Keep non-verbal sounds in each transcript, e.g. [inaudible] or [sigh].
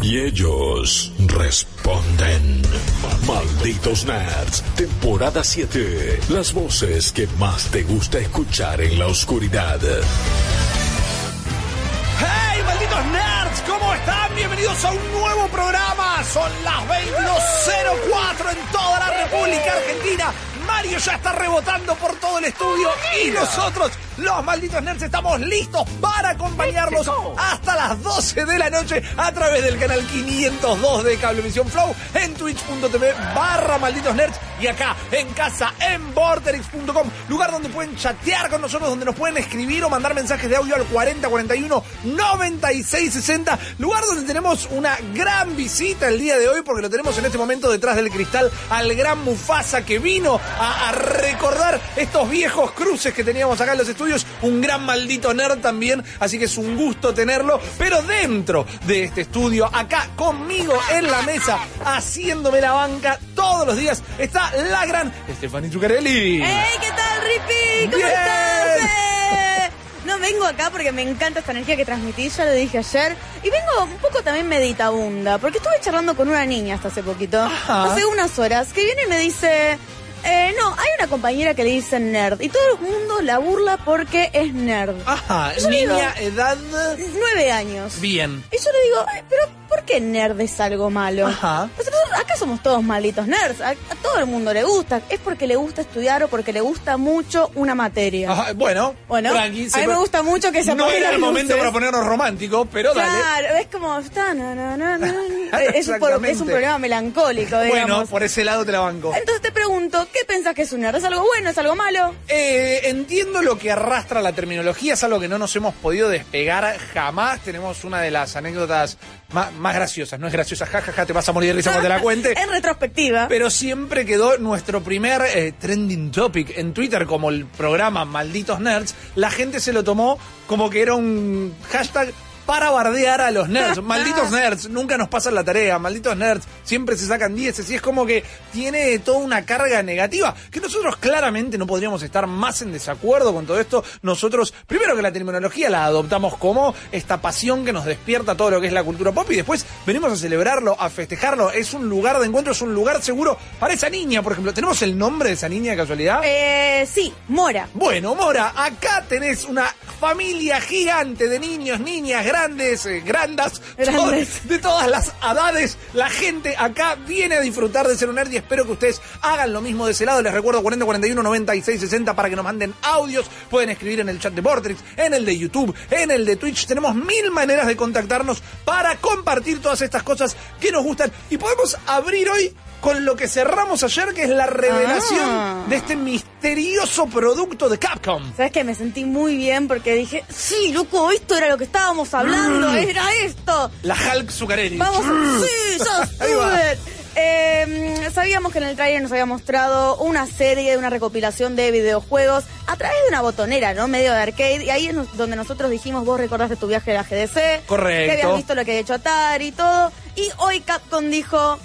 Y ellos responden. Malditos Nerds, temporada 7. Las voces que más te gusta escuchar en la oscuridad. ¡Hey, malditos nerds! ¿Cómo están? Bienvenidos a un nuevo programa. Son las 22.04 en toda la República Argentina. Mario ya está rebotando por todo el estudio y nosotros, los malditos nerds, estamos listos para acompañarlos hasta las 12 de la noche a través del canal 502 de Cablevisión Flow en twitch.tv barra malditos nerds y acá en casa en vorterix.com, lugar donde pueden chatear con nosotros, donde nos pueden escribir o mandar mensajes de audio al 4041 9660, lugar donde tenemos una gran visita el día de hoy porque lo tenemos en este momento detrás del cristal al gran Mufasa que vino a, a recordar estos viejos cruces que teníamos acá en los estudios, un gran maldito nerd también, así que es un gusto tenerlo, pero dentro de este estudio, acá conmigo en la mesa, haciéndome la banca todos los días, está la gran Stephanie Zuccarelli. ¡Hey! ¿Qué tal, Rippy? ¿Cómo estás? Eh, No, vengo acá porque me encanta esta energía que transmitís, ya lo dije ayer. Y vengo un poco también meditabunda, porque estuve charlando con una niña hasta hace poquito, Ajá. hace unas horas, que viene y me dice... Eh, no, hay una compañera que le dice nerd y todo el mundo la burla porque es nerd. Ajá, Yo digo- niña, edad... Nueve años. Bien. Y yo le digo, "Ay, pero ¿por qué nerd es algo malo? Ajá. Pues nosotros acá somos todos malditos nerds. A, a todo el mundo le gusta. Es porque le gusta estudiar o porque le gusta mucho una materia. Ajá, bueno, Bueno, tranqui, a mí me gusta mucho que se No era el momento luces. para ponernos románticos, pero dale. Claro, es como... está, na, na, na. es, por- es un problema melancólico, digamos. Bueno, por ese lado te la banco. Entonces te pregunto, ¿qué pensás que es un nerd? ¿Es algo bueno? ¿Es algo malo? Eh, entiendo lo que arrastra la terminología, es algo que no nos hemos podido despegar jamás. Tenemos una de las anécdotas más, más graciosas. No es graciosa, jajaja, te vas a morir de risa cuando te la cuente. [laughs] en retrospectiva. Pero siempre quedó nuestro primer eh, trending topic en Twitter como el programa Malditos Nerds. La gente se lo tomó como que era un hashtag para bardear a los nerds. [laughs] Malditos nerds, nunca nos pasan la tarea. Malditos nerds, siempre se sacan 10 y es como que tiene toda una carga negativa. Que nosotros claramente no podríamos estar más en desacuerdo con todo esto. Nosotros, primero que la terminología la adoptamos como esta pasión que nos despierta todo lo que es la cultura pop y después venimos a celebrarlo, a festejarlo. Es un lugar de encuentro, es un lugar seguro para esa niña, por ejemplo. ¿Tenemos el nombre de esa niña de casualidad? Eh, sí, Mora. Bueno, Mora, acá tenés una familia gigante de niños, niñas, grandes, eh, grandas, Grandes. to- [laughs] de todas las edades. La gente acá viene a disfrutar de ser un nerd y espero que ustedes hagan lo mismo de ese lado. Les recuerdo 40 41 96 60 para que nos manden audios. Pueden escribir en el chat de Vortex, en el de YouTube, en el de Twitch. Tenemos mil maneras de contactarnos para compartir todas estas cosas que nos gustan y podemos abrir hoy con lo que cerramos ayer, que es la revelación Ah. de este misterioso producto de Capcom. ¿Sabes que Me sentí muy bien porque dije, sí, loco, esto era lo que estábamos hablando, Mm. era esto. La Hulk Zuccarelli. Vamos, a... sí. [laughs] Eh, sabíamos que en el trailer nos había mostrado una serie, una recopilación de videojuegos a través de una botonera, ¿no? Medio de arcade. Y ahí es donde nosotros dijimos, vos recordaste tu viaje a la GDC. Correcto. Que habías visto lo que había hecho Atari y todo. Y hoy Capcom dijo,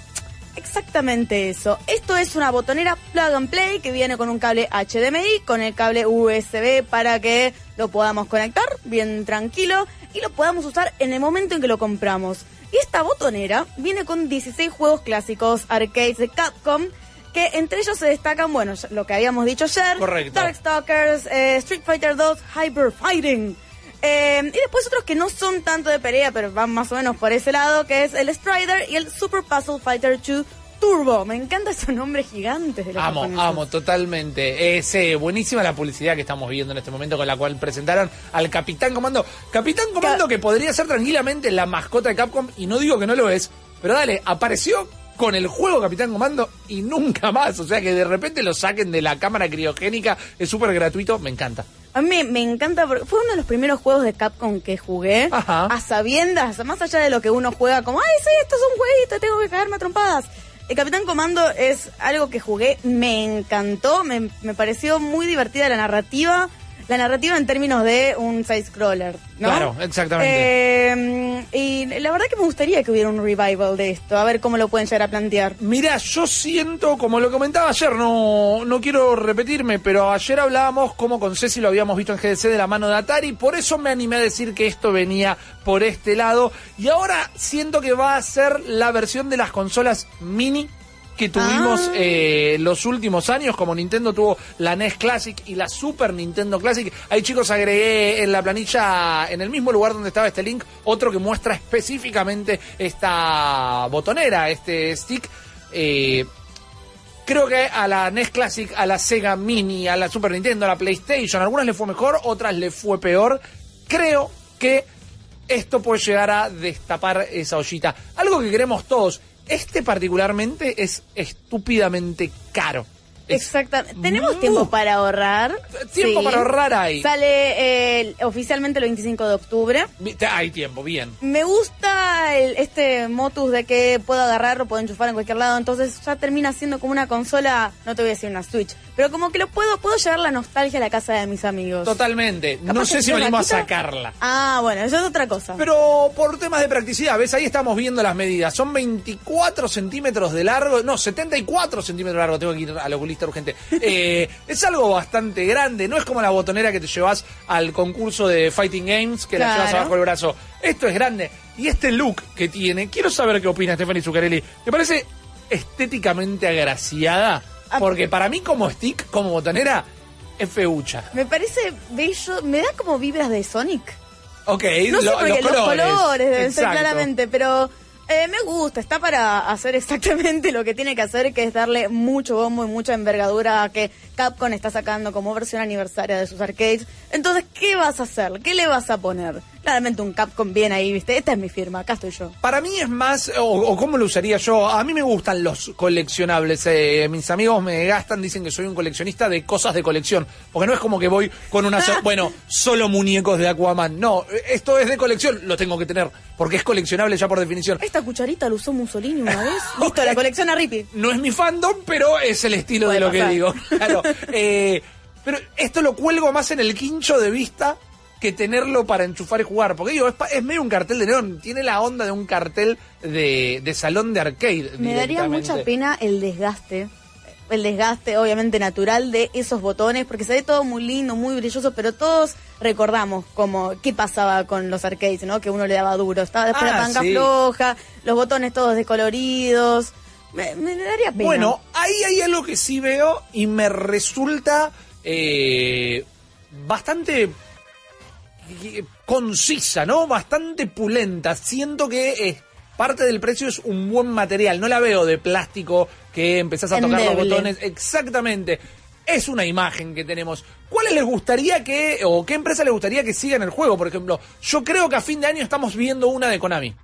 exactamente eso. Esto es una botonera plug and play que viene con un cable HDMI, con el cable USB para que lo podamos conectar bien tranquilo y lo podamos usar en el momento en que lo compramos. Y esta botonera viene con 16 juegos clásicos arcades de Capcom. Que entre ellos se destacan, bueno, lo que habíamos dicho ayer, Correcto. Darkstalkers, eh, Street Fighter 2, Hyper Fighting. Eh, y después otros que no son tanto de pelea, pero van más o menos por ese lado, que es el Strider y el Super Puzzle Fighter 2 Turbo. Me encanta esos nombres gigantes de los Amo, japoneses. amo, totalmente. Es eh, buenísima la publicidad que estamos viendo en este momento con la cual presentaron al Capitán Comando. Capitán Comando Ca- que podría ser tranquilamente la mascota de Capcom y no digo que no lo es, pero dale, apareció con el juego Capitán Comando y nunca más. O sea que de repente lo saquen de la cámara criogénica es súper gratuito, me encanta. A mí me, me encanta porque fue uno de los primeros juegos de Capcom que jugué Ajá. a sabiendas, más allá de lo que uno juega como, ay, sí, esto es un jueguito, tengo que caerme a trompadas. El Capitán Comando es algo que jugué, me encantó, me, me pareció muy divertida la narrativa la narrativa en términos de un side-scroller, ¿no? Claro, exactamente. Eh, y la verdad que me gustaría que hubiera un revival de esto, a ver cómo lo pueden llegar a plantear. Mira, yo siento, como lo comentaba ayer, no, no quiero repetirme, pero ayer hablábamos como con Ceci lo habíamos visto en GDC de la mano de Atari, por eso me animé a decir que esto venía por este lado, y ahora siento que va a ser la versión de las consolas mini que tuvimos Ah. eh, los últimos años, como Nintendo tuvo la NES Classic y la Super Nintendo Classic. Ahí chicos agregué en la planilla, en el mismo lugar donde estaba este link, otro que muestra específicamente esta botonera, este stick. Eh, Creo que a la NES Classic, a la Sega Mini, a la Super Nintendo, a la PlayStation, a algunas le fue mejor, otras le fue peor. Creo que esto puede llegar a destapar esa ollita. Algo que queremos todos. Este particularmente es estúpidamente caro. Exactamente. Tenemos tiempo para ahorrar. Tiempo para ahorrar hay. Sale eh, oficialmente el 25 de octubre. Hay tiempo, bien. Me gusta el- este motus de que puedo agarrarlo, puedo enchufar en cualquier lado, entonces ya termina siendo como una consola, no te voy a decir una Switch, pero como que lo puedo, puedo llevar la nostalgia a la casa de mis amigos. Totalmente. Capaz No sé si animo a sacarla. Ah, bueno, eso es otra cosa. Pero por temas de practicidad, ¿ves? Ahí estamos viendo las medidas. Son 24 centímetros de largo. No, 74 centímetros de largo. Tengo que ir al oculista urgente. [laughs] Eh, es algo bastante grande. No es como la botonera que te llevas al concurso de Fighting Games, que la llevas abajo del brazo. Esto es grande. Y este look que tiene, quiero saber qué opina Stephanie Zuccarelli. ¿Te parece estéticamente agraciada? Ah, Porque para mí como stick, como botonera, es feucha. Me parece bello, me da como vibras de Sonic. Ok, No sé lo- porque los colores, deben ser claramente, pero eh, me gusta, está para hacer exactamente [laughs] lo que tiene que hacer, que es darle mucho bombo y mucha envergadura a que Capcom está sacando como versión aniversaria de sus arcades. Entonces, ¿qué vas a hacer? ¿Qué le vas a poner? Claramente un Capcom bien ahí, ¿viste? Esta es mi firma, acá estoy yo. Para mí es más, o, o cómo lo usaría yo, a mí me gustan los coleccionables. eh, mis amigos me gastan, dicen que soy un coleccionista de cosas de colección. Porque no es como que voy con una... so- [laughs] bueno, solo muñecos de Aquaman. No, esto es de colección, lo tengo que tener. Porque es coleccionable ya por definición. Esta cucharita la usó Mussolini una vez. [laughs] Listo, la colección a Rippy. No es mi fandom, pero es el estilo Puede de lo que digo. Claro. [laughs] eh, pero esto lo cuelgo más en el quincho de vista que tenerlo para enchufar y jugar. Porque digo, es, es medio un cartel de neón. Tiene la onda de un cartel de, de salón de arcade. Me daría mucha pena el desgaste. El desgaste, obviamente, natural de esos botones, porque se ve todo muy lindo, muy brilloso, pero todos recordamos como qué pasaba con los arcades, ¿no? Que uno le daba duro. Estaba después Ah, la panca sí. floja, los botones todos descoloridos. Me, me daría pena. Bueno, ahí hay algo que sí veo y me resulta eh, bastante concisa, ¿no? Bastante pulenta. Siento que eh, parte del precio es un buen material. No la veo de plástico que empezás a tocar los botones. Exactamente. Es una imagen que tenemos. ¿Cuáles les gustaría que, o qué empresa les gustaría que siga en el juego? Por ejemplo, yo creo que a fin de año estamos viendo una de Konami.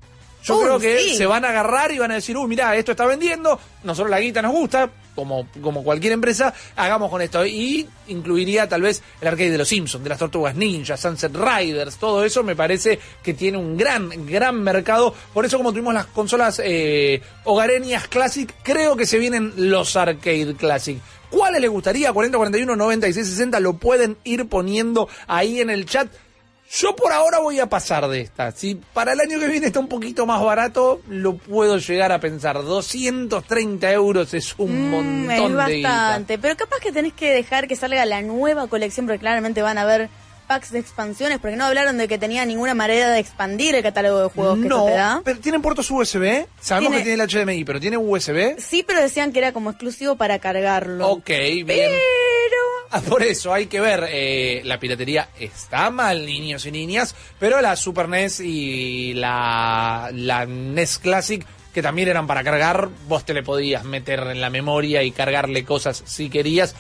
Yo creo que sí. se van a agarrar y van a decir, uy, mira, esto está vendiendo, nosotros la guita nos gusta, como, como cualquier empresa, hagamos con esto. Y incluiría tal vez el arcade de los Simpsons, de las Tortugas Ninja, Sunset Riders, todo eso me parece que tiene un gran, gran mercado. Por eso como tuvimos las consolas eh, hogareñas Classic, creo que se vienen los arcade Classic. ¿Cuáles les gustaría? 40, 41, 96, 60, lo pueden ir poniendo ahí en el chat. Yo por ahora voy a pasar de esta. Si para el año que viene está un poquito más barato, lo puedo llegar a pensar. 230 euros es un Mm, montón es de guita. bastante. Pero capaz que tenés que dejar que salga la nueva colección, porque claramente van a haber packs de expansiones, porque no hablaron de que tenía ninguna manera de expandir el catálogo de juegos que eso te da. pero tienen puertos USB. Sabemos Tiene- que tiene el HDMI, pero tiene USB. Sí, pero decían que era como exclusivo para cargarlo. Ok, bien. Pero... Ah, por eso hay que ver, eh, la piratería está mal, niños y niñas, pero la Super NES y la, la NES Classic, que también eran para cargar, vos te le podías meter en la memoria y cargarle cosas si querías.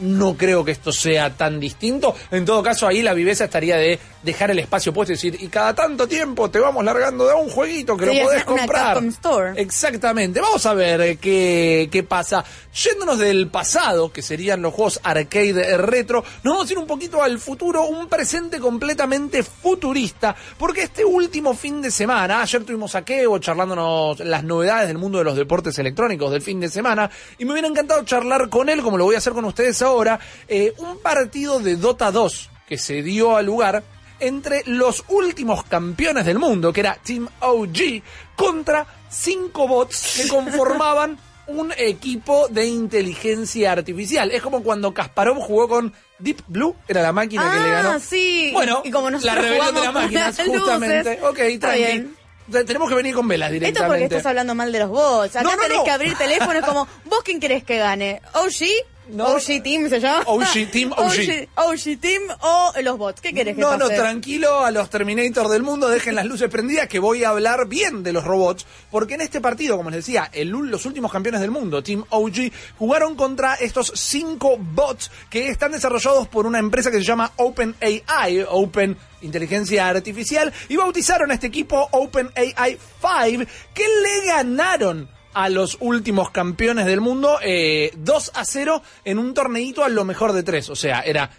No creo que esto sea tan distinto. En todo caso, ahí la viveza estaría de dejar el espacio puesto y decir, y cada tanto tiempo te vamos largando de un jueguito que Sí, lo podés una comprar. Capcom Store. Exactamente. Vamos a ver eh, qué, qué pasa. Yéndonos del pasado, que serían los juegos arcade retro, nos vamos a ir un poquito al futuro, un presente completamente futurista, porque este último fin de semana, ayer tuvimos a Kevo charlándonos las novedades del mundo de los deportes electrónicos del fin de semana, y me hubiera encantado charlar con él, como lo voy a hacer con ustedes ahora, eh, un partido de Dota 2 que se dio a lugar entre los últimos campeones del mundo, que era Team OG, contra cinco bots que conformaban [laughs] un equipo de inteligencia artificial. Es como cuando Kasparov jugó con Deep Blue, era la máquina que le ganó. Ah, sí. Bueno, Y como la rebelión de las máquinas, [laughs] las justamente. luces. Ok, Está tranqui. bien. Te- Tenemos que venir con velas Esto porque directamente. estás hablando mal de los bots. Acá No, no, tenés no. que abrir teléfonos como, [laughs] ¿vos quién querés que gane? ¿OG? No. ¿OG Team se llama? OG Team, OG. [laughs] OG Team o los bots. ¿Qué querés que No, no, tranquilo a los Terminator del mundo, dejen las luces prendidas que voy a hablar bien de los robots, porque en este partido, como les decía, el los últimos campeones del mundo, Team OG, jugaron contra estos cinco bots que están desarrollados por una empresa que se llama OpenAI, Open Inteligencia Artificial, y bautizaron a este equipo OpenAI 5, que le ganaron a los últimos campeones del mundo eh, 2 a 0 en un torneito a lo mejor de tres. O sea, era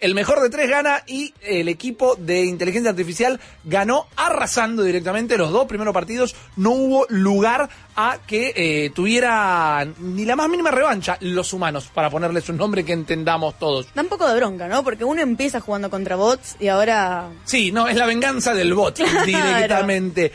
el mejor de tres gana y el equipo de inteligencia artificial ganó arrasando directamente los dos primeros partidos. No hubo lugar a que eh, tuviera ni la más mínima revancha los humanos, para ponerles un nombre que entendamos todos. Da un poco de bronca, ¿no? Porque uno empieza jugando contra bots y ahora... Sí, no, es la venganza del bot [laughs] Claro. directamente.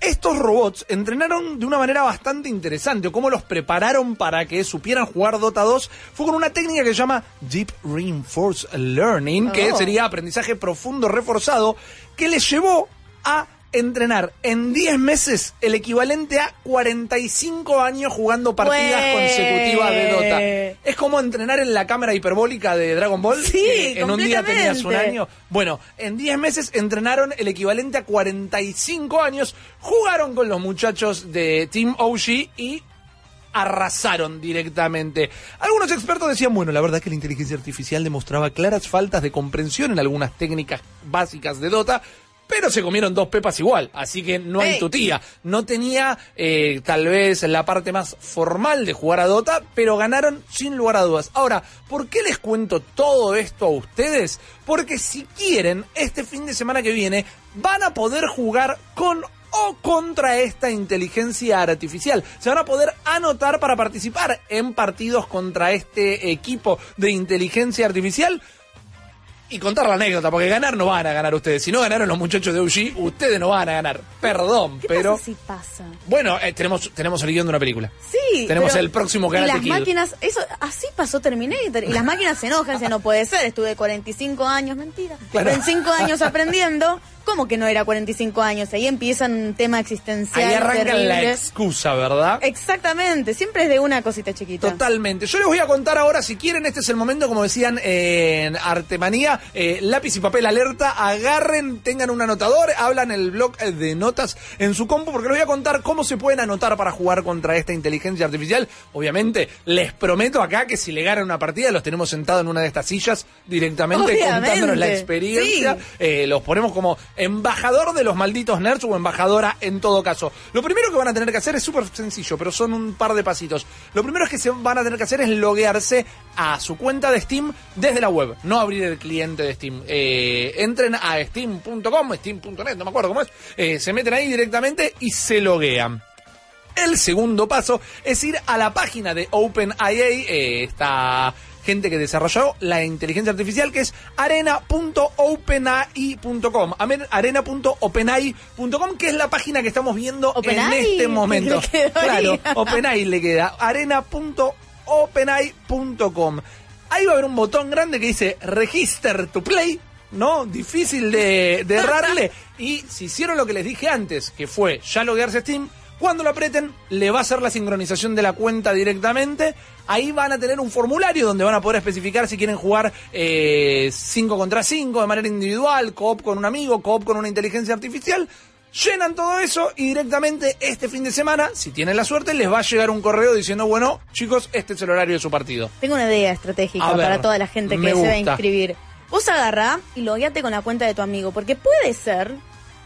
Estos robots entrenaron de una manera bastante interesante, o cómo los prepararon para que supieran jugar Dota 2, fue con una técnica que se llama Deep Reinforced Learning, que Oh. sería aprendizaje profundo reforzado, que les llevó a entrenar en 10 meses el equivalente a 45 años jugando partidas consecutivas de Dota. Es como entrenar en la cámara hiperbólica de Dragon Ball. Sí, que en un día tenías un año. Bueno, en 10 meses entrenaron el equivalente a 45 años, jugaron con los muchachos de Team OG y arrasaron directamente. Algunos expertos decían, bueno, la verdad es que la inteligencia artificial demostraba claras faltas de comprensión en algunas técnicas básicas de Dota, pero se comieron dos pepas igual, así que no hay tutía. No tenía eh, tal vez la parte más formal de jugar a Dota, pero ganaron sin lugar a dudas. Ahora, ¿por qué les cuento todo esto a ustedes? Porque si quieren, este fin de semana que viene, van a poder jugar con o contra esta inteligencia artificial. Se van a poder anotar para participar en partidos contra este equipo de inteligencia artificial y contar la anécdota, porque ganar no van a ganar ustedes. Si no ganaron los muchachos de UG, ustedes no van a ganar. Perdón, ¿Qué pero... pasa si pasa? Bueno, eh, tenemos, tenemos el guion de una película. Sí. Tenemos el próximo Y Karate las máquinas, eso, así pasó Terminator. Y las [laughs] máquinas se enojan, se no puede ser. Estuve 45 años, mentira. Claro. 45 años aprendiendo. [laughs] ¿Cómo que no era 45 años? Ahí empieza un tema existencial. Ahí arranca la excusa, ¿verdad? Exactamente, siempre es de una cosita chiquita. Totalmente. Yo les voy a contar ahora, si quieren, este es el momento, como decían en Artemanía, eh, lápiz y papel alerta, agarren, tengan un anotador, hablan el blog de notas en su compu, porque les voy a contar cómo se pueden anotar para jugar contra esta inteligencia artificial. Obviamente, les prometo acá que si le ganan una partida, los tenemos sentados en una de estas sillas directamente Obviamente. contándonos la experiencia. Sí. Eh, los ponemos como embajador de los malditos nerds o embajadora en todo caso. Lo primero que van a tener que hacer es súper sencillo, pero son un par de pasitos. Lo primero es que se van a tener que hacer es loguearse a su cuenta de Steam desde la web, no abrir el cliente de Steam. Eh, entren a steam.com, steam.net, no me acuerdo cómo es, eh, se meten ahí directamente y se loguean. El segundo paso es ir a la página de OpenIA, eh, esta gente que desarrolló la inteligencia artificial, que es arena.openai.com. Arena.openai.com, que es la página que estamos viendo en este momento. Claro. OpenAI le queda. Arena.openai.com. Ahí va a haber un botón grande que dice Register to Play. ¿no? Difícil de, de errarle. y si hicieron lo que les dije antes, que fue ya loguearse Steam, cuando lo aprieten, le va a hacer la sincronización de la cuenta directamente. Ahí van a tener un formulario donde van a poder especificar si quieren jugar 5 contra 5 de manera individual, coop con un amigo, coop con una inteligencia artificial. llenan todo eso y directamente este fin de semana, si tienen la suerte, les va a llegar un correo diciendo, bueno, chicos, este es el horario de su partido. Tengo una idea estratégica ver, para toda la gente que se va a inscribir. Vos agarrá y logueate con la cuenta de tu amigo, porque puede ser,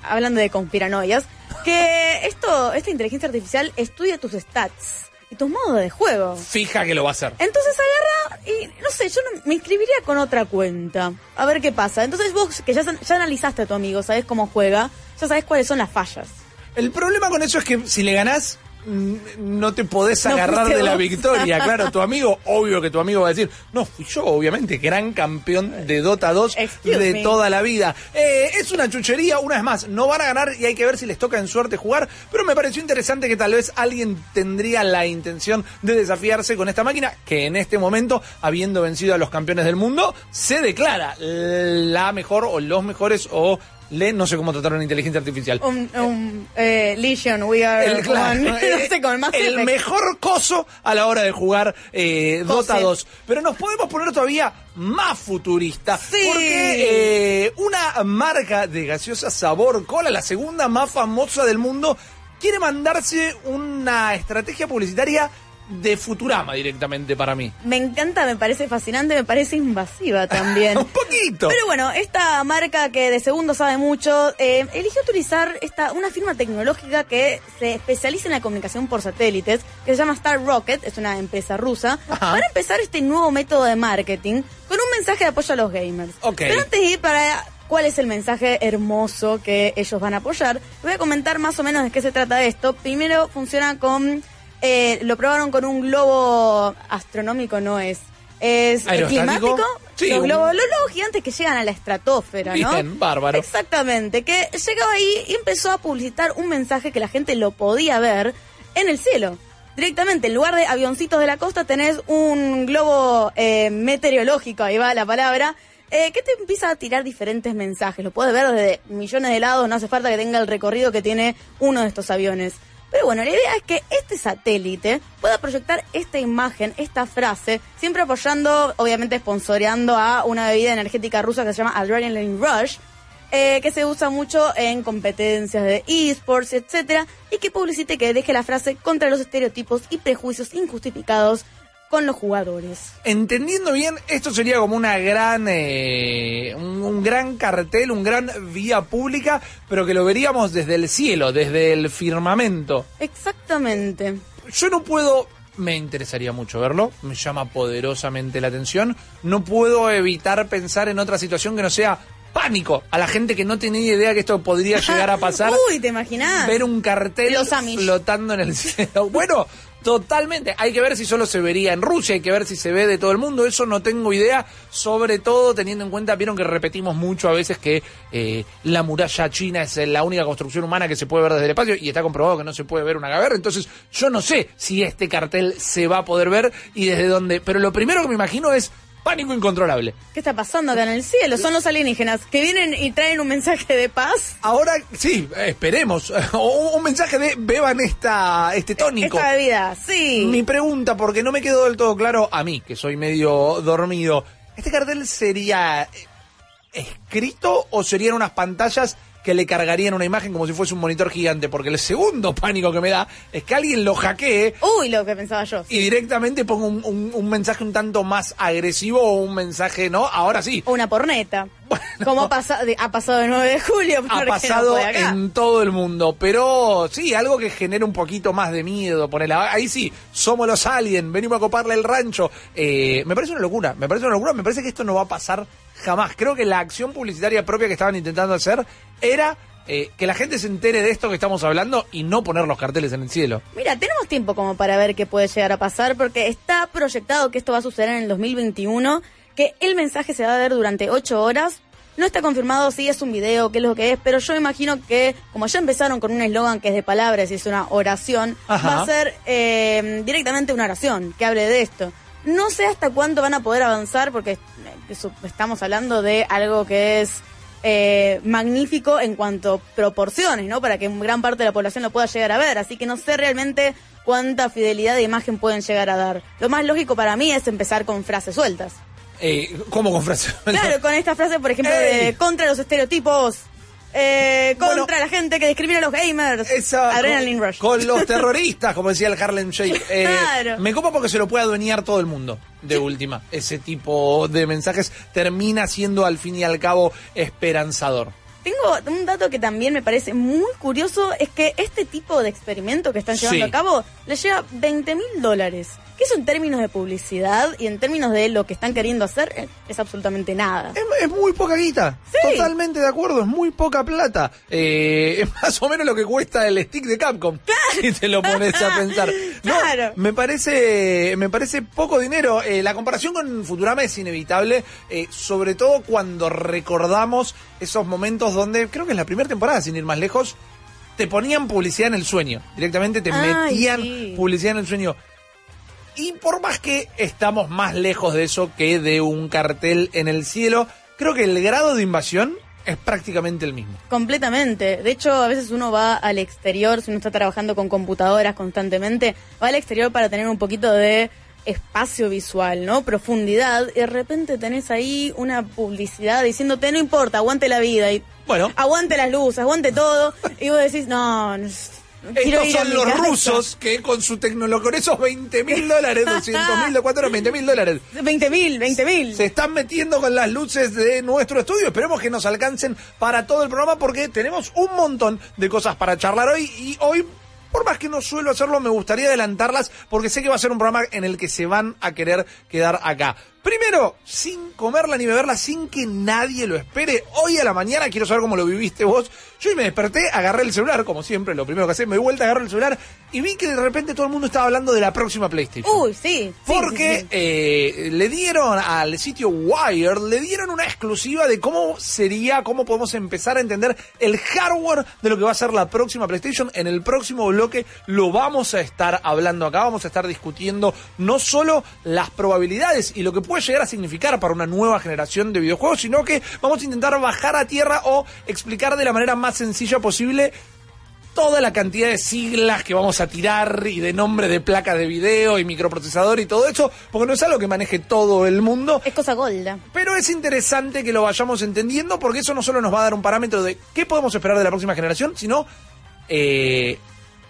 hablando de conspiranoias, que esto, esta inteligencia artificial estudie tus stats y tus modos de juego. Fija que lo va a hacer. Entonces agarra y, no sé, yo no- me inscribiría con otra cuenta. A ver qué pasa. Entonces vos, que ya, ya analizaste a tu amigo, sabés cómo juega, ya sabés cuáles son las fallas. El problema con eso es que si le ganás, no te podés No agarrar de la victoria. Claro, tu amigo, obvio que tu amigo va a decir, no, fui yo, obviamente, gran campeón de Dota 2 Excuse de me. toda la vida. Eh, es una chuchería, una vez más, no van a ganar y hay que ver si les toca en suerte jugar, pero me pareció interesante que tal vez alguien tendría la intención de desafiarse con esta máquina, que en este momento, habiendo vencido a los campeones del mundo, se declara la mejor o los mejores o le, no sé cómo tratar una inteligencia artificial. Un, un, eh, Legion, we are El, claro, one. [laughs] [laughs] no sé, con más el mejor coso a la hora de jugar eh, Dota Cose. 2. Pero nos podemos poner todavía más futurista. Sí. Porque eh, una marca de gaseosa sabor cola, la segunda más famosa del mundo, quiere mandarse una estrategia publicitaria de Futurama directamente para mí. Me encanta, me parece fascinante, me parece invasiva también. [laughs] Un poquito. Pero bueno, esta marca que de segundo sabe mucho, eh, eligió utilizar esta, una firma tecnológica que se especializa en la comunicación por satélites, que se llama Star Rocket, es una empresa rusa, Ajá. para empezar este nuevo método de marketing con un mensaje de apoyo a los gamers. Ok. Pero antes de ir para cuál es el mensaje hermoso que ellos van a apoyar, voy a comentar más o menos de qué se trata esto. Primero funciona con, eh, lo probaron con un globo astronómico, no es. Es climático. Sí, los, un- globos, los globos gigantes que llegan a la estratosfera, ¿no? Bien, bárbaro. Exactamente, que llegó ahí y empezó a publicitar un mensaje que la gente lo podía ver en el cielo. Directamente, en lugar de avioncitos de la costa, tenés un globo eh, meteorológico, ahí va la palabra, eh, que te empieza a tirar diferentes mensajes. Lo puedes ver desde millones de lados, no hace falta que tenga el recorrido que tiene uno de estos aviones. Pero bueno, la idea es que este satélite pueda proyectar esta imagen, esta frase, siempre apoyando, obviamente sponsoreando a una bebida energética rusa que se llama Adrenaline Rush, eh, que se usa mucho en competencias de esports, etcétera, y que publicite que deje la frase contra los estereotipos y prejuicios injustificados con los jugadores. Entendiendo bien, esto sería como una gran, eh, un, un gran cartel, un gran vía pública, pero que lo veríamos desde el cielo, desde el firmamento. Exactamente. Yo no puedo, me interesaría mucho verlo, me llama poderosamente la atención. No puedo evitar pensar en otra situación que no sea pánico a la gente que no tenía idea que esto podría llegar a [laughs] pasar. Uy, ¿te imaginás? ver un cartel Los flotando en el [laughs] cielo. Bueno, totalmente. Hay que ver si solo se vería en Rusia, hay que ver si se ve de todo el mundo. Eso no tengo idea, sobre todo teniendo en cuenta, vieron que repetimos mucho a veces que eh, la muralla china es la única construcción humana que se puede ver desde el espacio y está comprobado que no se puede ver una caverna. Entonces, yo no sé si este cartel se va a poder ver y desde dónde. Pero lo primero que me imagino es pánico incontrolable. ¿Qué está pasando acá en el cielo? Son los alienígenas que vienen y traen un mensaje de paz. Ahora, sí, esperemos. [laughs] O un mensaje de beban esta, este tónico. Esta bebida, sí. Mi pregunta, porque no me quedó del todo claro a mí, que soy medio dormido, ¿este cartel sería eh, escrito o serían unas pantallas que le cargarían una imagen como si fuese un monitor gigante? Porque el segundo [laughs] pánico que me da es que alguien lo hackee Uy, lo que pensaba yo. y directamente ponga un, un- un mensaje un tanto más agresivo o un mensaje, ¿no? Ahora sí. O una porneta. Como ha, pasado el 9 de julio. Ha pasado no en todo el mundo, pero sí, algo que genera un poquito más de miedo. Ponele, ahí sí, somos los aliens, venimos a coparle el rancho. Eh, me parece una locura, me parece una locura, me parece que esto no va a pasar jamás. Creo que la acción publicitaria propia que estaban intentando hacer era eh, que la gente se entere de esto que estamos hablando y no poner los carteles en el cielo. Mira, tenemos tiempo como para ver qué puede llegar a pasar porque está proyectado que esto va a suceder en el 2021, que el mensaje se va a ver durante 8 horas. No está confirmado si es un video, qué es lo que es, pero yo imagino que como ya empezaron con un eslogan que es de palabras y es una oración, Ajá. va a ser eh, directamente una oración que hable de esto. No sé hasta cuánto van a poder avanzar porque estamos hablando de algo que es eh, magnífico en cuanto a proporciones, ¿no? Para que gran parte de la población lo pueda llegar a ver. Así que no sé realmente cuánta fidelidad de imagen pueden llegar a dar. Lo más lógico para mí es empezar con frases sueltas. Eh, ¿Cómo con frase? Claro, con esta frase, por ejemplo, Ey. de contra los estereotipos. Eh, contra Bueno. la gente que discrimina a los gamers. Esa- Adrenaline con, Rush. con los terroristas, como decía el Harlem Shake. [laughs] Eh, Claro. Me copa porque se lo puede adueñar todo el mundo, de última. Ese tipo de mensajes termina siendo al fin y al cabo esperanzador. Tengo un dato que también me parece muy curioso, es que este tipo de experimento que están llevando Sí. a cabo le lleva 20 mil dólares. Que eso en términos de publicidad y en términos de lo que están queriendo hacer es absolutamente nada. Es, es muy poca guita. Sí. Totalmente de acuerdo, es muy poca plata. Eh, [laughs] es más o menos lo que cuesta el stick de Capcom. Si te lo pones a pensar. [laughs] No, Claro. me parece, me parece poco dinero. Eh, la comparación con Futurama es inevitable, eh, sobre todo cuando recordamos esos momentos donde, creo que es la primera temporada, sin ir más lejos, te ponían publicidad en el sueño. Directamente te Ay, metían sí. publicidad en el sueño. Y por más que estamos más lejos de eso que de un cartel en el cielo, creo que el grado de invasión es prácticamente el mismo. Completamente. De hecho, a veces uno va al exterior, si uno está trabajando con computadoras constantemente, va al exterior para tener un poquito de espacio visual, ¿no? Profundidad. Y de repente tenés ahí una publicidad diciéndote, no importa, aguante la vida. Y Bueno. Aguante las luces, aguante todo. Y vos decís, no, quiero Estos son los casa". rusos que con su tecnología, con esos 20 mil dólares, [laughs] 200 mil, ¿de cuánto eran? 20 mil dólares. 20 mil, 20 mil. Se están metiendo con las luces de nuestro estudio. Esperemos que nos alcancen para todo el programa porque tenemos un montón de cosas para charlar hoy y hoy. Por más que no suelo hacerlo, me gustaría adelantarlas porque sé que va a ser un programa en el que se van a querer quedar acá. Primero, sin comerla ni beberla, sin que nadie lo espere. Hoy a la mañana, quiero saber cómo lo viviste vos. Yo me desperté, agarré el celular, como siempre, lo primero que hacé, me di vuelta, agarré el celular y vi que de repente todo el mundo estaba hablando de la próxima PlayStation. Uy, sí. sí, Porque sí, sí. eh, le dieron al sitio Wired, le dieron una exclusiva de cómo sería, cómo podemos empezar a entender el hardware de lo que va a ser la próxima PlayStation. En el próximo bloque lo vamos a estar hablando acá, vamos a estar discutiendo no solo las probabilidades y lo que puede llegar a significar para una nueva generación de videojuegos, sino que vamos a intentar bajar a tierra o explicar de la manera más sencilla posible toda la cantidad de siglas que vamos a tirar y de nombre de placas de video y microprocesador y todo eso, porque no es algo que maneje todo el mundo. Es cosa golda. Pero es interesante que lo vayamos entendiendo porque eso no solo nos va a dar un parámetro de qué podemos esperar de la próxima generación, sino eh,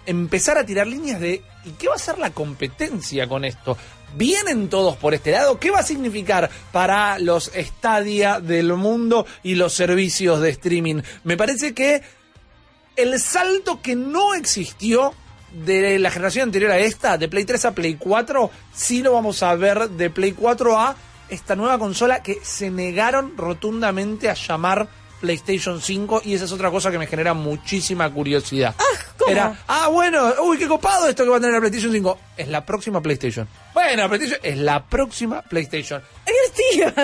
empezar a tirar líneas de ¿y qué va a ser la competencia con esto? ¿Vienen todos por este lado? ¿Qué va a significar para los Stadia del mundo y los servicios de streaming? Me parece que el salto que no existió de la generación anterior a esta, de Play 3 a Play 4, sí lo vamos a ver de Play 4 a esta nueva consola que se negaron rotundamente a llamar PlayStation 5 y esa es otra cosa que me genera muchísima curiosidad. ¿cómo? Era, ah, bueno, uy, qué copado esto que va a tener la PlayStation 5. Es la próxima PlayStation. Bueno, PlayStation es la próxima PlayStation.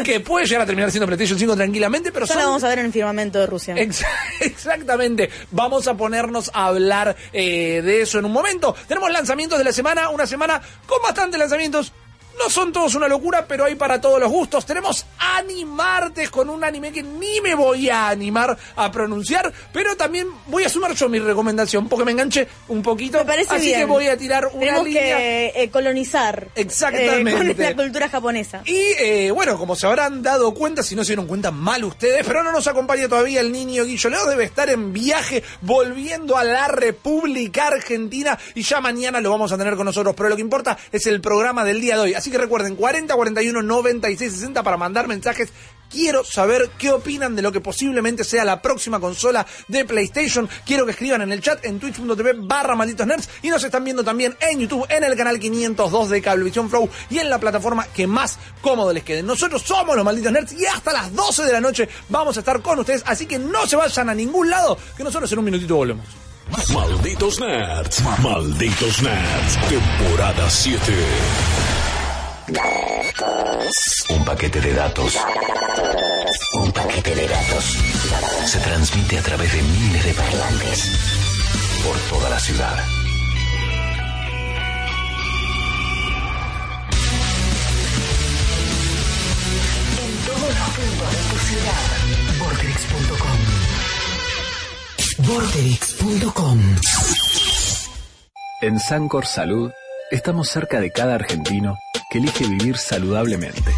Que puede llegar a terminar siendo PlayStation 5 tranquilamente, pero Ya son la vamos a ver en el firmamento de Rusia. Ex- [laughs] Exactamente. Vamos a ponernos a hablar eh, de eso en un momento. Tenemos lanzamientos de la semana, una semana con bastantes lanzamientos. No son todos una locura, pero hay para todos los gustos. Tenemos Animartes con un anime que ni me voy a animar a pronunciar, pero también voy a sumar yo mi recomendación porque me enganché un poquito. Me parece así bien. que voy a tirar una Tenemos línea. que eh, colonizar. Exactamente. eh, con [laughs] la cultura japonesa. Y eh, bueno, como se habrán dado cuenta, si no se dieron cuenta mal ustedes, pero no nos acompaña todavía el niño Guillo Leo, debe estar en viaje volviendo a la República Argentina y ya mañana lo vamos a tener con nosotros, pero lo que importa es el programa del día de hoy. Así que recuerden, 40 41 96 60 para mandar mensajes. Quiero saber qué opinan de lo que posiblemente sea la próxima consola de PlayStation. Quiero que escriban en el chat en twitch.tv barra malditos nerds y nos están viendo también en YouTube, en el canal 502 de Cablevisión Flow y en la plataforma que más cómodo les quede. Nosotros somos los malditos nerds y hasta las 12 de la noche vamos a estar con ustedes, así que no se vayan a ningún lado, que nosotros en un minutito volvemos. Malditos Nerds. Malditos Nerds. Temporada 7. Un paquete de datos. Un paquete de datos. Se transmite a través de miles de parlantes. Por toda la ciudad. En todos los puntos de tu ciudad. Vorterix.com. Vorterix.com. En Sancor Salud estamos cerca de cada argentino que elige vivir saludablemente.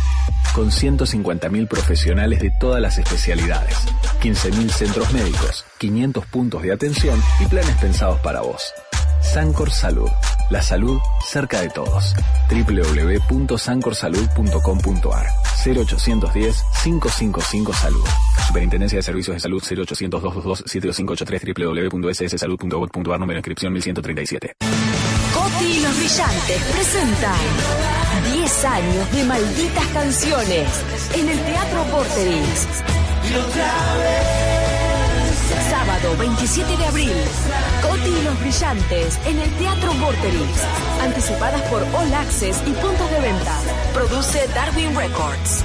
con 150.000 profesionales de todas las especialidades, 15.000 centros médicos, 500 puntos de atención y planes pensados para vos. Sancor Salud. La salud cerca de todos. www.sancorsalud.com.ar 0810 555 Salud. Superintendencia de Servicios de Salud 0800 222 7583 www.sssalud.gov.ar número de inscripción 1137. Coti y los Brillantes presentan 10 años de malditas canciones en el Teatro Vorterix. Sábado 27 de abril, Coti y los Brillantes en el Teatro Vorterix. Anticipadas por All Access y puntos de venta. Produce Darwin Records.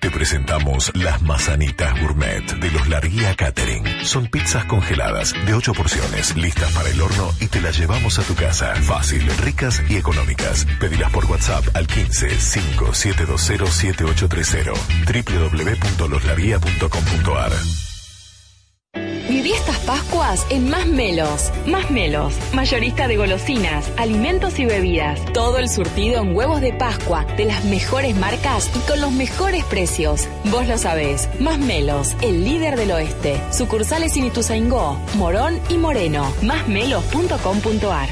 Te presentamos las Mazanitas Gourmet de los Larguía Catering. Son pizzas congeladas de 8 porciones, listas para el horno y te las llevamos a tu casa. Fácil, ricas y económicas. Pedilas por WhatsApp al 15 5720 7830 www.loslarguía.com.ar Viví estas Pascuas en Más Melos. Más Melos, mayorista de golosinas, alimentos y bebidas. Todo el surtido en huevos de Pascua, de las mejores marcas y con los mejores precios. Vos lo sabés. Más Melos, el líder del oeste. Sucursales en Ituzaingó, Morón y Moreno. Másmelos.com.ar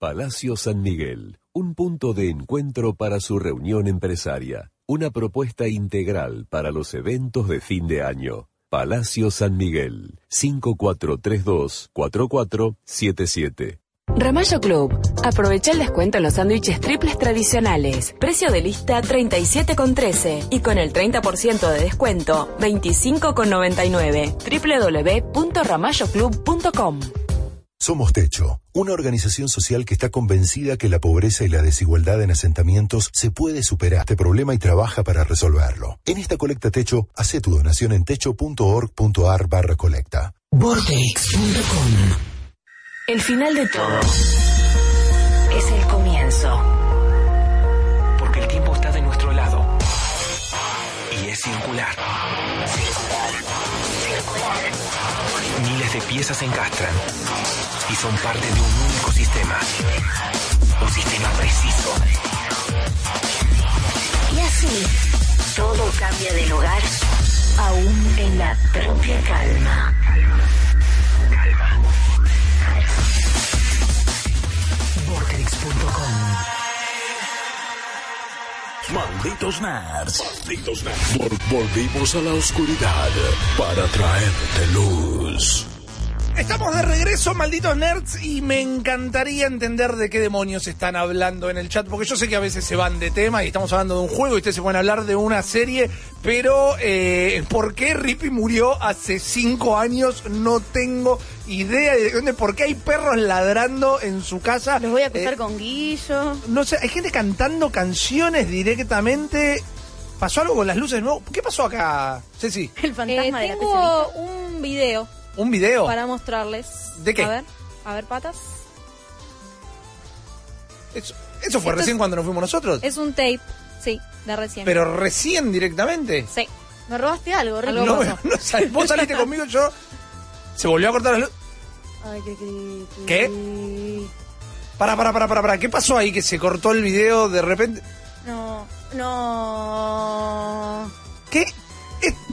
Palacio San Miguel, un punto de encuentro para su reunión empresaria, una propuesta integral para los eventos de fin de año. Palacio San Miguel, 5432-4477. Ramallo Club. Aprovecha el descuento en los sándwiches triples tradicionales. Precio de lista 37,13 y con el 30% de descuento 25,99. www.ramalloclub.com Somos Techo, una organización social que está convencida que la pobreza y la desigualdad en asentamientos se puede superar este problema y trabaja para resolverlo. En esta colecta Techo, hace tu donación en techo.org.ar barra colecta. Vortex.com El final de todo es el comienzo. Porque el tiempo está de nuestro lado. Y es circular. Miles de piezas se encastran y son parte de un único sistema. Un sistema preciso. Y así, todo cambia de lugar, aún en la propia calma. Vortex.com Malditos nerds. Malditos nerds. Vol- volvimos a la oscuridad para traerte luz. Estamos de regreso, malditos nerds, y me encantaría entender de qué demonios están hablando en el chat, porque yo sé que a veces se van de tema y estamos hablando de un juego y ustedes se pueden hablar de una serie, pero eh, ¿por qué Rippy murió hace cinco años? No tengo idea de dónde, por qué hay perros ladrando en su casa. Los voy a acusar Eh, con Guillo. No sé, hay gente cantando canciones directamente. ¿Pasó algo con las luces de nuevo? ¿Qué pasó acá, Ceci? El fantasma de Eh, la tengo un video ¿Un video? para mostrarles. ¿De qué? A ver, a ver, patas. Eso, eso fue Esto recién es- cuando nos fuimos nosotros. Es un tape, sí, de recién. Pero recién directamente. Sí. Me robaste algo. Algo [laughs] No, pasó. no sal- vos saliste conmigo, yo. Se volvió a cortar la luz. Ay, qué creepy. ¿Qué? Para, para, para, para, para. ¿Qué pasó ahí que se cortó el video de repente? No, no. ¿Qué,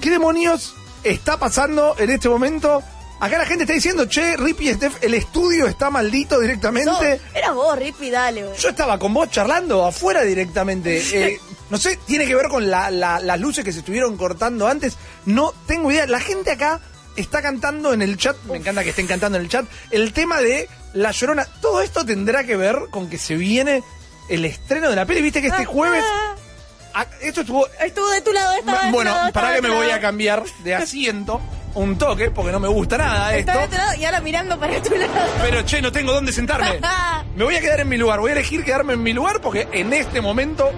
¿Qué demonios está pasando en este momento? Acá la gente está diciendo, che, Rippy y Steph, el estudio está maldito directamente. No, era vos, Rippy, dale, güey. Yo estaba con vos charlando afuera directamente. [laughs] Eh, no sé, tiene que ver con la- la- las luces que se estuvieron cortando antes. No tengo idea. La gente acá está cantando en el chat. Me encanta que estén cantando en el chat. El tema de La Llorona. Todo esto tendrá que ver con que se viene el estreno de la peli. Viste que este jueves. Ah, esto estuvo. Estuvo de tu lado, tu Bueno, lado, para que me voy a cambiar de asiento un toque, porque no me gusta nada esto. Estaba de tu lado y ahora mirando para tu lado. Pero che, no tengo dónde sentarme. [laughs] Me voy a quedar en mi lugar. Voy a elegir quedarme en mi lugar porque en este momento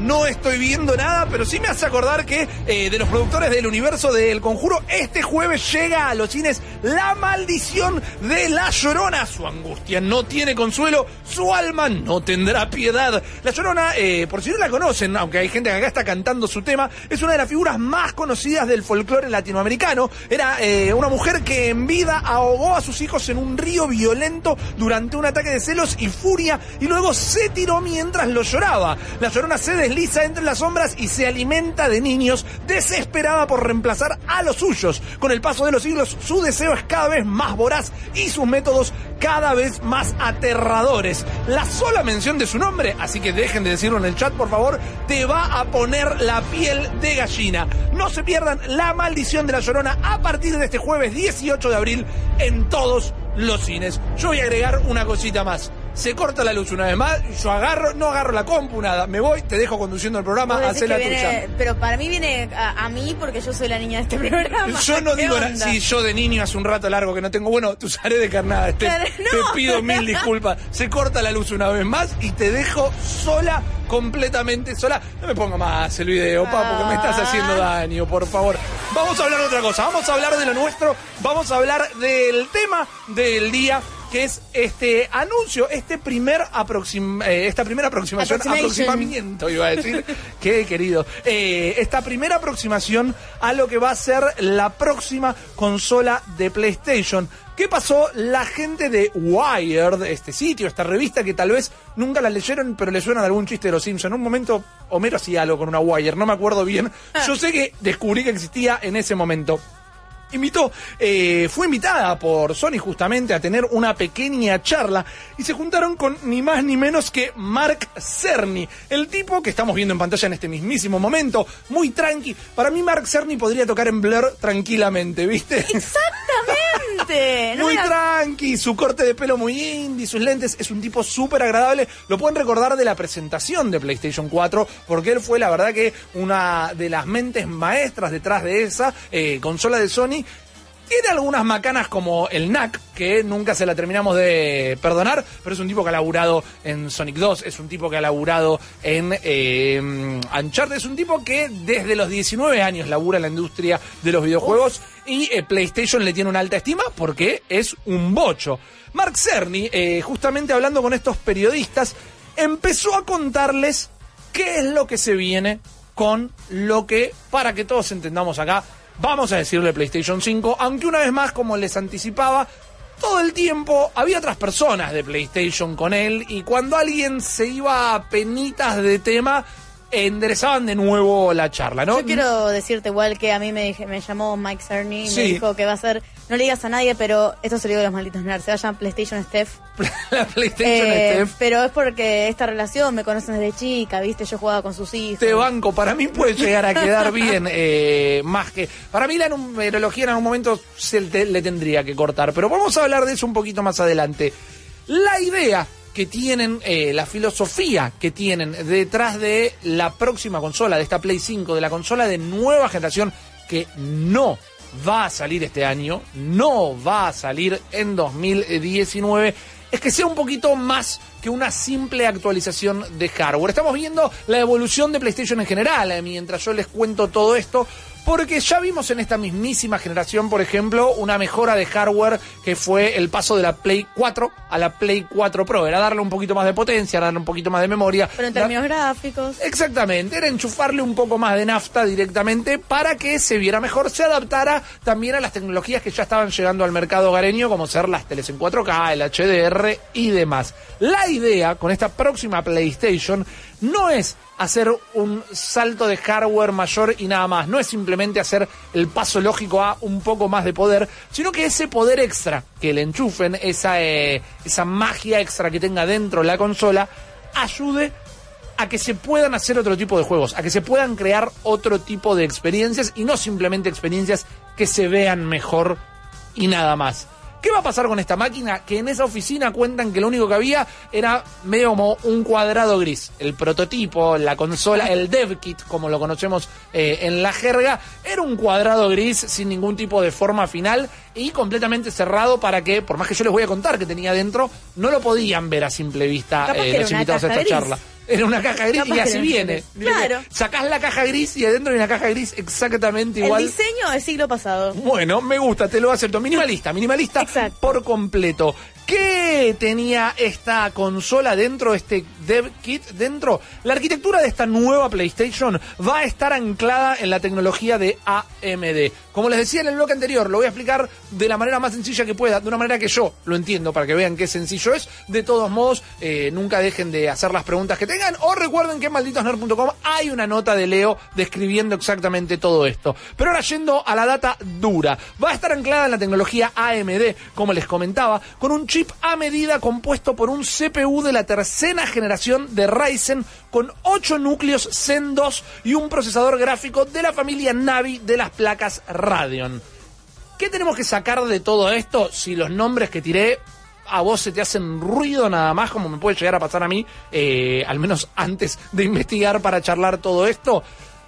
no estoy viendo nada, pero sí me hace acordar que eh, de los productores del universo del conjuro, este jueves llega a los cines La Maldición de la Llorona. Su angustia no tiene consuelo, su alma no tendrá piedad. La Llorona, eh, por si no la conocen, aunque hay gente que acá está cantando su tema, es una de las figuras más conocidas del folclore latinoamericano. Era eh, una mujer que en vida ahogó a sus hijos en un río violento durante un ataque de celos y furia y luego se tiró mientras lo lloraba. La Llorona se desliza entre las sombras y se alimenta de niños, desesperada por reemplazar a los suyos. Con el paso de los siglos, su deseo es cada vez más voraz y sus métodos cada vez más aterradores. La sola mención de su nombre, así que dejen de decirlo en el chat, por favor, te va a poner la piel de gallina. No se pierdan la maldición de la llorona a partir de este jueves 18 de abril en todos los cines. Yo voy a agregar una cosita más. Se corta la luz una vez más, yo agarro, no agarro la compu, nada. Me voy, te dejo conduciendo el programa, hacé la que viene- tuya. Pero para mí viene a, a mí porque yo soy la niña de este [laughs] programa. Yo no ¿Qué digo nada. Sí, yo de niño hace un rato largo que no tengo. Bueno, tú usaré de carnada. Te, Claro, te no. pido mil [laughs] disculpas. Se corta la luz una vez más y te dejo sola, completamente sola. No me ponga más el video, pa, porque me estás haciendo Ah. daño, por favor. Vamos a hablar de otra cosa. Vamos a hablar de lo nuestro. Vamos a hablar del tema del día. Que es este anuncio, este primer aproxim, eh, esta primera aproximación, aproximamiento, iba a decir. [laughs] Qué querido. Eh, esta primera aproximación a lo que va a ser la próxima consola de PlayStation. ¿Qué pasó? La gente de Wired, este sitio, esta revista que tal vez nunca la leyeron, pero le suenan algún chiste de los Simpsons. En un momento, Homero hacía algo con una Wired, no me acuerdo bien. Yo sé que descubrí que existía en ese momento invitó, eh, fue invitada por Sony justamente a tener una pequeña charla y se juntaron con ni más ni menos que Mark Cerny, el tipo que estamos viendo en pantalla en este mismísimo momento, muy tranqui. Para mí Mark Cerny podría tocar en Blur tranquilamente, ¿viste? Exactamente. [laughs] Muy tranqui, su corte de pelo muy indie, sus lentes, es un tipo súper agradable. Lo pueden recordar de la presentación de PlayStation 4, porque él fue, la verdad, que una de las mentes maestras detrás de esa eh, consola de Sony. Tiene algunas macanas como el NAC, que nunca se la terminamos de perdonar, pero es un tipo que ha laburado en Sonic 2, es un tipo que ha laburado en eh, Uncharted, es un tipo que desde los 19 años labura en la industria de los videojuegos y eh, PlayStation le tiene una alta estima porque es un bocho. Mark Cerny, eh, justamente hablando con estos periodistas, empezó a contarles qué es lo que se viene con lo que, para que todos entendamos acá, vamos a decirle PlayStation 5, aunque una vez más, como les anticipaba, todo el tiempo había otras personas de PlayStation con él y cuando alguien se iba a penitas de tema, enderezaban de nuevo la charla, ¿no? Yo quiero decirte igual que a mí me, dije- me llamó Mike Cerny y Sí. me dijo que va a ser, no le digas a nadie, pero esto se lo digo a los malditos nerds, se llaman PlayStation Steph. [laughs] la PlayStation Eh, Steph. pero es porque esta relación me conocen desde chica, viste, yo jugaba con sus hijos. Te banco, para mí puede llegar a quedar bien, [laughs] eh, más que... Para mí la numerología en algún momento se te- le tendría que cortar, pero vamos a hablar de eso un poquito más adelante. La idea que tienen, eh, la filosofía que tienen detrás de la próxima consola, de esta Play 5, de la consola de nueva generación, que no va a salir este año, no va a salir en 2019, es que sea un poquito más que una simple actualización de hardware. Estamos viendo la evolución de PlayStation en general, eh, mientras yo les cuento todo esto, porque ya vimos en esta mismísima generación, por ejemplo, una mejora de hardware que fue el paso de la Play 4 a la Play 4 Pro. Era darle un poquito más de potencia, darle un poquito más de memoria. Pero en términos gráficos. Exactamente, era enchufarle un poco más de nafta directamente para que se viera mejor, se adaptara también a las tecnologías que ya estaban llegando al mercado hogareño, como ser las teles en 4K, el HDR y demás. La idea con esta próxima PlayStation no es hacer un salto de hardware mayor y nada más, no es simplemente hacer el paso lógico a un poco más de poder, sino que ese poder extra que le enchufen, esa, eh, esa magia extra que tenga dentro la consola, ayude a que se puedan hacer otro tipo de juegos, a que se puedan crear otro tipo de experiencias y no simplemente experiencias que se vean mejor y nada más. ¿Qué va a pasar con esta máquina? Que en esa oficina cuentan que lo único que había era medio como un cuadrado gris. El prototipo, la consola, el dev kit, como lo conocemos eh, en la jerga, era un cuadrado gris sin ningún tipo de forma final y completamente cerrado para que, por más que yo les voy a contar que tenía dentro, no lo podían ver a simple vista eh, los invitados a esta gris. charla. Era una caja gris Capaz y así viene. Claro. Sacás la caja gris y adentro hay una caja gris exactamente igual. El diseño es siglo pasado. Bueno, me gusta, te lo acepto. Minimalista, minimalista Exacto. por completo. ¿Qué tenía esta consola dentro, este dev kit dentro? La arquitectura de esta nueva PlayStation va a estar anclada en la tecnología de AMD. Como les decía en el bloque anterior, lo voy a explicar de la manera más sencilla que pueda, de una manera que yo lo entiendo, para que vean qué sencillo es. De todos modos, eh, nunca dejen de hacer las preguntas que tengan o recuerden que en malditosnerd.com hay una nota de Leo describiendo exactamente todo esto. Pero ahora yendo a la data dura, va a estar anclada en la tecnología AMD, como les comentaba, con un chip a medida compuesto por un CPU de la tercera generación de Ryzen con 8 núcleos Zen 2 y un procesador gráfico de la familia Navi de las placas Radeon. ¿Qué tenemos que sacar de todo esto si los nombres que tiré a vos se te hacen ruido nada más, como me puede llegar a pasar a mí, eh, al menos antes de investigar para charlar todo esto?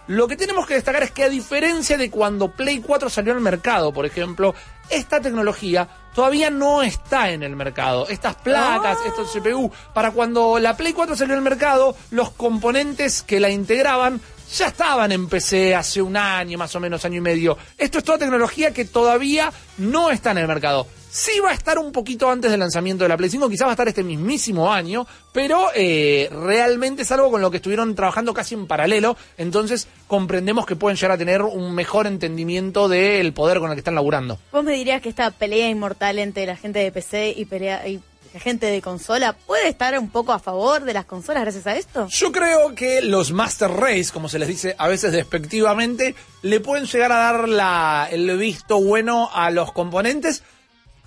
Lo que tenemos que destacar es que a diferencia de cuando Play 4 salió al mercado, por ejemplo, esta tecnología todavía no está en el mercado. Estas placas, estos CPU, para cuando la Play 4 salió al mercado, los componentes que la integraban ya estaban en PC hace un año, más o menos año y medio. Esto es toda tecnología que todavía no está en el mercado. Sí va a estar un poquito antes del lanzamiento de la Play 5, quizás va a estar este mismísimo año, pero eh, realmente es algo con lo que estuvieron trabajando casi en paralelo, entonces comprendemos que pueden llegar a tener un mejor entendimiento del poder con el que están laburando. ¿Vos me dirías que esta pelea inmortal entre la gente de PC y, pelea, y la gente de consola puede estar un poco a favor de las consolas gracias a esto? Yo creo que los Master Race, como se les dice a veces despectivamente, le pueden llegar a dar la, el visto bueno a los componentes,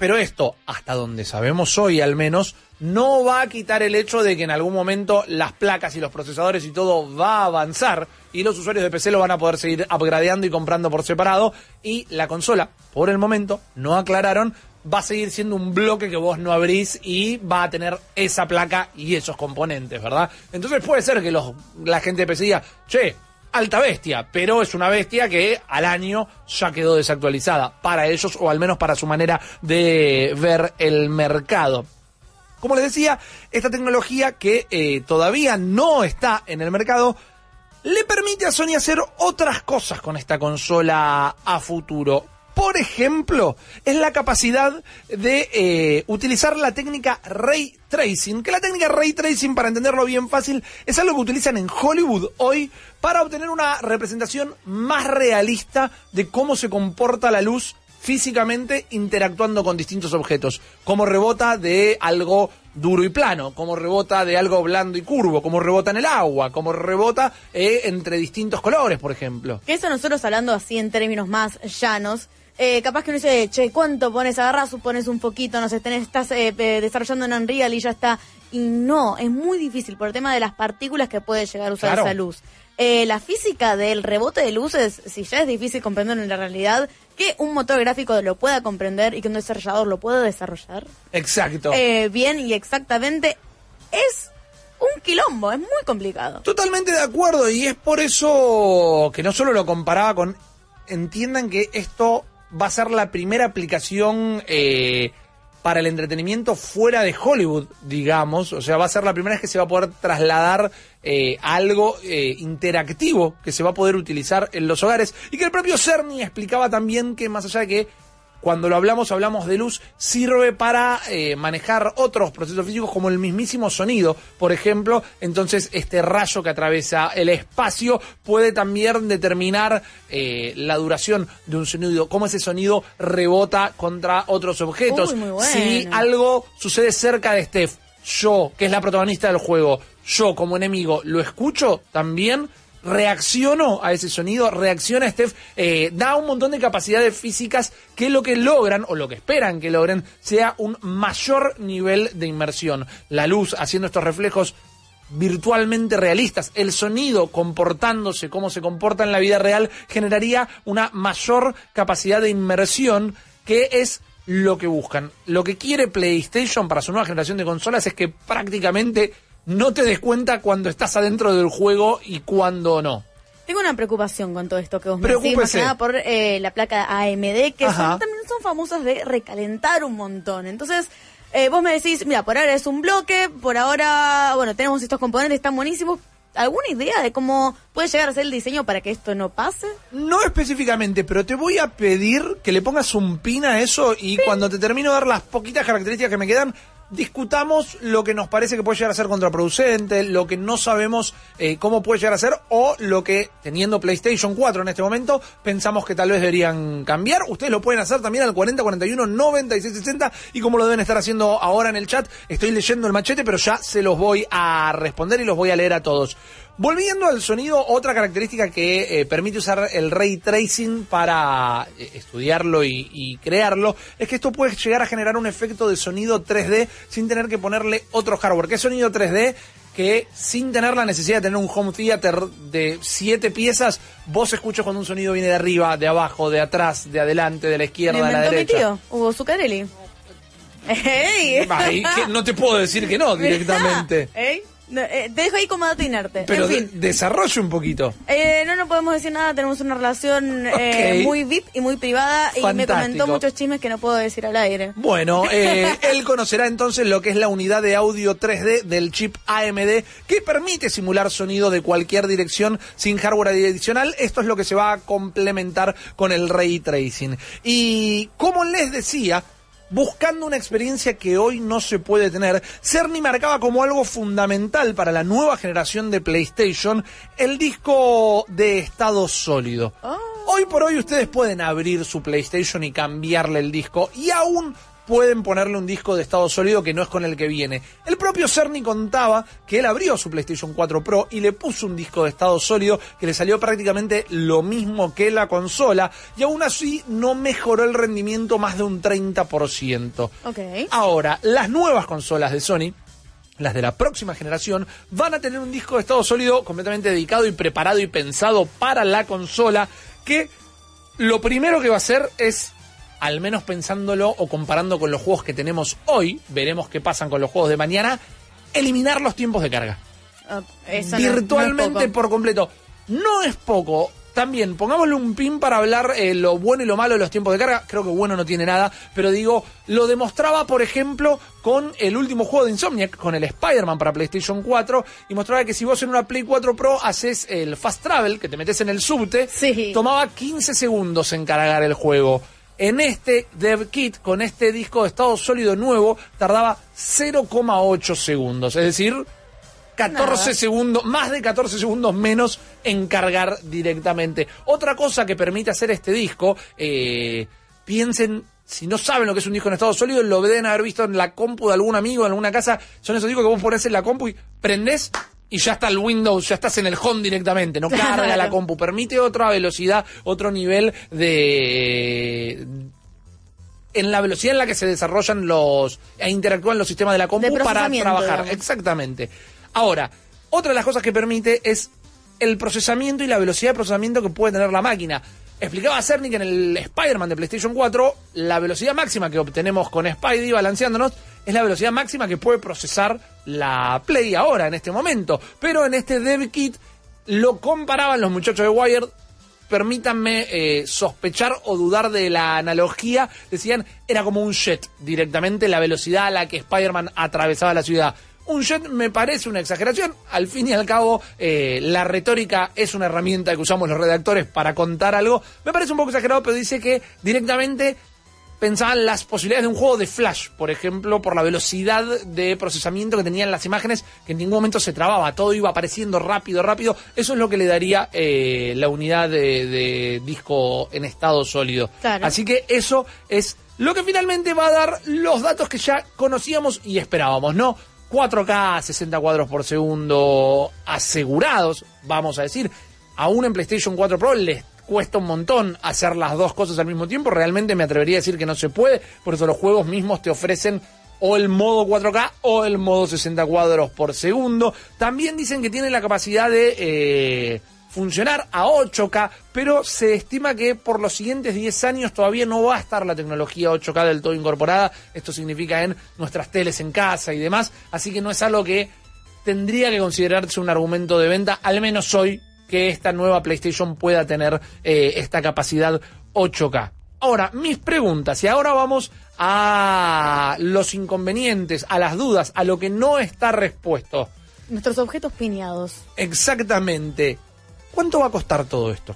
pero esto, hasta donde sabemos hoy al menos, no va a quitar el hecho de que en algún momento las placas y los procesadores y todo va a avanzar y los usuarios de PC lo van a poder seguir upgradeando y comprando por separado y la consola, por el momento, no aclararon, va a seguir siendo un bloque que vos no abrís y va a tener esa placa y esos componentes, ¿verdad? Entonces puede ser que los, la gente de PC diga, che, alta bestia, pero es una bestia que al año ya quedó desactualizada para ellos o al menos para su manera de ver el mercado. Como les decía, esta tecnología que eh, todavía no está en el mercado le permite a Sony hacer otras cosas con esta consola a futuro. Por ejemplo, es la capacidad de eh, utilizar la técnica Ray Tracing, que la técnica Ray Tracing, para entenderlo bien fácil, es algo que utilizan en Hollywood hoy para obtener una representación más realista de cómo se comporta la luz físicamente interactuando con distintos objetos, como rebota de algo duro y plano, como rebota de algo blando y curvo, como rebota en el agua, como rebota eh, entre distintos colores, por ejemplo. Eso nosotros hablando así en términos más llanos, eh, capaz que uno dice, che, ¿cuánto pones? Agarras, pones un poquito, no sé, tenés, estás eh, eh, desarrollando en Unreal y ya está. Y no, es muy difícil por el tema de las partículas que puede llegar a usar Claro. esa luz. Eh, la física del rebote de luces, si ya es difícil comprenderlo en la realidad, que un motor gráfico lo pueda comprender y que un desarrollador lo pueda desarrollar Exacto. eh, bien y exactamente, es un quilombo, es muy complicado. Totalmente de acuerdo y es por eso que no solo lo comparaba con... Entiendan que esto va a ser la primera aplicación eh, para el entretenimiento fuera de Hollywood, digamos. O sea, va a ser la primera vez que se va a poder trasladar eh, algo eh, interactivo que se va a poder utilizar en los hogares. Y que el propio Cerny explicaba también que más allá de que cuando lo hablamos, hablamos de luz, sirve para eh, manejar otros procesos físicos como el mismísimo sonido, por ejemplo. Entonces, este rayo que atraviesa el espacio puede también determinar eh, la duración de un sonido, cómo ese sonido rebota contra otros objetos. Uy, muy bueno. Si algo sucede cerca de Steph, yo, que es la protagonista del juego, yo como enemigo, lo escucho también reacciono a ese sonido, reacciona Steph, eh, da un montón de capacidades físicas que lo que logran, o lo que esperan que logren, sea un mayor nivel de inmersión. La luz haciendo estos reflejos virtualmente realistas, el sonido comportándose como se comporta en la vida real, generaría una mayor capacidad de inmersión que es lo que buscan. Lo que quiere PlayStation para su nueva generación de consolas es que prácticamente no te des cuenta cuando estás adentro del juego y cuando no. Tengo una preocupación con todo esto que vos me decís, más Preocúpese. que nada por eh, la placa AMD, que son, también son famosas de recalentar un montón. Entonces, Eh, vos me decís, mira, por ahora es un bloque, por ahora, bueno, tenemos estos componentes tan buenísimos. ¿Alguna idea de cómo puede llegar a ser el diseño para que esto no pase? No específicamente, pero te voy a pedir que le pongas un pin a eso y cuando te termino de dar las poquitas características que me quedan, discutamos lo que nos parece que puede llegar a ser contraproducente, lo que no sabemos eh, cómo puede llegar a ser o lo que, teniendo PlayStation 4 en este momento, pensamos que tal vez deberían cambiar. Ustedes lo pueden hacer también al 4041 9660 y como lo deben estar haciendo ahora en el chat, estoy leyendo el machete, pero ya se los voy a responder y los voy a leer a todos. Volviendo al sonido, otra característica que eh, permite usar el ray tracing para eh, estudiarlo y, y crearlo es que esto puede llegar a generar un efecto de sonido 3D sin tener que ponerle otro hardware. ¿Qué es sonido 3D? que sin tener la necesidad de tener un home theater de siete piezas, vos escuchas cuando un sonido viene de arriba, de abajo, de atrás, de adelante, de la izquierda, de la inventó mi derecha. tío, Hugo no te puedo decir que no [laughs] directamente. [laughs] Eh, te dejo ahí como dato inerte. Pero en fin. de- desarrolle un poquito. Eh, no, no podemos decir nada, tenemos una relación eh, muy VIP y muy privada y me comentó muchos chismes que no puedo decir al aire. Bueno, [laughs] eh, él conocerá entonces lo que es la unidad de audio 3D del chip AMD que permite simular sonido de cualquier dirección sin hardware adicional. Esto es lo que se va a complementar con el ray tracing. Y como les decía, buscando una experiencia que hoy no se puede tener, Cerny marcaba como algo fundamental para la nueva generación de PlayStation el disco de estado sólido. Hoy por hoy ustedes pueden abrir su PlayStation y cambiarle el disco y aún pueden ponerle un disco de estado sólido que no es con el que viene. El propio Cerny contaba que él abrió su PlayStation 4 Pro y le puso un disco de estado sólido que le salió prácticamente lo mismo que la consola y aún así no mejoró el rendimiento más de un 30%. Ok. Ahora, las nuevas consolas de Sony las de la próxima generación, van a tener un disco de estado sólido completamente dedicado y preparado y pensado para la consola, que lo primero que va a hacer es, al menos pensándolo o comparando con los juegos que tenemos hoy, veremos qué pasan con los juegos de mañana, eliminar los tiempos de carga. Eso no- no es Virtualmente por completo. No es poco. También, pongámosle un pin para hablar eh, lo bueno y lo malo de los tiempos de carga. Creo que bueno no tiene nada, pero digo, lo demostraba, por ejemplo, con el último juego de Insomniac, con el Spider-Man para PlayStation 4, y mostraba que si vos en una Play 4 Pro haces el Fast Travel, que te metes en el subte, Sí. tomaba 15 segundos en cargar el juego. En este Dev Kit, con este disco de estado sólido nuevo, tardaba 0,8 segundos. Es decir, 14 Nada. segundos, más de 14 segundos menos en cargar directamente. Otra cosa que permite hacer este disco, eh, piensen, si no saben lo que es un disco en estado sólido, lo deben haber visto en la compu de algún amigo, en alguna casa. Son esos discos que vos pones en la compu y prendés y ya está el Windows, ya estás en el home directamente, no carga la compu. Permite otra velocidad, otro nivel de en la velocidad en la que se desarrollan los e interactúan los sistemas de la compu De para trabajar. digamos. Exactamente. Ahora, otra de las cosas que permite es el procesamiento y la velocidad de procesamiento que puede tener la máquina. Explicaba Cerny que en el Spider-Man de PlayStation 4, la velocidad máxima que obtenemos con Spidey balanceándonos es la velocidad máxima que puede procesar la Play ahora, en este momento. Pero en este Dev Kit lo comparaban los muchachos de Wired permítanme eh, sospechar o dudar de la analogía, decían, era como un jet directamente la velocidad a la que Spider-Man atravesaba la ciudad. Un jet me parece una exageración, al fin y al cabo eh, la retórica es una herramienta que usamos los redactores para contar algo, me parece un poco exagerado, pero dice que directamente pensaban las posibilidades de un juego de Flash, por ejemplo, por la velocidad de procesamiento que tenían las imágenes, que en ningún momento se trababa, todo iba apareciendo rápido, rápido. Eso es lo que le daría eh, la unidad de, de disco en estado sólido. Claro. Así que eso es lo que finalmente va a dar los datos que ya conocíamos y esperábamos, ¿no? 4K, 60 cuadros por segundo asegurados, vamos a decir. Aún en PlayStation 4 Pro les cuesta un montón hacer las dos cosas al mismo tiempo. Realmente me atrevería a decir que no se puede. Por eso los juegos mismos te ofrecen o el modo 4K o el modo 60 cuadros por segundo. También dicen que tiene la capacidad de eh, funcionar a 8K, pero se estima que por los siguientes 10 años todavía no va a estar la tecnología 8K del todo incorporada. Esto significa en nuestras teles en casa y demás. Así que no es algo que tendría que considerarse un argumento de venta, al menos hoy, que esta nueva PlayStation pueda tener eh, esta capacidad 8K. Ahora, mis preguntas, y ahora vamos a los inconvenientes, a las dudas, a lo que no está respuesto. Nuestros objetos piñados. Exactamente. ¿Cuánto va a costar todo esto?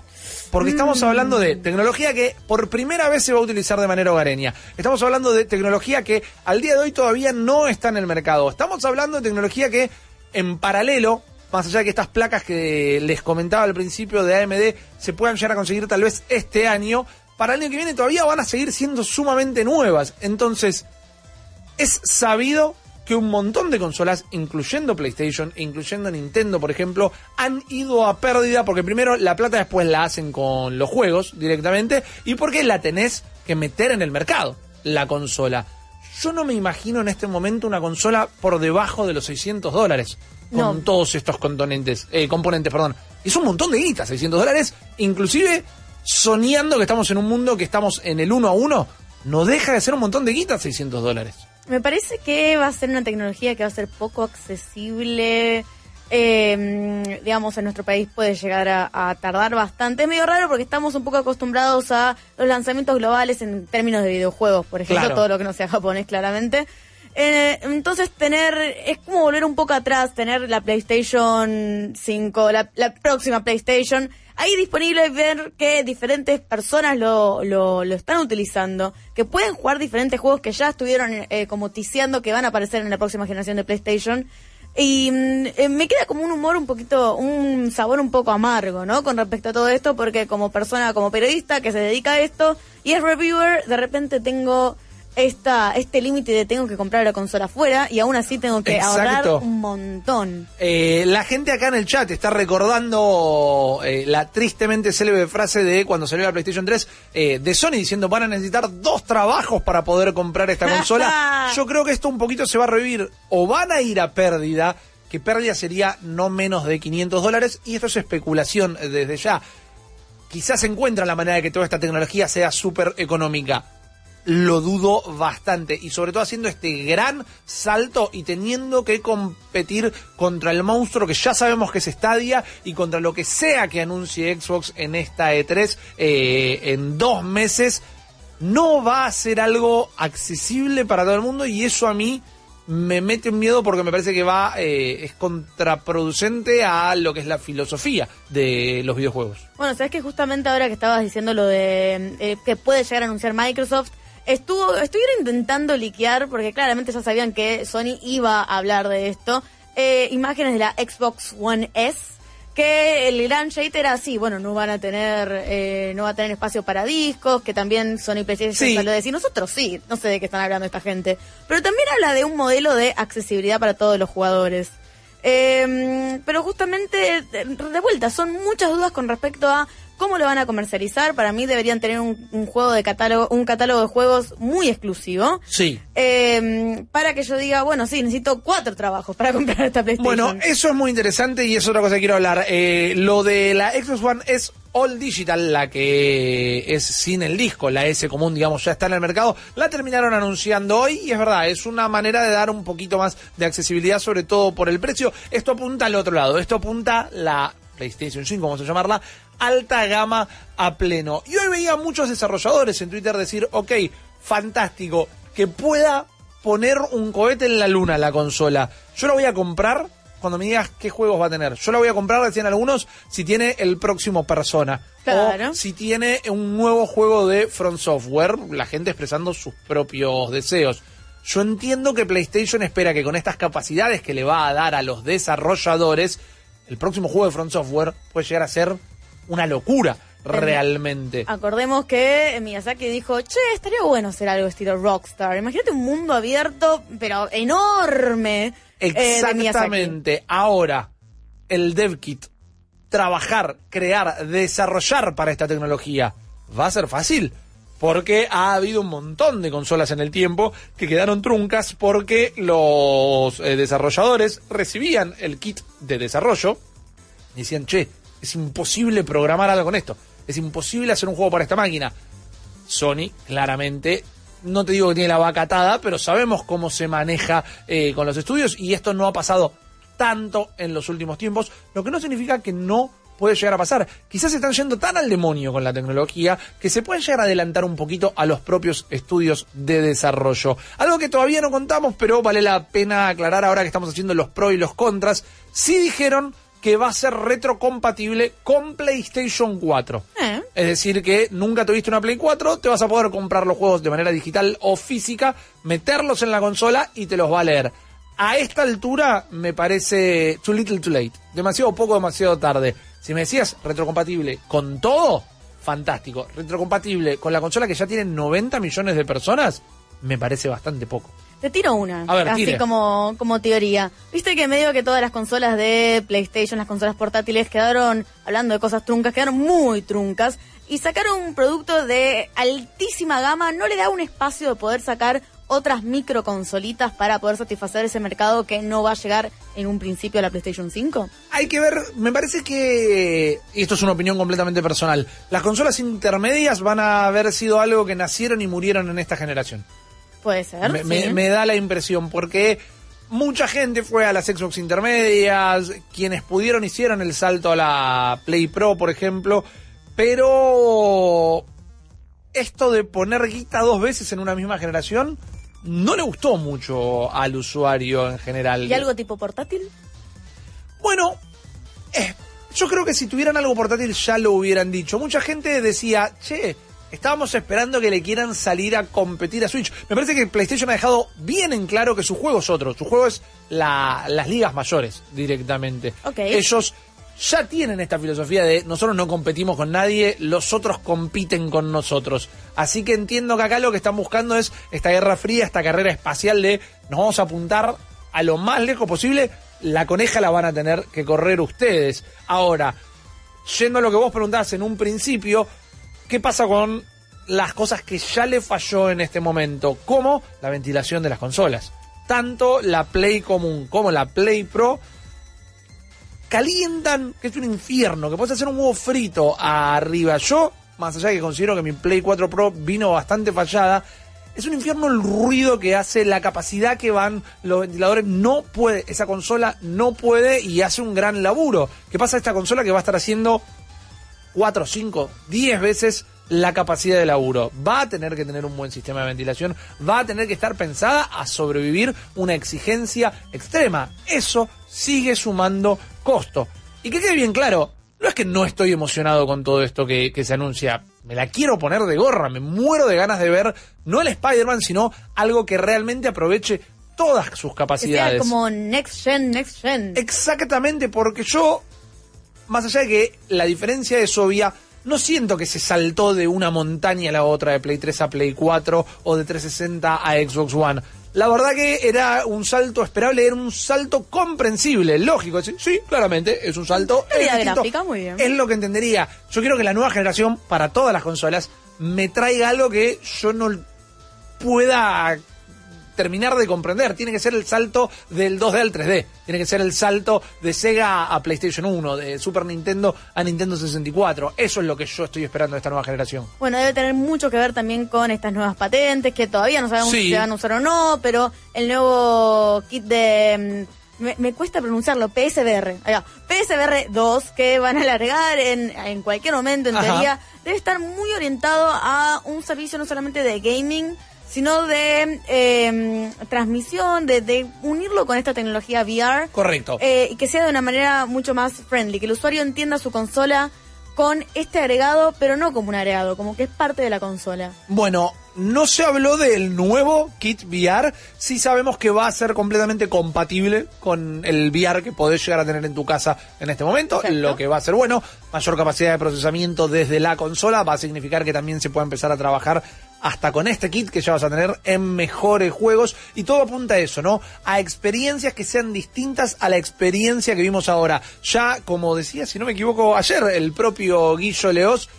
Porque estamos hablando de tecnología que por primera vez se va a utilizar de manera hogareña. Estamos hablando de tecnología que al día de hoy todavía no está en el mercado. Estamos hablando de tecnología que en paralelo, más allá de que estas placas que les comentaba al principio de AMD se puedan llegar a conseguir tal vez este año, para el año que viene todavía van a seguir siendo sumamente nuevas. Entonces, es sabido que un montón de consolas, incluyendo PlayStation, incluyendo Nintendo, por ejemplo, han ido a pérdida porque primero la plata después la hacen con los juegos directamente y porque la tenés que meter en el mercado, la consola. Yo no me imagino en este momento una consola por debajo de los 600 dólares con No. todos estos componentes, eh, componentes, perdón. Es un montón de guita, 600 dólares, inclusive soñando que estamos en un mundo que estamos en el uno a uno, no deja de ser un montón de guita 600 dólares. Me parece que va a ser una tecnología que va a ser poco accesible. eh, digamos, en nuestro país puede llegar a, a tardar bastante. Es medio raro porque estamos un poco acostumbrados a los lanzamientos globales en términos de videojuegos, por ejemplo, Claro. todo lo que no sea japonés, claramente. Eh, entonces tener, es como volver un poco atrás, tener la PlayStation 5, la, la próxima PlayStation, ahí disponible ver que diferentes personas lo, lo, lo están utilizando, que pueden jugar diferentes juegos que ya estuvieron eh, como ticiando que van a aparecer en la próxima generación de PlayStation. Y mm, eh, me queda como un humor un poquito, un sabor un poco amargo, ¿no? Con respecto a todo esto, porque como persona, como periodista que se dedica a esto y es reviewer, de repente tengo esta, este límite de tengo que comprar la consola afuera y aún así tengo que ahorrar un montón. Eh, la gente acá en el chat está recordando eh, la tristemente célebre frase de cuando salió la PlayStation 3 eh, de Sony diciendo van a necesitar dos trabajos para poder comprar esta consola. [laughs] Yo creo que esto un poquito se va a revivir o van a ir a pérdida, que pérdida sería no menos de 500 dólares y esto es especulación eh, desde ya. Quizás se encuentra la manera de que toda esta tecnología sea súper económica lo dudo bastante y sobre todo haciendo este gran salto y teniendo que competir contra el monstruo que ya sabemos que es Stadia y contra lo que sea que anuncie Xbox en esta E3 eh, en dos meses no va a ser algo accesible para todo el mundo y eso a mí me mete un miedo porque me parece que va eh, es contraproducente a lo que es la filosofía de los videojuegos. Bueno, sabes que justamente ahora que estabas diciendo lo de eh, que puede llegar a anunciar Microsoft, estuvo, estuvieron intentando liquear, porque claramente ya sabían que Sony iba a hablar de esto, eh, imágenes de la Xbox One S, que el gran shade era así, bueno, no van a tener, eh, no va a tener espacio para discos, que también Sony PlayStation Sí. salió a decir, nosotros sí, no sé de qué están hablando esta gente, pero también habla de un modelo de accesibilidad para todos los jugadores. Eh, pero justamente, de de vuelta, son muchas dudas con respecto a cómo lo van a comercializar. Para mí deberían tener un, un juego de catálogo, un catálogo de juegos muy exclusivo. Sí. Eh, para que yo diga, bueno, sí, necesito cuatro trabajos para [laughs] comprar esta PlayStation. Bueno, eso es muy interesante y es otra cosa que quiero hablar. Eh, lo de la Xbox One es All Digital, la que es sin el disco, la S común, digamos, ya está en el mercado. La terminaron anunciando hoy y es verdad, es una manera de dar un poquito más de accesibilidad, sobre todo por el precio. Esto apunta al otro lado, esto apunta la PlayStation 5, vamos a llamarla, alta gama a pleno. Y hoy veía muchos desarrolladores en Twitter decir, ok, fantástico, que pueda poner un cohete en la luna la consola. Yo la voy a comprar cuando me digas qué juegos va a tener. Yo la voy a comprar, decían algunos, si tiene el próximo Persona. Claro. O si tiene un nuevo juego de Front Software, la gente expresando sus propios deseos. Yo entiendo que PlayStation espera que con estas capacidades que le va a dar a los desarrolladores, el próximo juego de Front Software puede llegar a ser una locura realmente. Acordemos que Miyazaki dijo, che, estaría bueno hacer algo estilo Rockstar. Imagínate un mundo abierto, pero enorme. eh, de. Exactamente. Ahora, el dev kit, trabajar, crear, desarrollar para esta tecnología, va a ser fácil. Porque ha habido un montón de consolas en el tiempo que quedaron truncas porque los eh, desarrolladores recibían el kit de desarrollo y decían, che, es imposible programar algo con esto. Es imposible hacer un juego para esta máquina. Sony, claramente, no te digo que tiene la vaca atada, pero sabemos cómo se maneja eh, con los estudios y esto no ha pasado tanto en los últimos tiempos, lo que no significa que no puede llegar a pasar. Quizás están yendo tan al demonio con la tecnología que se pueden llegar a adelantar un poquito a los propios estudios de desarrollo. Algo que todavía no contamos, pero vale la pena aclarar ahora que estamos haciendo los pros y los contras. Sí dijeron que va a ser retrocompatible con PlayStation 4. Eh. Es decir, que nunca tuviste una Play 4, te vas a poder comprar los juegos de manera digital o física, meterlos en la consola y te los va a leer. A esta altura me parece too little too late. Demasiado poco, demasiado tarde. Si me decías retrocompatible con todo, fantástico. Retrocompatible con la consola que ya tiene 90 millones de personas, me parece bastante poco. Te tiro una, A ver, así tire. como, como teoría. Viste que medio que todas las consolas de PlayStation, las consolas portátiles, quedaron, hablando de cosas truncas, quedaron muy truncas. Y sacaron un producto de altísima gama, no le da un espacio de poder sacar otras microconsolitas para poder satisfacer ese mercado que no va a llegar en un principio a la PlayStation 5. Hay que ver, me parece que, y esto es una opinión completamente personal, las consolas intermedias van a haber sido algo que nacieron y murieron en esta generación. Puede ser. Me, sí. me- me da la impresión, porque mucha gente fue a las Xbox intermedias, quienes pudieron hicieron el salto a la Play Pro, por ejemplo, pero esto de poner guita dos veces en una misma generación no le gustó mucho al usuario en general. ¿Y algo tipo portátil? Bueno, eh, yo creo que si tuvieran algo portátil ya lo hubieran dicho. Mucha gente decía, che, estábamos esperando que le quieran salir a competir a Switch. Me parece que PlayStation ha dejado bien en claro que su juego es otro. Su juego es la- las ligas mayores directamente. Ok. Ellos ya tienen esta filosofía de nosotros no competimos con nadie, los otros compiten con nosotros. Así que entiendo que acá lo que están buscando es esta guerra fría, esta carrera espacial de nos vamos a apuntar a lo más lejos posible. La coneja la van a tener que correr ustedes. Ahora, yendo a lo que vos preguntabas en un principio, ¿qué pasa con las cosas que ya le falló en este momento? Como la ventilación de las consolas. Tanto la Play común como la Play Pro calientan, que es un infierno, que puedes hacer un huevo frito arriba. Yo, más allá de que considero que mi Play 4 Pro vino bastante fallada, es un infierno el ruido que hace, la capacidad que van los ventiladores. No puede, esa consola no puede y hace un gran laburo. ¿Qué pasa esta consola que va a estar haciendo 4, 5, 10 veces la capacidad de laburo. Va a tener que tener un buen sistema de ventilación, va a tener que estar pensada a sobrevivir una exigencia extrema. Eso sigue sumando costo. Y que quede bien claro, no es que no estoy emocionado con todo esto que, que se anuncia. Me la quiero poner de gorra, me muero de ganas de ver no el Spider-Man, sino algo que realmente aproveche todas sus Que sea capacidades. como next gen, next gen. Exactamente, porque yo, más allá de que la diferencia es obvia, no siento que se saltó de una montaña a la otra, de Play 3 a Play 4 o de 360 a Xbox One. La verdad que era un salto esperable, era un salto comprensible, lógico. Sí, sí, claramente, es un salto. Calidad es distinto. gráfica, muy bien. Es lo que entendería. Yo quiero que la nueva generación, para todas las consolas, me traiga algo que yo no pueda terminar de comprender. Tiene que ser el salto del 2D al 3D. Tiene que ser el salto de Sega a PlayStation 1, de Super Nintendo a Nintendo 64. Eso es lo que yo estoy esperando de esta nueva generación. Bueno, debe tener mucho que ver también con estas nuevas patentes, que todavía no sabemos Sí. si se van a usar o no, pero el nuevo kit de... mm, Me, me cuesta pronunciarlo, PSVR. Ahí va. PSVR 2, que van a alargar en, en cualquier momento, en Ajá. teoría, debe estar muy orientado a un servicio no solamente de gaming, sino de eh, transmisión, de, de unirlo con esta tecnología VR. Correcto. Eh, y que sea de una manera mucho más friendly, que el usuario entienda su consola con este agregado, pero no como un agregado, como que es parte de la consola. Bueno, no se habló del nuevo kit VR. Sí sabemos que va a ser completamente compatible con el VR que podés llegar a tener en tu casa en este momento. Lo que va a ser bueno, mayor capacidad de procesamiento desde la consola. Va a significar que también se puede empezar a trabajar hasta con este kit que ya vas a tener en mejores juegos. Y todo apunta a eso, ¿no? A experiencias que sean distintas a la experiencia que vimos ahora. Ya, como decía, si no me equivoco, ayer el propio Guillo Leos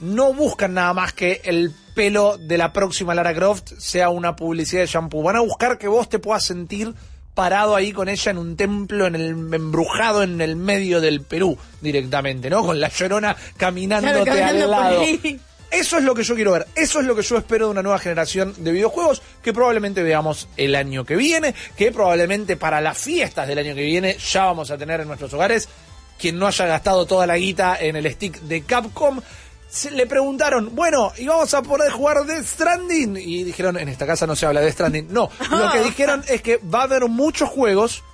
no buscan nada más que el pelo de la próxima Lara Croft sea una publicidad de shampoo. Van a buscar que vos te puedas sentir parado ahí con ella en un templo en el embrujado en el medio del Perú directamente, ¿no? Con la llorona caminándote Claro, caminando al por lado. ahí. Eso es lo que yo quiero ver. Eso es lo que yo espero de una nueva generación de videojuegos que probablemente veamos el año que viene, que probablemente para las fiestas del año que viene ya vamos a tener en nuestros hogares. quien no haya gastado toda la guita en el stick de Capcom, se- le preguntaron, bueno, ¿y vamos a poder jugar Death Stranding? Y dijeron, en esta casa no se habla de Stranding. No, [laughs] lo que dijeron es que va a haber muchos juegos,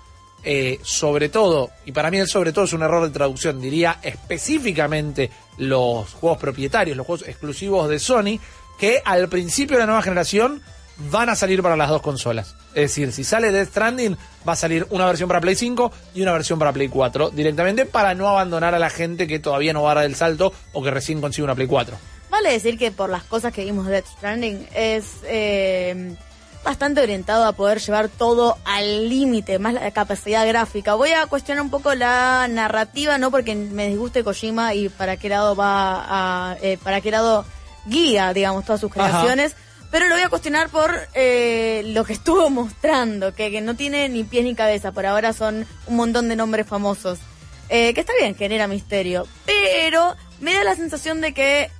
eh, sobre todo, y para mí el sobre todo es un error de traducción, diría específicamente los juegos propietarios, los juegos exclusivos de Sony, que al principio de la nueva generación van a salir para las dos consolas. Es decir, si sale Death Stranding, va a salir una versión para Play 5 y una versión para Play 4 directamente para no abandonar a la gente que todavía no va a dar el salto o que recién consigue una Play 4. Vale decir que por las cosas que vimos de Death Stranding es eh, bastante orientado a poder llevar todo al límite, más la capacidad gráfica. Voy a cuestionar un poco la narrativa, no porque me disguste Kojima y para qué lado va a, eh, para qué lado guía, digamos, todas sus Ajá. creaciones. Pero lo voy a cuestionar por eh, lo que [laughs] estuvo mostrando, que, que no tiene ni pies ni cabeza. Por ahora son un montón de nombres famosos. Eh, que está bien, genera misterio. Pero me da la sensación de que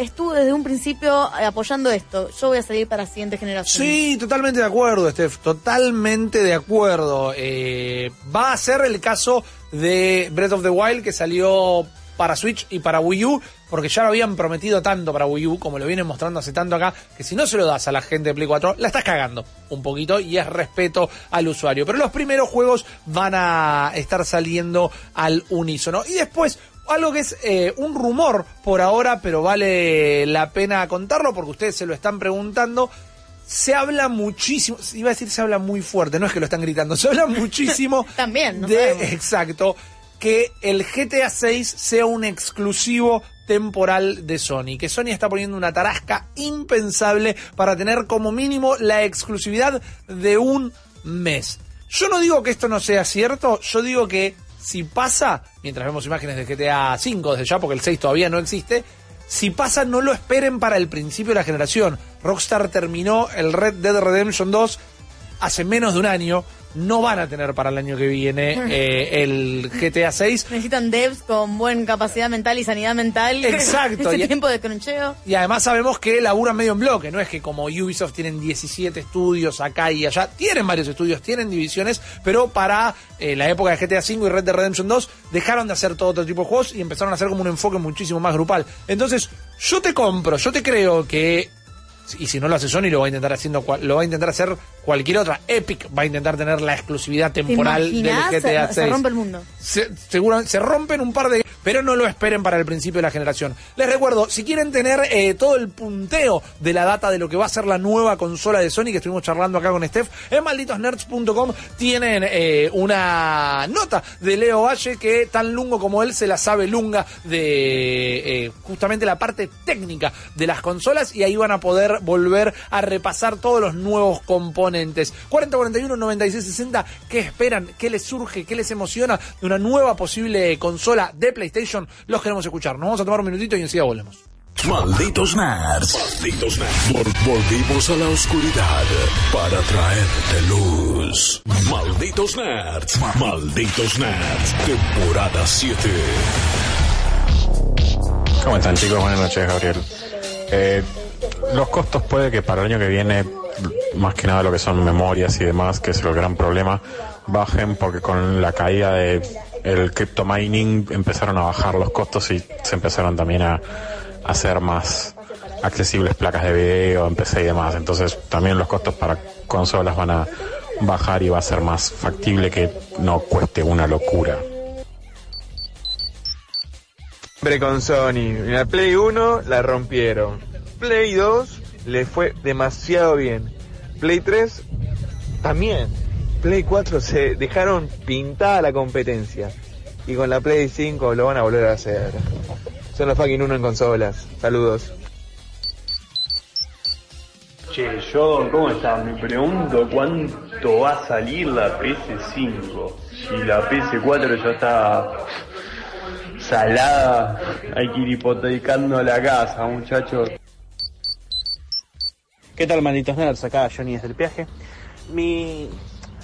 estuvo desde un principio eh, apoyando esto. Yo voy a salir para la siguiente generación. Sí, totalmente de acuerdo, Steph, totalmente de acuerdo. Eh, va a ser el caso de Breath of the Wild que salió para Switch y para Wii U, porque ya lo habían prometido tanto para Wii U, como lo vienen mostrando hace tanto acá, que si no se lo das a la gente de Play 4, la estás cagando un poquito y es respeto al usuario. Pero los primeros juegos van a estar saliendo al unísono. Y después, algo que es eh, un rumor por ahora, pero vale la pena contarlo porque ustedes se lo están preguntando. Se habla muchísimo, iba a decir se habla muy fuerte, no es que lo están gritando, [laughs] se habla muchísimo [laughs] También, no de, sabemos. exacto, que el GTA 6 sea un exclusivo temporal de Sony, que Sony está poniendo una tarasca impensable para tener como mínimo la exclusividad de un mes. Yo no digo que esto no sea cierto, yo digo que si pasa, mientras vemos imágenes de GTA 5 desde ya, porque el 6 todavía no existe, si pasa no lo esperen para el principio de la generación. Rockstar terminó el Red Dead Redemption 2 hace menos de un año, no van a tener para el año que viene [laughs] eh, el GTA 6. Necesitan devs con buena capacidad mental y sanidad mental. [laughs] Exacto, Ese y- tiempo de cruncheo. Y además sabemos que laburan medio en bloque, no es que como Ubisoft tienen 17 estudios acá y allá, tienen varios estudios, tienen divisiones, pero para eh, la época de GTA V y Red Dead Redemption 2 dejaron de hacer todo otro tipo de juegos y empezaron a hacer como un enfoque muchísimo más grupal. Entonces, yo te compro, yo te creo que y si no lo hace Sony lo va a intentar haciendo lo va a intentar hacer cualquier otra Epic va a intentar tener la exclusividad ¿Te temporal del? GTA Se, 6 se rompe el mundo. se, seguro- se rompen un par de... Pero no lo esperen para el principio de la generación. Les recuerdo, si quieren tener eh, todo el punteo de la data de lo que va a ser la nueva consola de Sony, que estuvimos charlando acá con Steph, en malditosnerds.com tienen eh, una nota de Leo Valle que tan lungo como él se la sabe lunga de eh, justamente la parte técnica de las consolas y ahí van a poder volver a repasar todos los nuevos componentes. 4041 96 60, ¿qué esperan? ¿Qué les surge? ¿Qué les emociona de una nueva posible consola de PlayStation? Los queremos escuchar. Nos vamos a tomar un minutito y enseguida volvemos. Malditos nerds. Malditos nerds. Vol- volvimos a la oscuridad para traerte luz. Malditos nerds. Malditos nerds. Temporada 7. ¿Cómo están chicos? Buenas noches, Gabriel. Eh, los costos puede que para el año que viene, más que nada lo que son memorias y demás, que es el gran problema, bajen porque con la caída de el crypto mining empezaron a bajar los costos y se empezaron también a, hacer más accesibles placas de video, en PC y demás. Entonces también los costos para consolas van a bajar y va a ser más factible que no cueste una locura. Siempre con Sony. La Play 1 la rompieron. Play 2 le fue demasiado bien. Play 3 también. Play 4 se dejaron pintada la competencia. Y con la Play 5 lo van a volver a hacer. Son los fucking uno en consolas. Saludos. Che, John, ¿cómo estás? Me pregunto cuánto va a salir la PS5. Si la PS4 ya está salada, hay que ir hipotecando la casa, muchachos. ¿Qué tal, malditos nerds? Acá Johnny desde el viaje. Mi...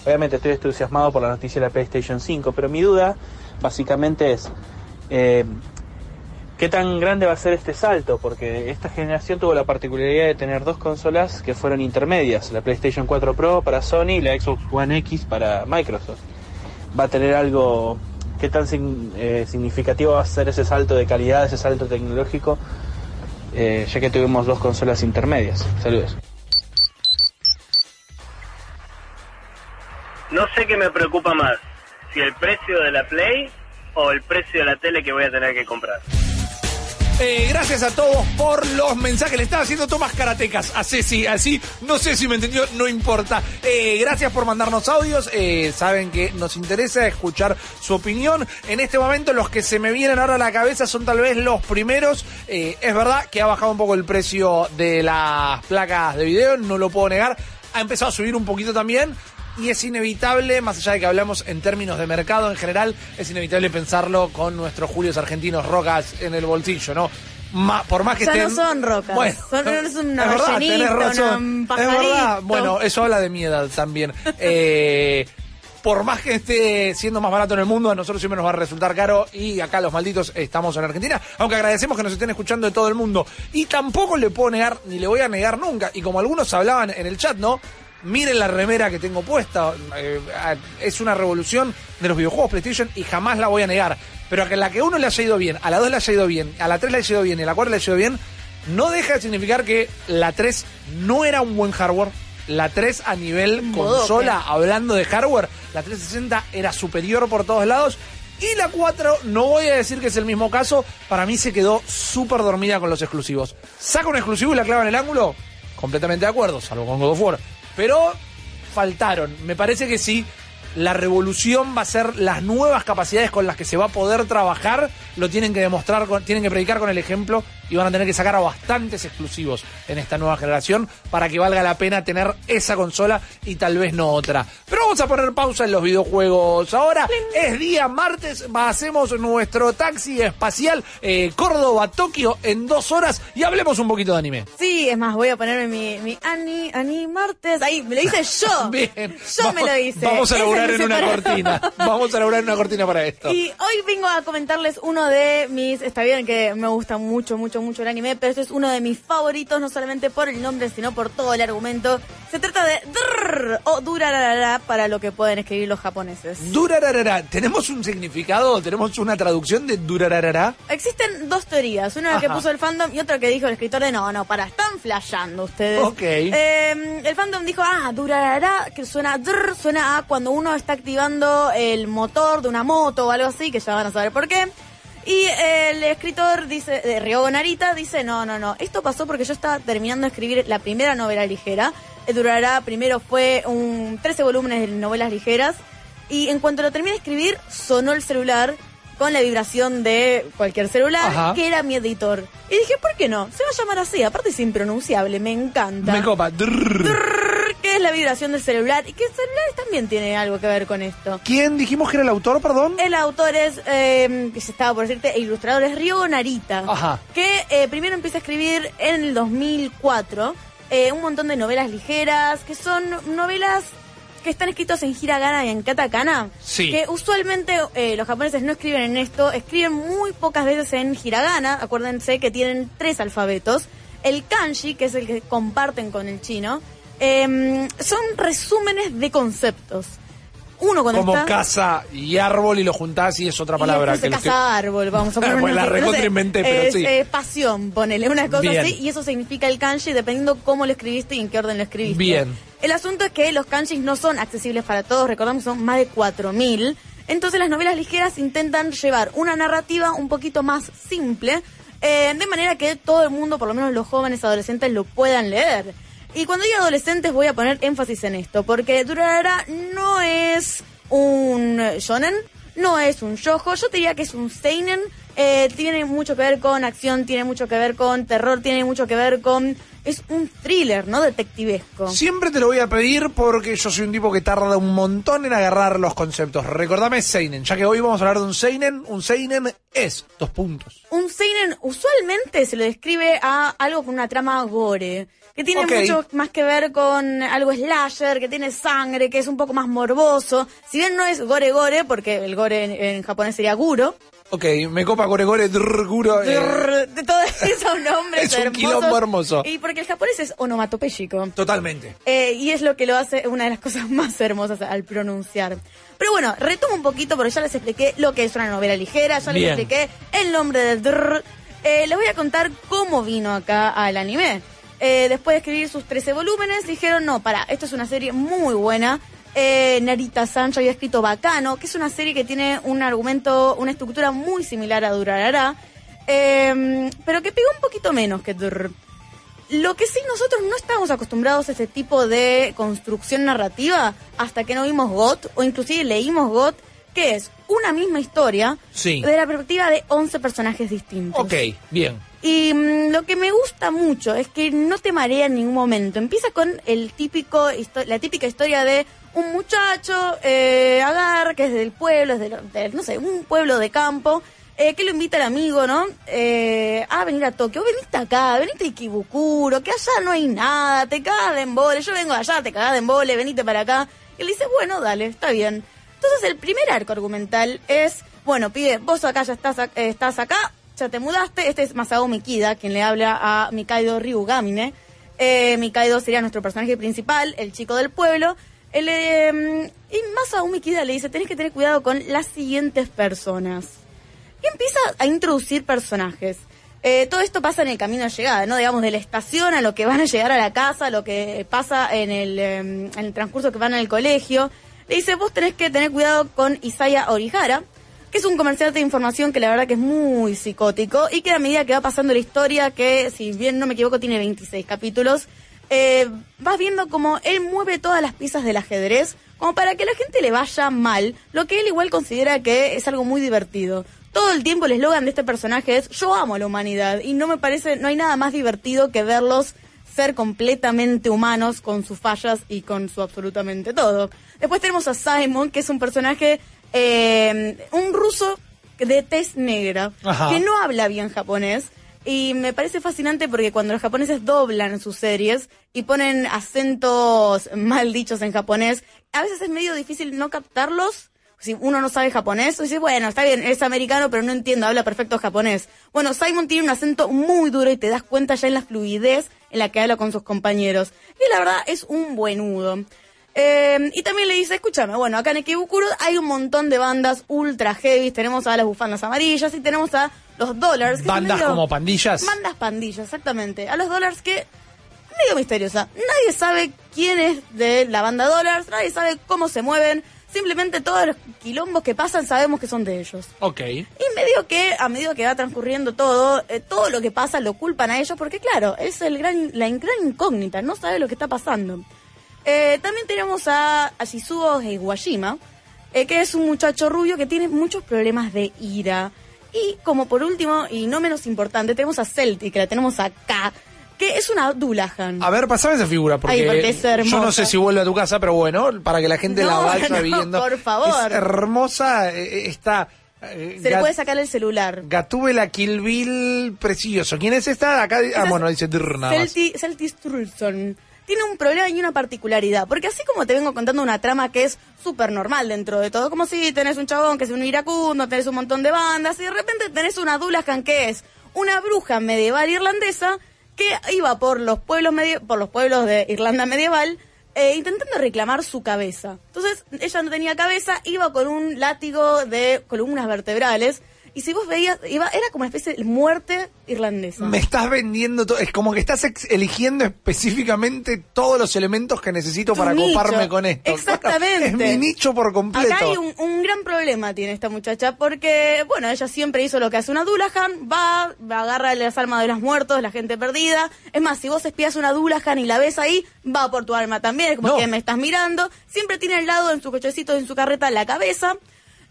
Obviamente estoy entusiasmado por la noticia de la PlayStation 5, pero mi duda básicamente es eh, ¿qué tan grande va a ser este salto? Porque esta generación tuvo la particularidad de tener dos consolas que fueron intermedias, la PlayStation 4 Pro para Sony y la Xbox One X para Microsoft. Va a tener algo qué tan eh, significativo va a ser ese salto de calidad, ese salto tecnológico, eh, ya que tuvimos dos consolas intermedias. Saludos. No sé qué me preocupa más, si el precio de la Play o el precio de la tele que voy a tener que comprar. Eh, gracias a todos por los mensajes. Le estaba haciendo tomas karatecas a Ceci, así. No sé si me entendió, no importa. Eh, gracias por mandarnos audios. Eh, saben que nos interesa escuchar su opinión. En este momento, los que se me vienen ahora a la cabeza son tal vez los primeros. Es verdad que ha bajado un poco el precio de las placas de video, no lo puedo negar. Ha empezado a subir un poquito también. Y es inevitable, más allá de que hablamos en términos de mercado en general, es inevitable pensarlo con nuestros Julios argentinos rocas en el bolsillo, ¿no? Ma- por más que Ya no estén... son rocas. Bueno, son es una [laughs] es verdad, tenés razón. un Es pajarito. verdad. Bueno, eso habla de mi edad también. Eh, por más que esté siendo más barato en el mundo, a nosotros siempre nos va a resultar caro y acá los malditos estamos en Argentina, aunque agradecemos que nos estén escuchando de todo el mundo. Y tampoco le puedo negar, ni le voy a negar nunca, y como algunos hablaban en el chat, ¿no? Miren la remera que tengo puesta, eh, es una revolución de los videojuegos PlayStation y jamás la voy a negar. Pero a que la que uno le haya ido bien, a la 2 le haya ido bien, a la 3 le haya ido bien y a la 4 le haya ido bien, no deja de significar que la 3 no era un buen hardware. La 3 a nivel modo consola, hablando de hardware, la 360 era superior por todos lados. Y la 4, no voy a decir que es el mismo caso, para mí se quedó súper dormida con los exclusivos. Saca un exclusivo y la clava en el ángulo, completamente de acuerdo, salvo con God of War. Pero faltaron. Me parece que sí, la revolución va a ser las nuevas capacidades con las que se va a poder trabajar, lo tienen que demostrar, tienen que predicar con el ejemplo y van a tener que sacar a bastantes exclusivos en esta nueva generación para que valga la pena tener esa consola y tal vez no otra. Pero vamos a poner pausa en los videojuegos. Ahora es día martes, hacemos nuestro taxi espacial eh, Córdoba-Tokio en dos horas y hablemos un poquito de anime. Sí, es más, voy a ponerme mi, mi Ani, Ani Martes. Ahí, me lo hice [laughs] yo. Bien. Yo me Vamos- lo hice. Vamos a laburar en una cortina. Vamos a laburar en una cortina para esto. Y hoy vengo a comentarles uno de mis, está bien que me gusta mucho, mucho, mucho el anime, pero este es uno de mis favoritos, no solamente por el nombre, sino por todo el argumento. Se trata de Drrr, o Durarara para lo que pueden escribir los japoneses. Durararara, ¿tenemos un significado? ¿Tenemos una traducción de durararara? Existen dos teorías, una que puso el fandom y otra que dijo el escritor de no, no, para, están flasheando ustedes. Ok. Eh, el fandom dijo, ah, durará, que suena drr, suena a cuando uno está activando el motor de una moto o algo así, que ya van a saber por qué. Y el escritor dice, de Ryogo Narita dice, no, no, no, esto pasó porque yo estaba terminando de escribir la primera novela ligera. Eh, Durará primero fue un 13 volúmenes de novelas ligeras. Y en cuanto lo terminé de escribir, sonó el celular con la vibración de cualquier celular, Ajá. que era mi editor. Y dije, ¿por qué no? Se va a llamar así, aparte es impronunciable, me encanta. Me copa. Drrr. ¿Qué es la vibración del celular? Y que el celular también tiene algo que ver con esto. ¿Quién dijimos que era el autor, perdón? El autor es, eh, que se estaba por decirte, el ilustrador es Ryogo Narita. Ajá. Que eh, primero empieza a escribir en el 2004 eh, un montón de novelas ligeras, que son novelas que están escritos en hiragana y en katakana. Sí. Que usualmente eh, los japoneses no escriben en esto, escriben muy pocas veces en hiragana. Acuérdense que tienen tres alfabetos. El kanji, que es el que comparten con el chino, em, son resúmenes de conceptos. Uno cuando Como está... casa y árbol y lo juntás y es otra Y palabra. se que el que- casa árbol, vamos a poner [laughs] Bueno, la una- no sé, pero es, sí. eh, pasión, ponele una cosa Bien. así, y eso significa el kanji dependiendo cómo lo escribiste y en qué orden lo escribiste. Bien. El asunto es que los kanjis no son accesibles para todos, recordamos que son más de 4.000, entonces las novelas ligeras intentan llevar una narrativa un poquito más simple, eh, de manera que todo el mundo, por lo menos los jóvenes adolescentes, lo puedan leer. Y cuando digo adolescentes voy a poner énfasis en esto, porque Durarara no es un shonen, no es un shojo, yo te diría que es un seinen, eh, tiene mucho que ver con acción, tiene mucho que ver con terror, tiene mucho que ver con... Es un thriller, ¿no? Detectivesco. Siempre te lo voy a pedir porque yo soy un tipo que tarda un montón en agarrar los conceptos. Recordame Seinen, ya que hoy vamos a hablar de un Seinen. Un Seinen es dos puntos. Un seinen usualmente se lo describe a algo con una trama gore, que tiene mucho más que ver con algo slasher, que tiene sangre, que es un poco más morboso. Si bien no es gore gore, porque el gore en, en japonés sería guro, Ok, me copa Coregore, Drguro. eh, Drrr, de todos [laughs] esos nombres Es un quilombo hermoso. Y porque el japonés es onomatopéyico. Totalmente. Eh, y es lo que lo hace una de las [laughs] cosas más hermosas al pronunciar. Pero bueno, retomo un poquito porque ya les expliqué lo que es una novela ligera, ya les Bien. expliqué el nombre del drrr. Eh, les voy a contar cómo vino acá al anime. Eh, después de escribir sus 13 volúmenes, dijeron, no, para, esto es una serie muy buena. Eh, Narita Sancho había escrito Bacano, que es una serie que tiene un argumento, una estructura muy similar a Durarara, eh, pero que pegó un poquito menos que Drrr. Lo que sí, nosotros no estamos acostumbrados a este tipo de construcción narrativa hasta que no vimos GOT o inclusive leímos GOT, que es una misma historia Sí. de la perspectiva de 11 personajes distintos. Ok, bien. Y mm, lo que me gusta mucho es que no te marea en ningún momento. Empieza con el típico la típica historia de un muchacho, eh, Agar, que es del pueblo, es de, lo- de, no sé, un pueblo de campo, eh, que lo invita el amigo, ¿no? Eh, a venir a Tokio. Veniste acá, veniste a Ikebukuro, que allá no hay nada, te cagas de embole. Yo vengo allá, te cagas de embole, venite para acá. Y él dice, bueno, dale, está bien. Entonces el primer arco argumental es, bueno, pibe, vos acá ya estás, eh, estás acá, ya te mudaste. Este es Masao Mikida, quien le habla a Mikaido Ryugamine. Eh, Mikaido sería nuestro personaje principal, el chico del pueblo. Eh, y Masao Mikida le dice, tenés que tener cuidado con las siguientes personas. Y empieza a introducir personajes. Eh, todo esto pasa en el camino de llegada, ¿no? Digamos, de la estación a lo que van a llegar a la casa, lo que pasa en el, eh, en el transcurso que van al colegio. Le dice, vos tenés que tener cuidado con Isaya Orihara, que es un comerciante de información que la verdad que es muy psicótico y que a medida que va pasando la historia, que si bien no me equivoco tiene 26 capítulos, eh, vas viendo como él mueve todas las piezas del ajedrez como para que la gente le vaya mal, lo que él igual considera que es algo muy divertido. Todo el tiempo el eslogan de este personaje es yo amo a la humanidad y no me parece, no hay nada más divertido que verlos ser completamente humanos con sus fallas y con su absolutamente todo. Después tenemos a Simon, que es un personaje, eh, un ruso de tez negra, Ajá. que no habla bien japonés. Y me parece fascinante porque cuando los japoneses doblan sus series y ponen acentos mal dichos en japonés, a veces es medio difícil no captarlos. Si uno no sabe japonés, o dice, bueno, está bien, es americano, pero no entiendo, habla perfecto japonés. Bueno, Simon tiene un acento muy duro y te das cuenta ya en la fluidez en la que habla con sus compañeros. Y la verdad es un buenudo. Eh, y también le dice, escúchame, bueno, acá en Ikebukuro hay un montón de bandas ultra heavy. Tenemos a las bufandas amarillas y tenemos a los Dollars. que Bandas medio- como pandillas. Bandas pandillas, exactamente. A los Dollars que medio misteriosa. Nadie sabe quién es de la banda Dollars, nadie sabe cómo se mueven. Simplemente todos los quilombos que pasan sabemos que son de ellos. Ok. Y medio que, a medida que va transcurriendo todo, eh, todo lo que pasa lo culpan a ellos porque, claro, es el gran, la gran incógnita, no sabe lo que está pasando. Eh, también tenemos a, a Shizuo Higuashima, eh, que es un muchacho rubio que tiene muchos problemas de ira. Y como por último, y no menos importante, tenemos a Celtic, que la tenemos acá, que es una Dulahan. A ver, pasame esa figura, porque, Ay, porque es hermosa. yo no sé si vuelve a tu casa, pero bueno, para que la gente la vaya no, viendo. por favor. Es hermosa, eh, está... eh, Se le puede sacar el celular. Gatúbela Kill Bill precioso. ¿Quién es esta? Acá, ah, bueno, dice más. Celti, Strulson tiene un problema y una particularidad, porque así como te vengo contando una trama que es súper normal dentro de todo, como si tenés un chabón que es un iracundo, tenés un montón de bandas, y de repente tenés una Dulahan que es una bruja medieval irlandesa que iba por los pueblos por los pueblos de Irlanda medieval eh, intentando reclamar su cabeza. Entonces, ella no tenía cabeza, iba con un látigo de columnas vertebrales, y si vos veías, iba, era como una especie de muerte irlandesa. Me estás vendiendo todo. Es como que estás ex- eligiendo específicamente todos los elementos que necesito Tu para nicho. coparme con esto. Exactamente. Es mi nicho por completo. Acá hay un, un gran problema tiene esta muchacha porque, bueno, ella siempre hizo lo que hace una Dulahan, va, agarra las almas de los muertos, la gente perdida. Es más, si vos espías una Dulahan y la ves ahí, va por tu alma también, es como No. que me estás mirando. Siempre tiene al lado en su cochecito, en su carreta, la cabeza.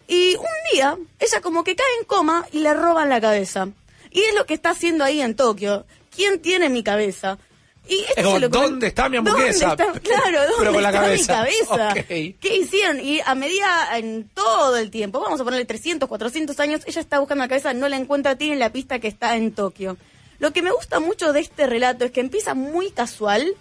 Y un día, ella como que cae en coma y le roban la cabeza. Y es lo que está haciendo ahí en Tokio. ¿Quién tiene mi cabeza? Y esto Es como, lo ¿dónde está mi hamburguesa? ¿Dónde está? Claro, [laughs] ¿dónde Pero con la está cabeza. mi cabeza? ¿Qué hicieron? Y a medida, en todo el tiempo, vamos a ponerle 300, 400 años, ella está buscando la cabeza, no la encuentra, tiene la pista que está en Tokio. Lo que me gusta mucho de este relato es que empieza muy casual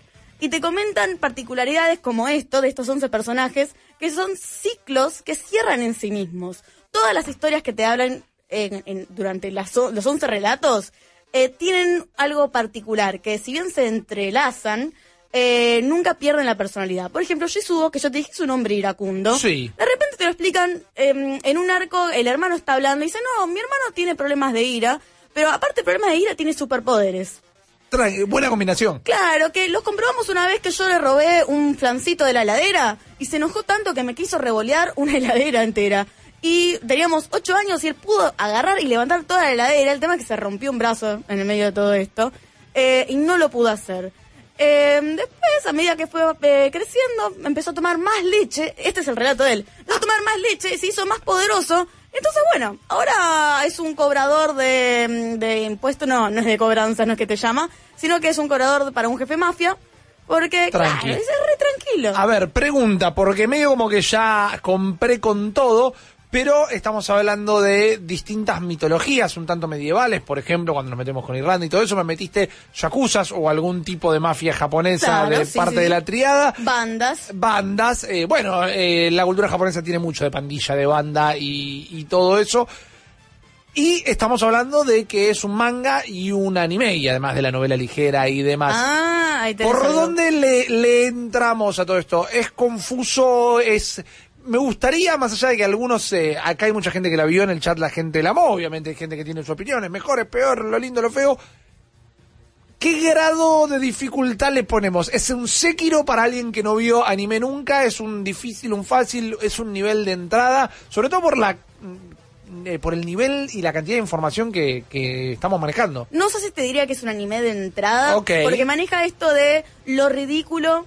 y te comentan particularidades como esto, de estos 11 personajes, que son ciclos que cierran en sí mismos. Todas las historias que te hablan en- en- durante las los 11 relatos eh, tienen algo particular, que si bien se entrelazan, eh, nunca pierden la personalidad. Por ejemplo, Yasuo, que yo te dije es un hombre iracundo. Sí. De repente te lo explican eh, en un arco, el hermano está hablando y dice, no, mi hermano tiene problemas de ira, pero aparte de problemas de ira tiene superpoderes. Buena combinación. Claro, que lo comprobamos una vez que yo le robé un flancito de la heladera y se enojó tanto que me quiso revolear una [laughs] heladera entera. Y teníamos ocho años y él pudo agarrar y levantar toda la heladera. El tema es que se rompió un brazo en el medio de todo esto eh, y no lo pudo hacer. Eh, después, a medida que fue eh, creciendo, empezó a tomar más leche. Este es el relato de él. Empezó a tomar más leche y se hizo más poderoso. Entonces, bueno, ahora es un cobrador de, de impuestos. No, no es de cobranza, no es que te llama, sino que es un cobrador para un jefe mafia. Porque, Tranqui. claro, es re tranquilo. A ver, pregunta, porque medio como que ya compré con todo, pero estamos hablando de distintas mitologías, un tanto medievales, por ejemplo, cuando nos metemos con Irlanda y todo eso, me metiste yakuzas o algún tipo de mafia japonesa Claro, de sí, parte sí, de la triada. Bandas. Bandas, eh, bueno, eh, la cultura japonesa tiene mucho de pandilla, de banda y, y todo eso. Y estamos hablando de que es un manga y un anime, y además de la novela ligera y demás. Ah, ahí ¿Por dónde le, le entramos a todo esto? ¿Es confuso? ¿Es.? Me gustaría, más allá de que algunos, eh, acá hay mucha gente que la vio en el chat, la gente la amó, obviamente hay gente que tiene su opinión, es mejor, es peor, lo lindo, lo feo. ¿Qué grado de dificultad le ponemos? ¿Es un Sekiro para alguien que no vio anime nunca? ¿Es un difícil, un fácil? ¿Es un nivel de entrada? Sobre todo por la mm, eh, por el nivel y la cantidad de información que, que estamos manejando. No sé si te diría que es un anime de entrada, porque maneja esto de lo ridículo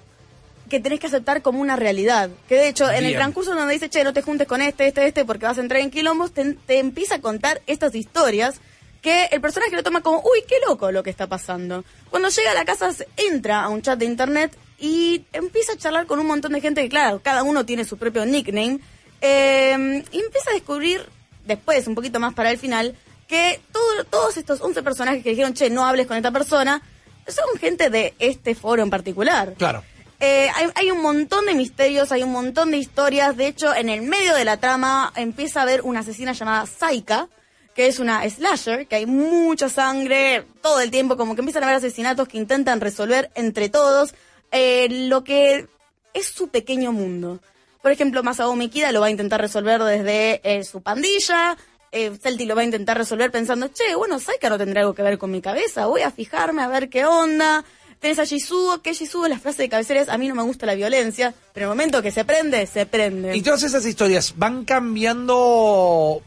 que tenés que aceptar como una realidad. Que de hecho, en el transcurso donde dice, che, no te juntes con este, este, este, porque vas a entrar en quilombos, te, te empieza a contar estas historias que el personaje lo toma como, uy, qué loco lo que está pasando. Cuando llega a la casa, entra a un chat de internet y empieza a charlar con un montón de gente que, claro, cada uno tiene su propio nickname. eh, y empieza a descubrir, después, un poquito más para el final, que todo- todos estos 11 personajes que dijeron, che, no hables con esta persona, son gente de este foro en particular. Claro. Eh, hay, hay un montón de misterios, hay un montón de historias. De hecho, en el medio de la trama empieza a haber una asesina llamada Saika, que es una slasher, que hay mucha sangre todo el tiempo, como que empiezan a haber asesinatos que intentan resolver entre todos eh, lo que es su pequeño mundo. Por ejemplo, Masao Mikida lo va a intentar resolver desde eh, su pandilla. Eh, Celti lo va a intentar resolver pensando, che, bueno, Saika no tendrá algo que ver con mi cabeza, voy a fijarme a ver qué onda. Tenés a Shizuo, que Shizuo, la frase de cabecera es, a mí no me gusta la violencia, pero en el momento que se prende, se prende. Y todas esas historias van cambiando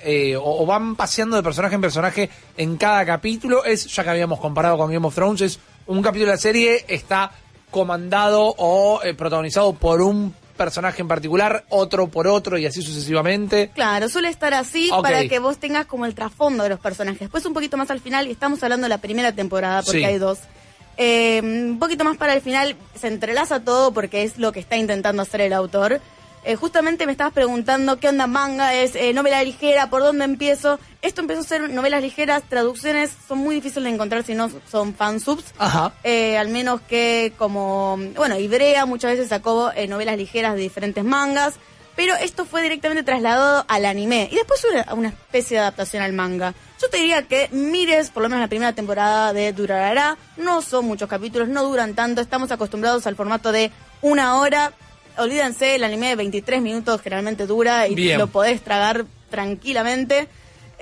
eh, o, o van paseando de personaje en personaje en cada capítulo. Es, ya que habíamos comparado con Game of Thrones, es un capítulo de la serie está comandado o eh, protagonizado por un personaje en particular, otro por otro y así sucesivamente. Claro, suele estar así para que vos tengas como el trasfondo de los personajes. Después un poquito más al final, y estamos hablando de la primera temporada porque Sí. hay dos. Eh, un poquito más para el final se entrelaza todo porque es lo que está intentando hacer el autor. Eh, justamente me estabas preguntando qué onda manga, es eh, novela ligera, por dónde empiezo. Esto empezó a ser novelas ligeras, traducciones son muy difíciles de encontrar si no son fansubs. Ajá. Eh, al menos que como, bueno, Ibrea muchas veces sacó eh, novelas ligeras de diferentes mangas, pero esto fue directamente trasladado al anime y después una, una especie de adaptación al manga. Yo te diría que mires por lo menos la primera temporada de Durarara, no son muchos capítulos, no duran tanto, estamos acostumbrados al formato de una hora. Olvídense, el anime de 23 minutos generalmente dura y Bien. lo podés tragar tranquilamente.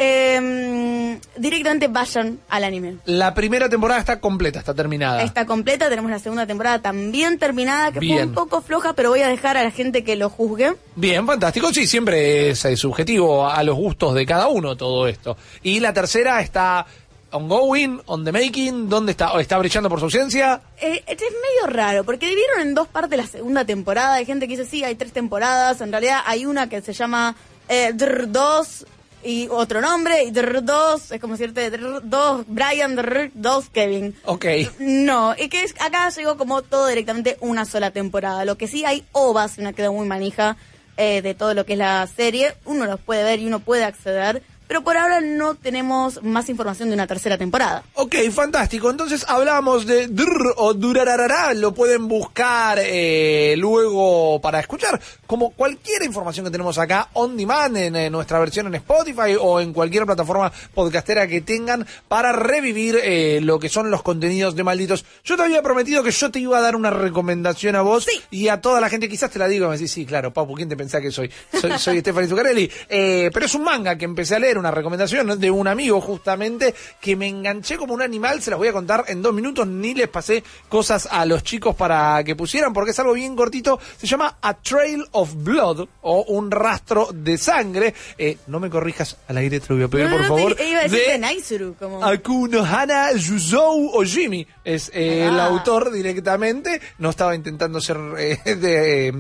Eh, directamente vayan al anime. La primera temporada está completa, está terminada. Está completa, tenemos la segunda temporada también terminada, que fue un poco floja, pero voy a dejar a la gente que lo juzgue. Bien, fantástico. Sí, siempre es, eh, subjetivo a los gustos de cada uno todo esto. Y la tercera está ongoing, on the making, ¿dónde está? ¿O ¿Está brillando por su ausencia? Eh, es medio raro, porque dividieron en dos partes la segunda temporada. Hay gente que dice, sí, hay tres temporadas. En realidad hay una que se llama eh, Drr 2 y otro nombre, y 2 es como decirte 2 Brian, 2 Kevin. Ok. No, y que es, acá llegó como todo directamente una sola temporada. Lo que sí hay ovas, una queda muy manija eh, de todo lo que es la serie. Uno los puede ver y uno puede acceder, pero por ahora no tenemos más información de una tercera temporada. Ok, fantástico. Entonces hablamos de Drr o Durararara. Lo pueden buscar eh, luego para escuchar. Como cualquier información que tenemos acá on demand en, eh, nuestra versión en Spotify o en cualquier plataforma podcastera que tengan para revivir eh, lo que son los contenidos de malditos. Yo te había prometido que yo te iba a dar una recomendación a vos y a toda la gente. Quizás te la digo me decís, sí, claro, Papu, ¿quién te pensás que soy? Soy, soy [laughs] Stephanie Zuccarelli. Eh, pero es un manga que empecé a leer, una recomendación de un amigo justamente que me enganché como un animal. Se las voy a contar en dos minutos. Ni les pasé cosas a los chicos para que pusieran porque es algo bien cortito. Se llama A Trail of Blood o un rastro de sangre. Eh, no me corrijas al aire, te lo voy a pedir, No, por no, te favor. iba a decir de de Naisuru, como... Akunohana Yuzou Ojimi es eh, el Ah. autor directamente. No estaba intentando ser eh, de eh,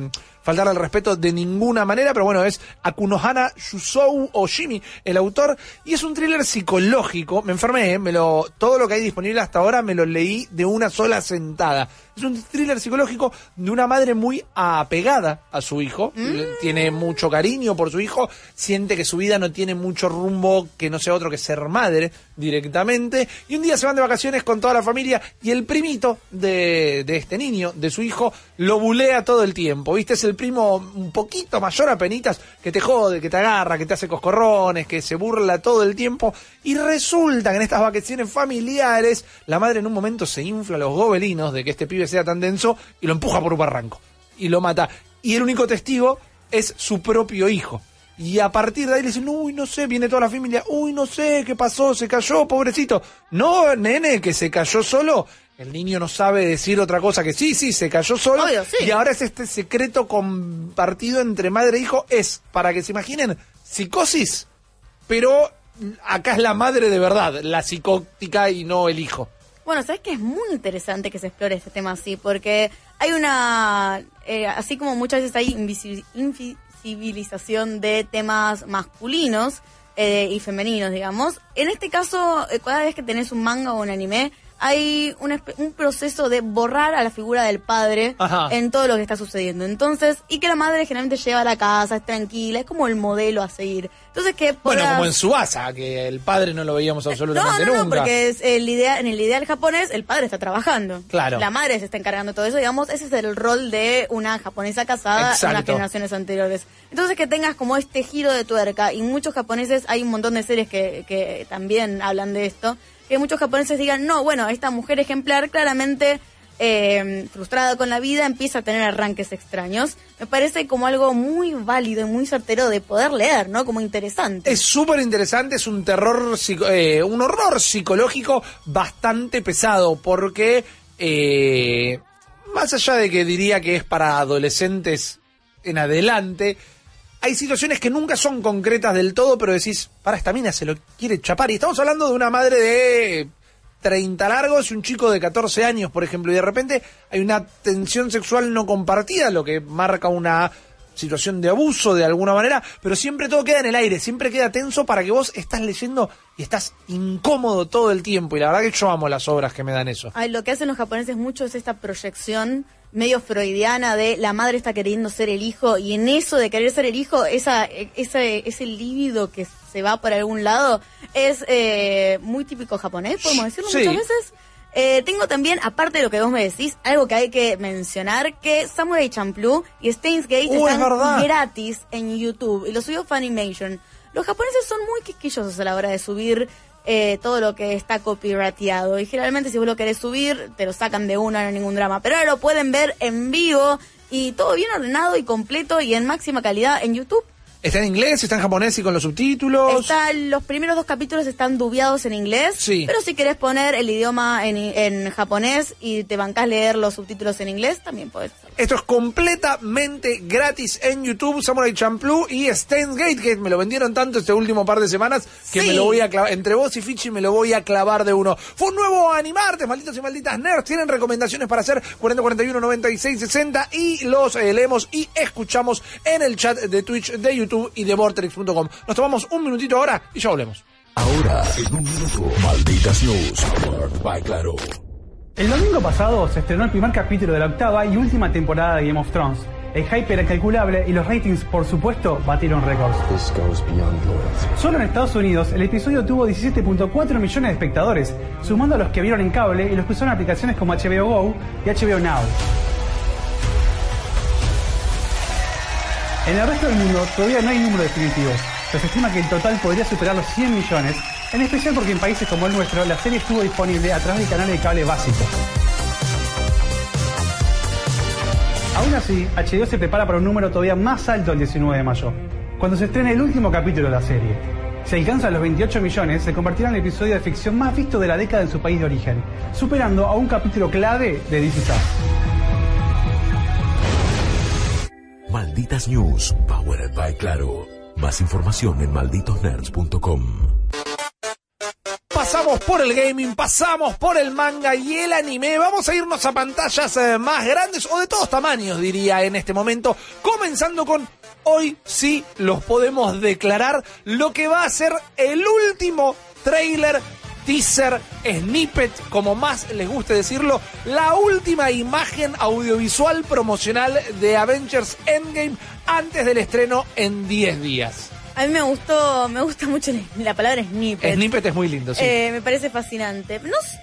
faltar al respeto de ninguna manera, pero bueno, es Akunohana Yuzou Ojimi el autor y es un thriller psicológico. Me enfermé, me lo todo lo que hay disponible hasta ahora me lo leí de una sola sentada. Es un thriller psicológico de una madre muy apegada a su hijo, tiene mucho cariño por su hijo, siente que su vida no tiene mucho rumbo que no sea otro que ser madre directamente, y un día se van de vacaciones con toda la familia y el primito de, de este niño, de su hijo, lo bulea todo el tiempo, ¿viste? Es el primo un poquito mayor a penitas que te jode, que te agarra, que te hace coscorrones, que se burla todo el tiempo, y resulta que en estas vacaciones familiares, la madre en un momento se infla los gobelinos de que este pibe sea tan denso y lo empuja por un barranco y lo mata. Y el único testigo es su propio hijo. Y a partir de ahí le dicen, uy, no sé, viene toda la familia, uy, no sé, ¿qué pasó? Se cayó, pobrecito. No, nene, que se cayó solo. El niño no sabe decir otra cosa que sí, sí, se cayó solo. Obvio, sí. Y ahora es este secreto compartido entre madre e hijo. Es, para que se imaginen, psicosis, pero acá es la madre de verdad, la psicótica y no el hijo. Bueno, sabes que es muy interesante que se explore este tema así, porque hay una, eh, así como muchas veces hay invisi- invisibilización de temas masculinos eh, y femeninos, digamos, en este caso, eh, cada vez que tenés un manga o un anime, hay un, proceso de borrar a la figura del padre Ajá. en todo lo que está sucediendo. Entonces, y que la madre generalmente lleva a la casa, es tranquila, es como el modelo a seguir. Entonces, que Bueno, como en Subasa, que el padre no lo veíamos no, absolutamente no, no, nunca. porque es el idea, en el ideal japonés el padre está trabajando. Claro. La madre se está encargando de todo eso, digamos, ese es el rol de una japonesa casada en las Exacto. generaciones anteriores. Entonces que tengas como este giro de tuerca, y muchos japoneses, hay un montón de series que, que también hablan de esto, que muchos japoneses digan, no, bueno, esta mujer ejemplar claramente eh, frustrada con la vida empieza a tener arranques extraños. Me parece como algo muy válido y muy certero de poder leer, ¿no? Como interesante. Es súper interesante, es un terror, eh, un horror psicológico bastante pesado, porque eh, más allá de que diría que es para adolescentes en adelante, hay situaciones que nunca son concretas del todo, pero decís, para esta mina se lo quiere chapar. Y estamos hablando de una madre de 30 largos y un chico de 14 años, por ejemplo, y de repente hay una tensión sexual no compartida, lo que marca una situación de abuso de alguna manera, pero siempre todo queda en el aire, siempre queda tenso para que vos estás leyendo y estás incómodo todo el tiempo. Y la verdad que yo amo las obras que me dan eso. Ay, lo que hacen los japoneses mucho es esta proyección medio freudiana de la madre está queriendo ser el hijo y en eso de querer ser el hijo, esa, esa, ese líbido que se va por algún lado es eh, muy típico japonés, podemos decirlo Sí. muchas veces. Eh, tengo también, aparte de lo que vos me decís, algo que hay que mencionar, que Samurai Champloo y Steins Gate Uh, es están gratis en YouTube y lo subió Funimation. Los japoneses son muy quisquillosos a la hora de subir eh, todo lo que está copyrighteado y generalmente si vos lo querés subir te lo sacan de una, no hay ningún drama. Pero ahora lo pueden ver en vivo y todo bien ordenado y completo y en máxima calidad en YouTube. Está en inglés, está en japonés y con los subtítulos. Está, los primeros dos capítulos están dubiados en inglés, Sí. pero si querés poner el idioma en, en japonés y te bancás leer los subtítulos en inglés, también podés hacerlo. Esto es completamente gratis en YouTube, Samurai Champloo y Steins Gate, que me lo vendieron tanto este último par de semanas que Sí. me lo voy a clavar, entre vos y Fichi me lo voy a clavar de uno. Fue un nuevo Animarte, malditos y malditas nerds, tienen recomendaciones para hacer 40, 41, 96, 60 y los eh, leemos y escuchamos en el chat de Twitch, de YouTube y de Vortex.com. Nos tomamos un minutito ahora y ya volvemos. Ahora, en un minuto, Malditas News, by Claro. El domingo pasado se estrenó el primer capítulo de la octava y última temporada de Game of Thrones. El hype era calculable y los ratings, por supuesto, batieron récords. Solo en Estados Unidos, el episodio tuvo 17.4 millones de espectadores, sumando a los que vieron en cable y los que usaron aplicaciones como HBO Go y HBO Now. En el resto del mundo todavía no hay número definitivo, pero se estima que el total podría superar los 100 millones, en especial porque en países como el nuestro la serie estuvo disponible a través de canales de cable básicos. Aún así, HBO se prepara para un número todavía más alto el 19 de mayo, cuando se estrene el último capítulo de la serie. Si alcanza los 28 millones, se convertirá en el episodio de ficción más visto de la década en su país de origen, superando a un capítulo clave de Us. Malditas News, powered by Claro. Más información en malditosnerds.com. Pasamos por el gaming, pasamos por el manga y el anime. Vamos a irnos a pantallas eh, más grandes o de todos tamaños, diría en este momento. Comenzando con hoy sí los podemos declarar lo que va a ser el último trailer teaser, snippet, como más les guste decirlo, la última imagen audiovisual promocional de Avengers Endgame antes del estreno en 10 días. A mí me gustó, me gusta mucho [laughs] la palabra snippet. Snippet es muy lindo, sí. Eh, me parece fascinante. No sé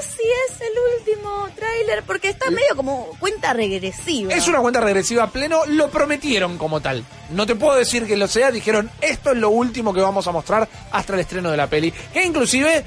si es el último tráiler, porque está medio como cuenta regresiva. Es una cuenta regresiva a pleno, lo prometieron como tal. No te puedo decir que lo sea, dijeron, esto es lo último que vamos a mostrar hasta el estreno de la peli. Que inclusive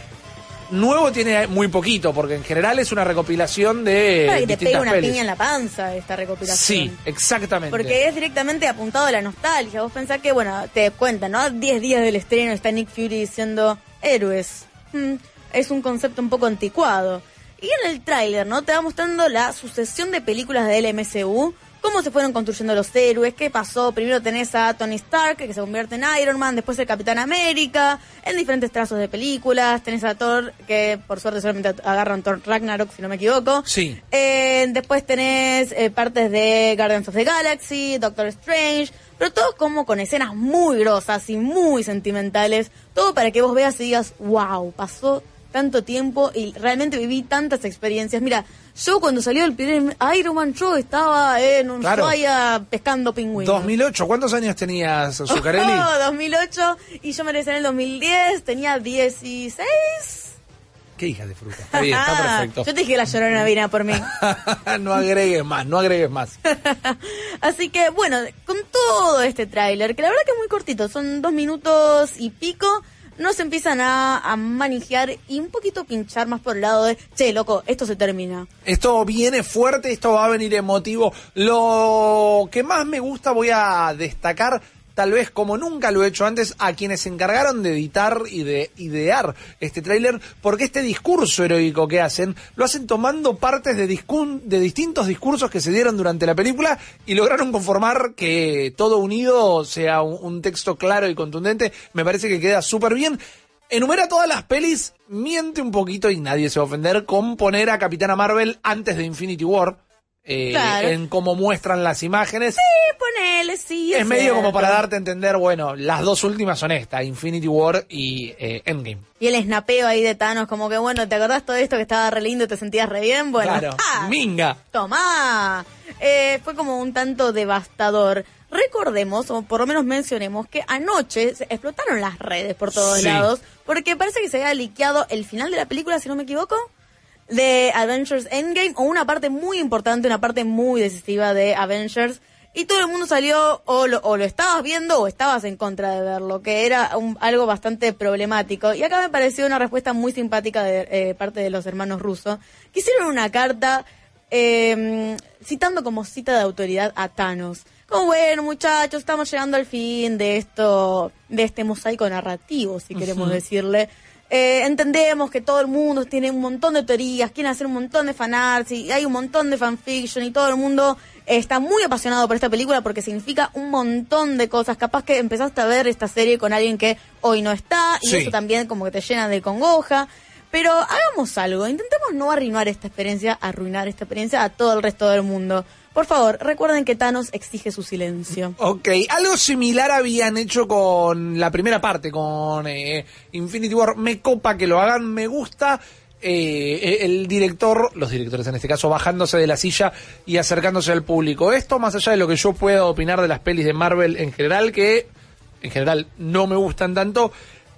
nuevo tiene muy poquito, porque en general es una recopilación de que te pegue una pelis. piña en la panza esta recopilación. Sí, exactamente. Porque es directamente apuntado a la nostalgia. Vos pensás que, bueno, te cuentan, ¿no? 10 días del estreno está Nick Fury diciendo héroes. Mm, es un concepto un poco anticuado. Y en el tráiler, ¿no? Te va mostrando la sucesión de películas del MCU. Cómo se fueron construyendo los héroes, qué pasó. Primero tenés a Tony Stark, que se convierte en Iron Man, después el Capitán América, en diferentes trazos de películas. Tenés a Thor, que por suerte solamente agarran Thor Ragnarok, si no me equivoco. Sí. Eh, después tenés eh, partes de Guardians of the Galaxy, Doctor Strange, pero todo como con escenas muy grosas y muy sentimentales. Todo para que vos veas y digas, wow, pasó tanto tiempo y realmente viví tantas experiencias. Mira, yo cuando salió el primer Iron Man, yo estaba en un Claro. pescando pingüinos. 2008, ¿cuántos años tenías, Zuccarelli? [laughs] Oh, 2008 y yo me regresé en el 2010, tenía 16. Qué hija de fruta. Está bien, está [laughs] perfecto. Yo te dije que la llorona vino por mí. [laughs] no agregues más, no agregues más. Así que bueno, con todo este tráiler, que la verdad que es muy cortito, son dos minutos y pico, nos empiezan a, a manejar y un poquito pinchar más por el lado de, che, loco, esto se termina. Esto viene fuerte, esto va a venir emotivo. Lo que más me gusta voy a destacar, tal vez como nunca lo he hecho antes, a quienes se encargaron de editar y de idear este tráiler, porque este discurso heroico que hacen, lo hacen tomando partes de, de distintos discursos que se dieron durante la película y lograron conformar que todo unido sea un, un texto claro y contundente. Me parece que queda súper bien. Enumera todas las pelis, miente un poquito y nadie se va a ofender con poner a Capitana Marvel antes de Infinity War. Eh, Claro. En cómo muestran las imágenes. Sí, ponele, sí. es medio como para darte a entender, bueno, las dos últimas son estas, Infinity War y eh, Endgame. Y el snapeo ahí de Thanos, como que bueno, ¿te acordás todo esto que estaba re lindo y te sentías re bien? Bueno, claro, [laughs] ¡ah! minga. Tomá. Eh, fue como un tanto devastador. Recordemos, o por lo menos mencionemos, que anoche se explotaron las redes por todos Sí. lados, porque parece que se había liqueado el final de la película, si no me equivoco, de Avengers Endgame, o una parte muy importante, una parte muy decisiva de Avengers, y todo el mundo salió, o lo, o lo estabas viendo, o estabas en contra de verlo, que era un- algo bastante problemático. Y acá me pareció una respuesta muy simpática de eh, parte de los hermanos rusos, que hicieron una carta eh, citando como cita de autoridad a Thanos. Como bueno, muchachos, estamos llegando al fin de esto, de este mosaico narrativo, si queremos decirle. Eh, entendemos que todo el mundo tiene un montón de teorías, quieren hacer un montón de fanarts y hay un montón de fanfiction y todo el mundo está muy apasionado por esta película porque significa un montón de cosas. Capaz que empezaste a ver esta serie con alguien que hoy no está y Sí. eso también como que te llena de congoja. Pero hagamos algo, intentemos no arruinar esta experiencia, arruinar esta experiencia a todo el resto del mundo. Por favor, recuerden que Thanos exige su silencio. Ok, algo similar habían hecho con la primera parte, con eh, Infinity War. Me copa que lo hagan, me gusta. eh, el director, los directores en este caso, bajándose de la silla y acercándose al público. Esto más allá de lo que yo pueda opinar de las pelis de Marvel en general, que en general no me gustan tanto,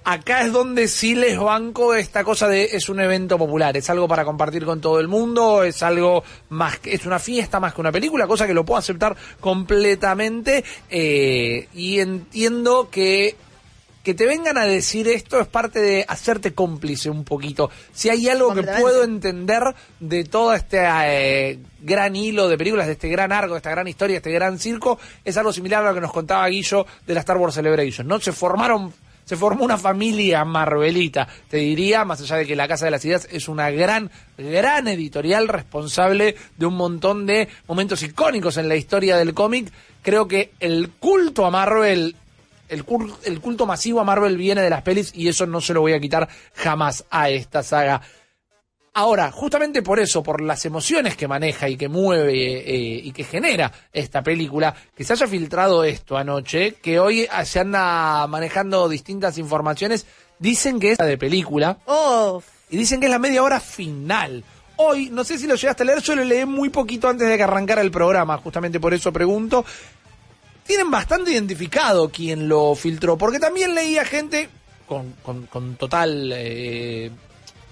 acá es donde sí les banco esta cosa de es un evento popular, es algo para compartir con todo el mundo, es algo más que, es una fiesta más que una película, cosa que lo puedo aceptar completamente eh, y entiendo que que te vengan a decir esto es parte de hacerte cómplice un poquito. Si hay algo que puedo entender de todo este eh, gran hilo de películas, de este gran arco, de esta gran historia, este gran circo, es algo similar a lo que nos contaba Guillo de la Star Wars Celebration. ¿no? Se formaron se formó una familia marvelita, te diría, más allá de que La Casa de las Ideas es una gran, gran editorial responsable de un montón de momentos icónicos en la historia del cómic. Creo que el culto a Marvel, el, cul- el culto masivo a Marvel viene de las pelis y eso no se lo voy a quitar jamás a esta saga. Ahora, justamente por eso, por las emociones que maneja y que mueve eh, y que genera esta película, que se haya filtrado esto anoche, que hoy ah, se anda manejando distintas informaciones, dicen que es la de película Oh, y dicen que es la media hora final. Hoy, no sé si lo llegaste a leer, yo lo leí muy poquito antes de que arrancara el programa, justamente por eso pregunto. Tienen bastante identificado quién lo filtró, porque también leía gente con, con- con total... eh,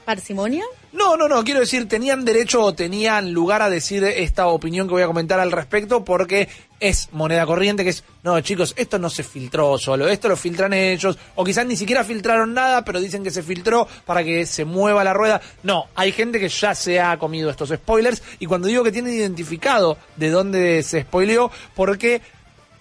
¿Parsimonia? no, no, no, quiero decir, tenían derecho o tenían lugar a decir esta opinión que voy a comentar al respecto porque es moneda corriente, que es, no, chicos, esto no se filtró solo, esto lo filtran ellos, o quizás ni siquiera filtraron nada, pero dicen que se filtró para que se mueva la rueda. No, hay gente que ya se ha comido estos spoilers y cuando digo que tienen identificado de dónde se spoileó, porque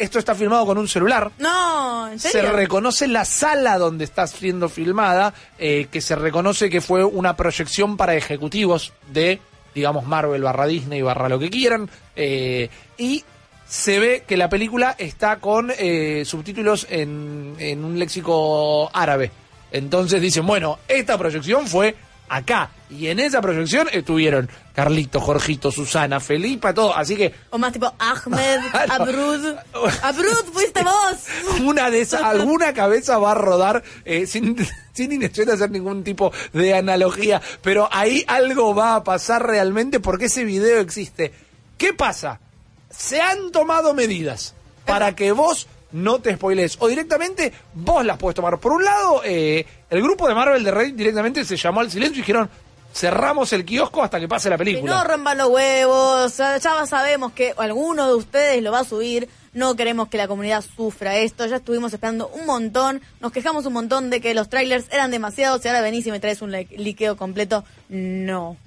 esto está filmado con un celular, No, ¿en se serio? reconoce la sala donde está siendo filmada, eh, que se reconoce que fue una proyección para ejecutivos de, digamos, Marvel barra Disney barra lo que quieran, eh, y se ve que la película está con eh, subtítulos en, en un léxico árabe. Entonces dicen, bueno, esta proyección fue acá, y en esa proyección estuvieron Carlito, Jorgito, Susana, Felipa, todo, así que O más tipo Ahmed, [laughs] Abrud. Abrud, fuiste vos. [laughs] una de esas, alguna cabeza va a rodar eh, sin, [laughs] sin hacer ningún tipo de analogía, pero ahí algo va a pasar realmente porque ese video existe. ¿Qué pasa? Se han tomado medidas para que vos no te spoilees o directamente vos las puedes tomar. Por un lado, eh, el grupo de Marvel de Reddit directamente se llamó al silencio y dijeron cerramos el kiosco hasta que pase la Que película. no rompan los huevos, ya ya sabemos que alguno de ustedes lo va a subir, no queremos que la comunidad sufra esto, ya estuvimos esperando un montón, nos quejamos un montón de que los trailers eran demasiados y ahora venís y me traes un li- liqueo completo. No,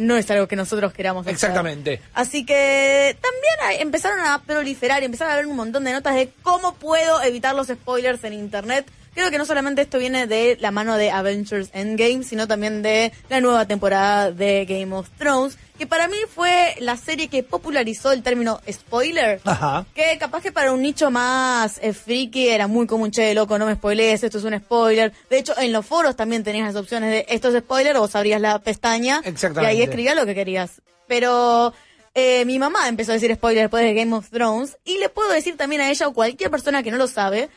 no es algo que nosotros queramos hacer. Exactamente. Así que también hay- empezaron a proliferar y empezaron a haber un montón de notas de cómo puedo evitar los spoilers en internet. Creo que no solamente esto viene de la mano de Avengers Endgame, sino también de la nueva temporada de Game of Thrones, que para mí fue la serie que popularizó el término spoiler. Ajá. Que capaz que para un nicho más eh, friki era muy común, che, loco, no me spoilees, esto es un spoiler. De hecho, en los foros también tenías las opciones de esto es spoiler, o vos abrías la pestaña y ahí escribías lo que querías. Pero eh, mi mamá empezó a decir spoiler después de Game of Thrones y le puedo decir también a ella o cualquier persona que no lo sabe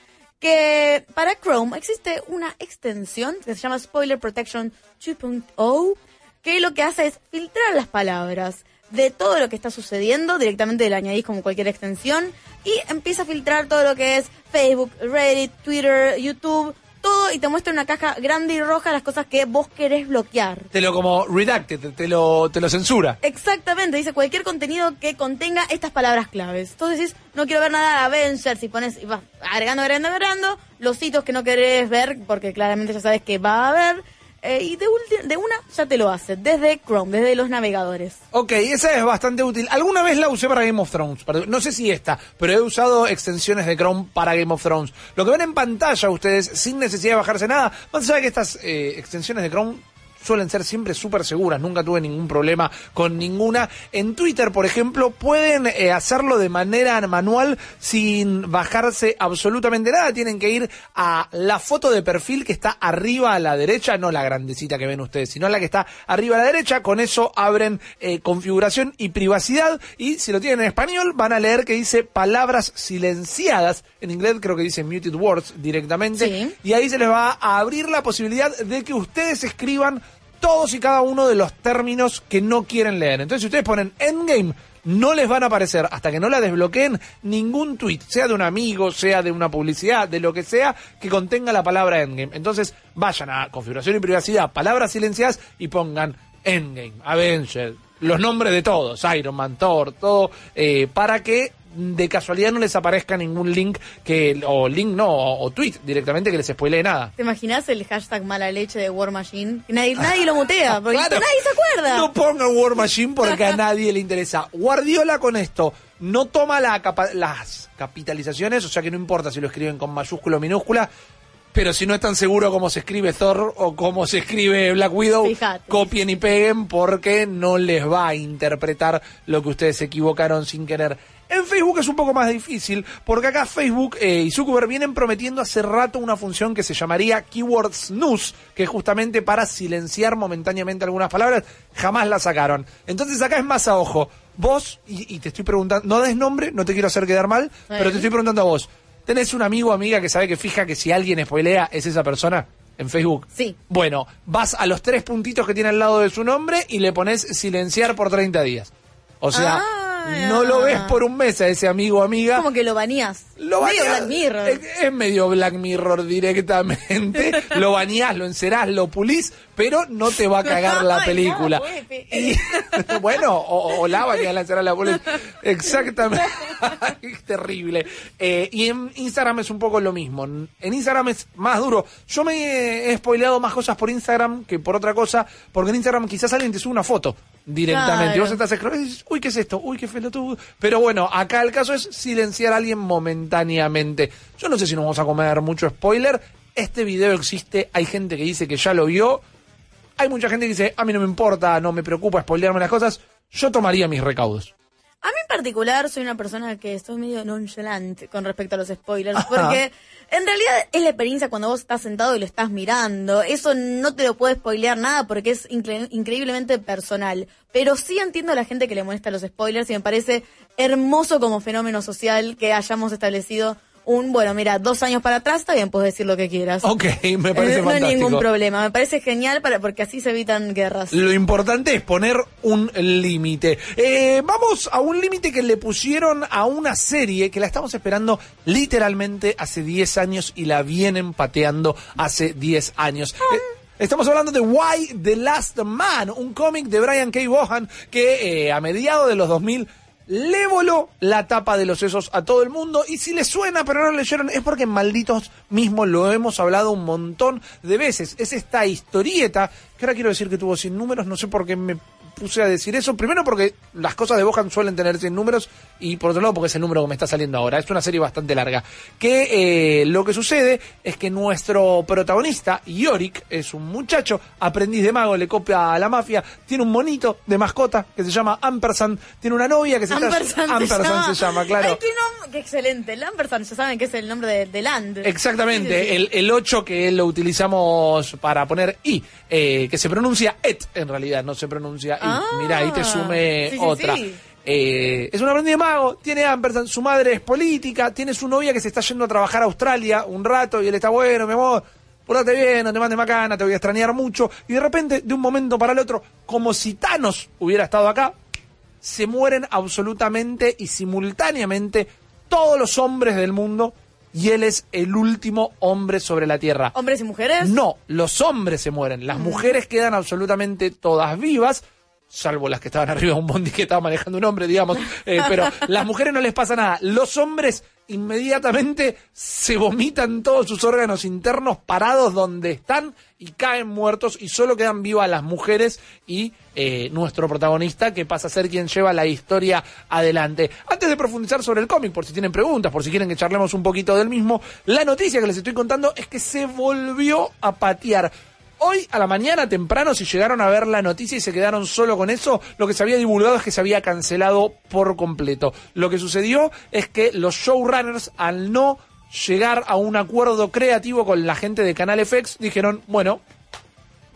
que para Chrome existe una extensión que se llama Spoiler Protection 2.0 que lo que hace es filtrar las palabras de todo lo que está sucediendo, directamente le añadís como cualquier extensión y empieza a filtrar todo lo que es Facebook, Reddit, Twitter, YouTube, todo y te muestra en una caja grande y roja las cosas que vos querés bloquear. Te lo como redacted, te, te lo, te lo censura. Exactamente, dice cualquier contenido que contenga estas palabras claves. Entonces decís, no quiero ver nada de Avengers y pones, y vas agregando, agregando, agregando, los sitios que no querés ver, porque claramente ya sabes que va a haber, eh, y de, de una ya te lo hace, desde Chrome, desde los navegadores. Ok, esa es bastante útil. Alguna vez la usé para Game of Thrones. para- No sé si esta, pero he usado extensiones de Chrome para Game of Thrones. Lo que ven en pantalla ustedes, sin necesidad de bajarse nada, más allá de que estas eh, extensiones de Chrome suelen ser siempre súper seguras, nunca tuve ningún problema con ninguna. En Twitter, por ejemplo, pueden eh, hacerlo de manera manual sin bajarse absolutamente nada. Tienen que ir a la foto de perfil que está arriba a la derecha, no la grandecita que ven ustedes, sino la que está arriba a la derecha. Con eso abren eh, configuración y privacidad y si lo tienen en español van a leer que dice palabras silenciadas. En inglés creo que dice muted words directamente. Sí. Y ahí se les va a abrir la posibilidad de que ustedes escriban todos y cada uno de los términos que no quieren leer. Entonces, si ustedes ponen Endgame, no les van a aparecer hasta que no la desbloqueen ningún tweet, sea de un amigo, sea de una publicidad, de lo que sea, que contenga la palabra Endgame. Entonces, vayan a configuración y privacidad, palabras silenciadas y pongan Endgame, Avenger, los nombres de todos, Iron Man, Thor, todo, eh, para que de casualidad no les aparezca ningún link que o link no o, o tweet directamente que les spoilee nada. ¿Te imaginas el hashtag mala leche de War Machine? Nadie, nadie lo mutea, [laughs] porque Claro. nadie se acuerda. No pongan War Machine porque a [laughs] nadie le interesa. Guardiola con esto no toma la capa- las capitalizaciones, o sea que no importa si lo escriben con mayúscula o minúscula, pero si no están seguros cómo se escribe Thor o cómo se escribe Black Widow, Fíjate. copien y peguen porque no les va a interpretar lo que ustedes se equivocaron sin querer. En Facebook es un poco más difícil, porque acá Facebook eh, y Zuckerberg vienen prometiendo hace rato una función que se llamaría Keyword Snooze, que es justamente para silenciar momentáneamente algunas palabras, jamás la sacaron. Entonces acá es más a ojo. Vos, y, y te estoy preguntando, no des nombre, no te quiero hacer quedar mal, pero te estoy preguntando a vos. ¿Tenés un amigo o amiga que sabe que fija que si alguien spoilea es esa persona en Facebook? Sí. Bueno, vas a los tres puntitos que tiene al lado de su nombre y le pones silenciar por 30 días. O sea, Ah. No lo ves por un mes a ese amigo o amiga. Como que lo baneás. Lo Medio. Black Mirror. Es, es medio Black Mirror directamente. [laughs] lo baneás, lo encerás, lo pulís, pero no te va a cagar la [laughs] película. Pepe. Y- [laughs] bueno, o, o la baneás, la encerás, [laughs] la pulís. Exactamente. Terrible. Eh, y en Instagram es un poco lo mismo. En Instagram es más duro. Yo me he spoileado más cosas por Instagram que por otra cosa, porque en Instagram quizás alguien te sube una foto directamente. Y vos Claro. estás scrollando y dices, uy, ¿qué es esto? Uy, qué pelotudo. Pero bueno, acá el caso es silenciar a alguien momentáneamente. Yo no sé si nos vamos a comer mucho spoiler. Este video existe, hay gente que dice que ya lo vio. Hay mucha gente que dice, a mí no me importa, no me preocupa spoilearme las cosas. Yo tomaría mis recaudos. A mí en particular soy una persona que estoy medio nonchalant con respecto a los spoilers, Ajá. porque en realidad es la experiencia cuando vos estás sentado y lo estás mirando. Eso no te lo puede spoilear nada porque es incre- increíblemente personal. Pero sí entiendo a la gente que le molesta los spoilers y me parece hermoso como fenómeno social que hayamos establecido un, bueno, mira, dos años para atrás, está bien, puedes decir lo que quieras. Ok, me parece Eh, no hay ningún problema. Me parece genial para, porque así se evitan guerras. Lo importante es poner un límite. Eh, vamos a un límite que le pusieron a una serie que la estamos esperando literalmente hace 10 años y la vienen pateando hace 10 años. Eh, Estamos hablando de Why the Last Man, un cómic de Brian K. Vaughan que eh, a mediados de los 2000 le voló la tapa de los sesos a todo el mundo. Y si les suena, pero no lo leyeron, es porque malditos mismos lo hemos hablado un montón de veces. Es esta historieta, que ahora quiero decir que tuvo 100 números, no sé por qué me puse a decir eso. Primero porque las cosas de Bohan suelen tener 100 números y por otro lado porque es el número que me está saliendo ahora. Es una serie bastante larga. Que eh, lo que sucede es que nuestro protagonista, Yorick, es un muchacho, aprendiz de mago, le copia a la mafia, tiene un monito de mascota que se llama Ampersand, tiene una novia que se está... Ampersand, Ampersand se llama, claro. Ay, qué, nom- qué excelente. El Ampersand, ya saben que es el nombre de, de Land. Exactamente, Sí, sí, sí. El, el 8 que lo utilizamos para poner I, eh, que se pronuncia et en realidad, no se pronuncia. Ah, Mirá, ahí te sume sí, sí, otra. sí. Eh, es un aprendiz de mago, tiene Ampersand, su madre es política, tiene su novia que se está yendo a trabajar a Australia un rato y él está bueno, mi amor, portate bien, no te mandes macana, te voy a extrañar mucho. Y de repente, de un momento para el otro, como si Thanos hubiera estado acá, se mueren absolutamente y simultáneamente todos los hombres del mundo y él es el último hombre sobre la tierra. ¿Hombres y mujeres? No, los hombres se mueren, las mujeres quedan absolutamente todas vivas. Salvo las que estaban [laughs] arriba de un bondi que estaba manejando un hombre, digamos. Eh, pero las mujeres no les pasa nada. Los hombres inmediatamente se vomitan todos sus órganos internos parados donde están y caen muertos y solo quedan vivas las mujeres y eh, nuestro protagonista que pasa a ser quien lleva la historia adelante. Antes de profundizar sobre el cómic, por si tienen preguntas, por si quieren que charlemos un poquito del mismo, la noticia que les estoy contando es que se volvió a patear. Hoy a la mañana temprano, si llegaron a ver la noticia y se quedaron solo con eso, lo que se había divulgado es que se había cancelado por completo. Lo que sucedió es que los showrunners, al no llegar a un acuerdo creativo con la gente de Canal FX, dijeron, bueno,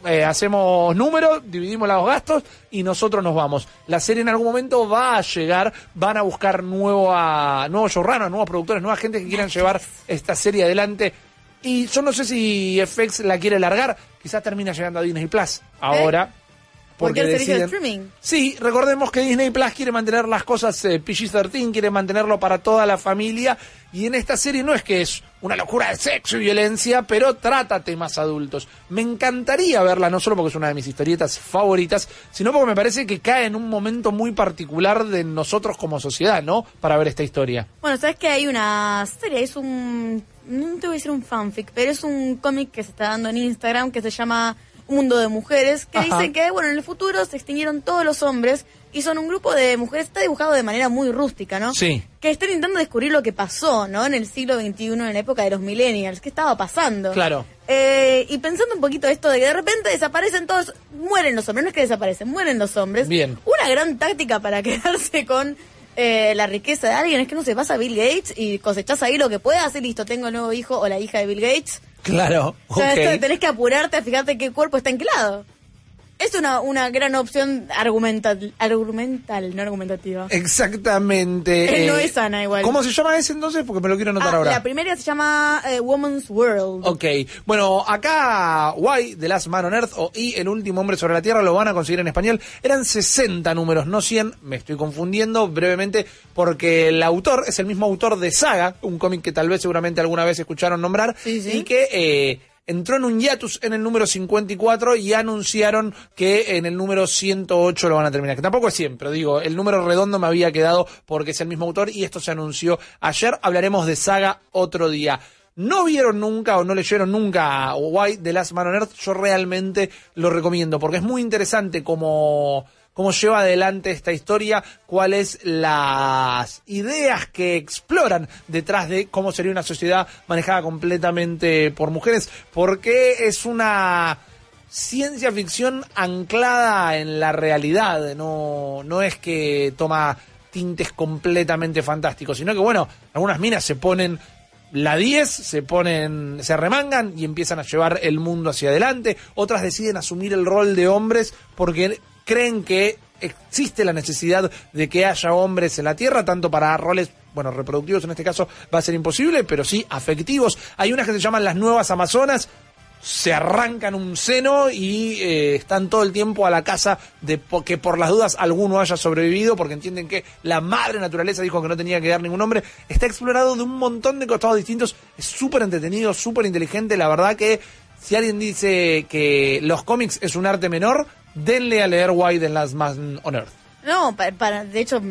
eh, hacemos números, dividimos los gastos y nosotros nos vamos. La serie en algún momento va a llegar, van a buscar nuevo a, nuevos showrunners, nuevos productores, nueva gente que quieran llevar esta serie adelante. Y yo no sé si FX la quiere largar, quizás termina llegando a Disney Plus ahora. Porque el servicio de streaming. Sí, recordemos que Disney Plus quiere mantener las cosas eh, PG-13, quiere mantenerlo para toda la familia. Y en esta serie no es que es una locura de sexo y violencia, pero trata temas adultos. Me encantaría verla, no solo porque es una de mis historietas favoritas, sino porque me parece que cae en un momento muy particular de nosotros como sociedad, ¿no? Para ver esta historia. Bueno, sabes que hay una serie, es un. No te voy a decir un fanfic, pero es un cómic que se está dando en Instagram que se llama mundo de mujeres, que Ajá. dice que, bueno, en el futuro se extinguieron todos los hombres y son un grupo de mujeres, está dibujado de manera muy rústica, ¿no? Sí. Que están intentando descubrir lo que pasó, ¿no? En el siglo XXI, en la época de los millennials, ¿qué estaba pasando? Claro. Eh, y pensando un poquito esto de que de repente desaparecen todos, mueren los hombres, no es que desaparecen, mueren los hombres. Bien. Una gran táctica para [laughs] quedarse con eh, la riqueza de alguien es que no se pasa a Bill Gates y cosechás ahí lo que puedas y listo, tengo el nuevo hijo o la hija de Bill Gates. Claro, O sea, tenés que apurarte a fijarte qué cuerpo está enclado. Es una, una gran opción argumental, argumental, no argumentativa. Exactamente. Eh, no eh, es sana igual. ¿Cómo se llama ese entonces? Porque me lo quiero anotar Ah, ahora. La primera se llama eh, Woman's World. Ok, bueno, acá Y, The Last Man on Earth, o Y, El Último Hombre sobre la Tierra, lo van a conseguir en español. Eran 60 números, no 100, me estoy confundiendo brevemente, porque el autor es el mismo autor de Saga, un cómic que tal vez seguramente alguna vez escucharon nombrar, y que... eh, Entró en un hiatus en el número 54 y anunciaron que en el número 108 lo van a terminar. Que tampoco es 100, pero digo, el número redondo me había quedado porque es el mismo autor y esto se anunció ayer. Hablaremos de saga otro día no vieron nunca o no leyeron nunca White de Last Man on Earth, yo realmente lo recomiendo porque es muy interesante cómo, cómo lleva adelante esta historia, cuáles las ideas que exploran detrás de cómo sería una sociedad manejada completamente por mujeres, porque es una ciencia ficción anclada en la realidad, no, no es que toma tintes completamente fantásticos, sino que bueno, algunas minas se ponen la 10 se ponen, se remangan y empiezan a llevar el mundo hacia adelante. Otras deciden asumir el rol de hombres porque creen que existe la necesidad de que haya hombres en la Tierra, tanto para roles, bueno, reproductivos en este caso va a ser imposible, pero sí afectivos. Hay unas que se llaman las nuevas Amazonas, se arrancan un seno y eh, están todo el tiempo a la casa de po- que por las dudas alguno haya sobrevivido porque entienden que la madre naturaleza dijo que no tenía que dar ningún nombre. Está explorado de un montón de costados distintos. Es súper entretenido, súper inteligente. La verdad que si alguien dice que los cómics es un arte menor, denle a leer White en las Man on Earth. No, pa- para, de hecho,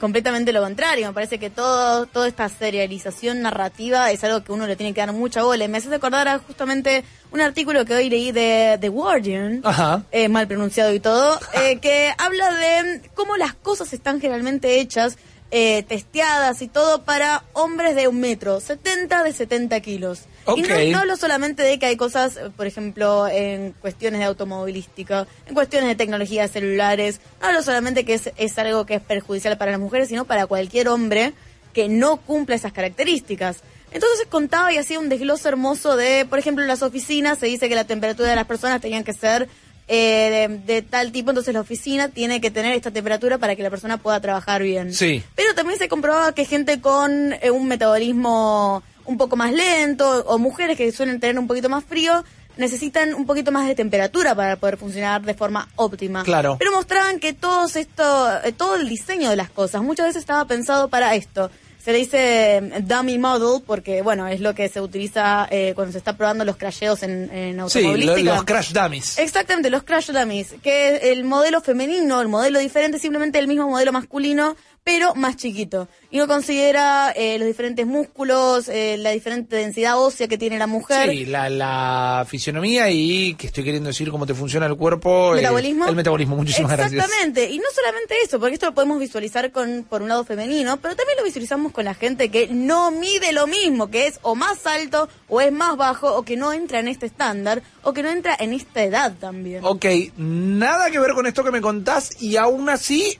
completamente lo contrario. Me parece que todo, toda esta serialización narrativa es algo que uno le tiene que dar mucha bola. Me hace acordar a justamente un artículo que hoy leí de The Guardian, Ajá. eh, mal pronunciado y todo, [laughs] eh, que habla de cómo las cosas están generalmente hechas, eh, testeadas y todo para hombres de un metro, 70 de 70 kilos. Y no, no hablo solamente de que hay cosas, eh, por ejemplo, en cuestiones de automovilística, en cuestiones de tecnologías celulares, no hablo solamente que es, es algo que es perjudicial para las mujeres, sino para cualquier hombre que no cumpla esas características. Entonces contaba y hacía un desglose hermoso de, por ejemplo, en las oficinas se dice que la temperatura de las personas tenían que ser eh, de, de tal tipo, entonces la oficina tiene que tener esta temperatura para que la persona pueda trabajar bien. Sí. Pero también se comprobaba que gente con eh, un metabolismo un poco más lento o mujeres que suelen tener un poquito más frío necesitan un poquito más de temperatura para poder funcionar de forma óptima. Claro. Pero mostraban que todos esto, eh, todo el diseño de las cosas muchas veces estaba pensado para esto. Se le dice eh, dummy model porque, bueno, es lo que se utiliza eh, cuando se está probando los crasheos en, en Sí, lo- automovilística. los crash dummies. Exactamente, los crash dummies, que el modelo femenino, el modelo diferente, simplemente el mismo modelo masculino, pero más chiquito. Y no considera eh, los diferentes músculos, eh, la diferente densidad ósea que tiene la mujer. Sí, la, la fisionomía y que estoy queriendo decir cómo te funciona el cuerpo. eh, ¿Metabolismo? el metabolismo, muchísimas gracias. Exactamente, y no solamente eso, porque esto lo podemos visualizar con por un lado femenino, pero también lo visualizamos con la gente que no mide lo mismo, que es o más alto o es más bajo o que no entra en este estándar o que no entra en esta edad también. Ok, nada que ver con esto que me contás y aún así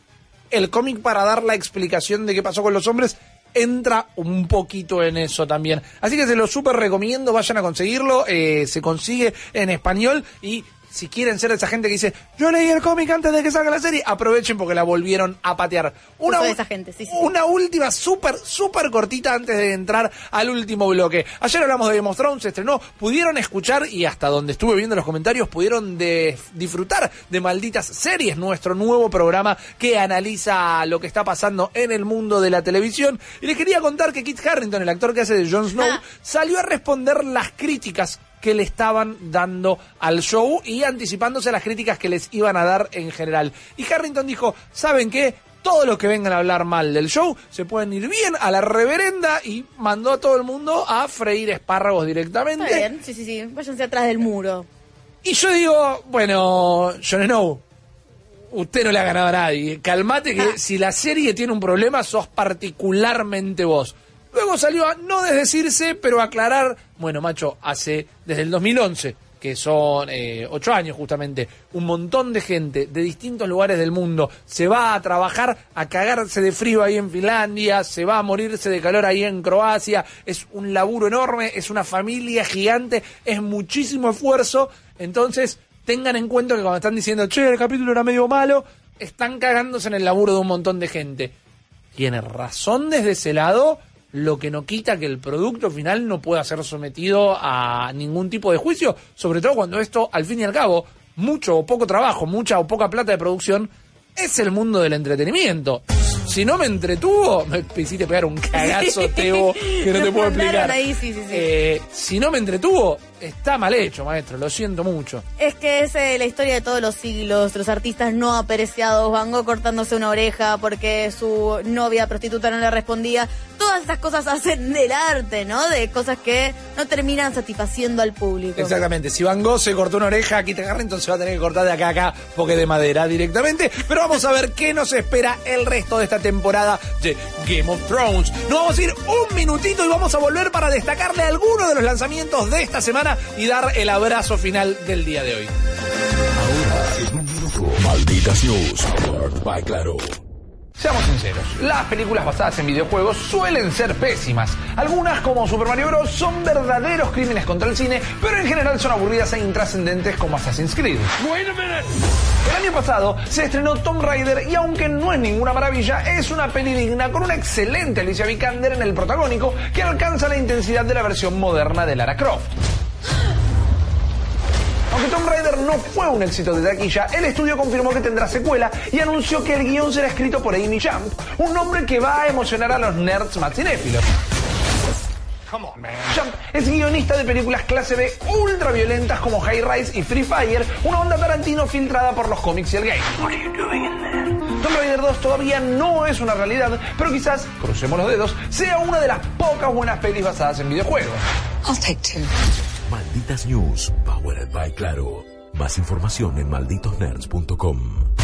el cómic para dar la explicación de qué pasó con los hombres entra un poquito en eso también. Así que se lo súper recomiendo, vayan a conseguirlo, eh, se consigue en español y si quieren ser esa gente que dice, yo leí el cómic antes de que salga la serie, aprovechen porque la volvieron a patear. Una, de esa gente, sí, sí. una última súper, súper cortita antes de entrar al último bloque. Ayer hablamos de Game of Thrones, se estrenó, pudieron escuchar y hasta donde estuve viendo los comentarios pudieron de- disfrutar de Malditas Series, nuestro nuevo programa que analiza lo que está pasando en el mundo de la televisión. Y les quería contar que Kit Harrington, el actor que hace de Jon Snow, salió a responder las críticas que le estaban dando al show y anticipándose a las críticas que les iban a dar en general. Y Harrington dijo, ¿saben qué? Todos los que vengan a hablar mal del show se pueden ir bien a la reverenda y mandó a todo el mundo a freír espárragos directamente. Está bien, sí, sí, sí. Váyanse atrás del muro. Y yo digo, bueno, Jon Snow, usted no le ha ganado a nadie. Calmate que si la serie tiene un problema, sos particularmente vos. Luego salió a no desdecirse, pero aclarar, bueno, macho, hace desde el 2011, que son eh, ocho años justamente, un montón de gente de distintos lugares del mundo se va a trabajar a cagarse de frío ahí en Finlandia, se va a morirse de calor ahí en Croacia, es un laburo enorme, es una familia gigante, es muchísimo esfuerzo, entonces tengan en cuenta que cuando están diciendo, che, el capítulo era medio malo, están cagándose en el laburo de un montón de gente. Tiene razón desde ese lado, lo que no quita que el producto final no pueda ser sometido a ningún tipo de juicio, sobre todo cuando esto, al fin y al cabo, mucho o poco trabajo, mucha o poca plata de producción, es el mundo del entretenimiento. Si no me entretuvo, me hiciste pegar un [laughs] cagazo, Teo, que no te puedo explicar. ahí, sí, sí, sí. Eh, si no me entretuvo, está mal hecho, maestro, lo siento mucho. Es que es eh, la historia de todos los siglos, los artistas no apreciados, Van Gogh cortándose una oreja porque su novia prostituta no le respondía. Todas esas cosas hacen del arte, ¿no? De cosas que no terminan satisfaciendo al público. Exactamente, si Van Gogh se cortó una oreja, aquí te agarra, entonces va a tener que cortar de acá a acá porque de madera directamente. Pero vamos a ver qué nos espera el resto de esta temporada de Game of Thrones. Nos vamos a ir un minutito y vamos a volver para destacarle algunos de los lanzamientos de esta semana y dar el abrazo final del día de hoy. News. Powered by Claro. Seamos sinceros, las películas basadas en videojuegos suelen ser pésimas. Algunas, como Super Mario Bros., son verdaderos crímenes contra el cine, pero en general son aburridas e intrascendentes como Assassin's Creed. El año pasado se estrenó Tomb Raider y aunque no es ninguna maravilla, es una peli digna con una excelente Alicia Vikander en el protagónico que alcanza la intensidad de la versión moderna de Lara Croft. Aunque Tomb Raider no fue un éxito de taquilla, el estudio confirmó que tendrá secuela y anunció que el guion será escrito por Amy Jump, un nombre que va a emocionar a los nerds más cinéfilos. Jump es guionista de películas clase B ultra violentas como High Rise y Free Fire, una onda Tarantino filtrada por los cómics y el game. Tomb Raider 2 todavía no es una realidad, pero quizás, crucemos los dedos, sea una de las pocas buenas pelis basadas en videojuegos. Malditas News. Powered by Claro. Más información en malditosnerds.com.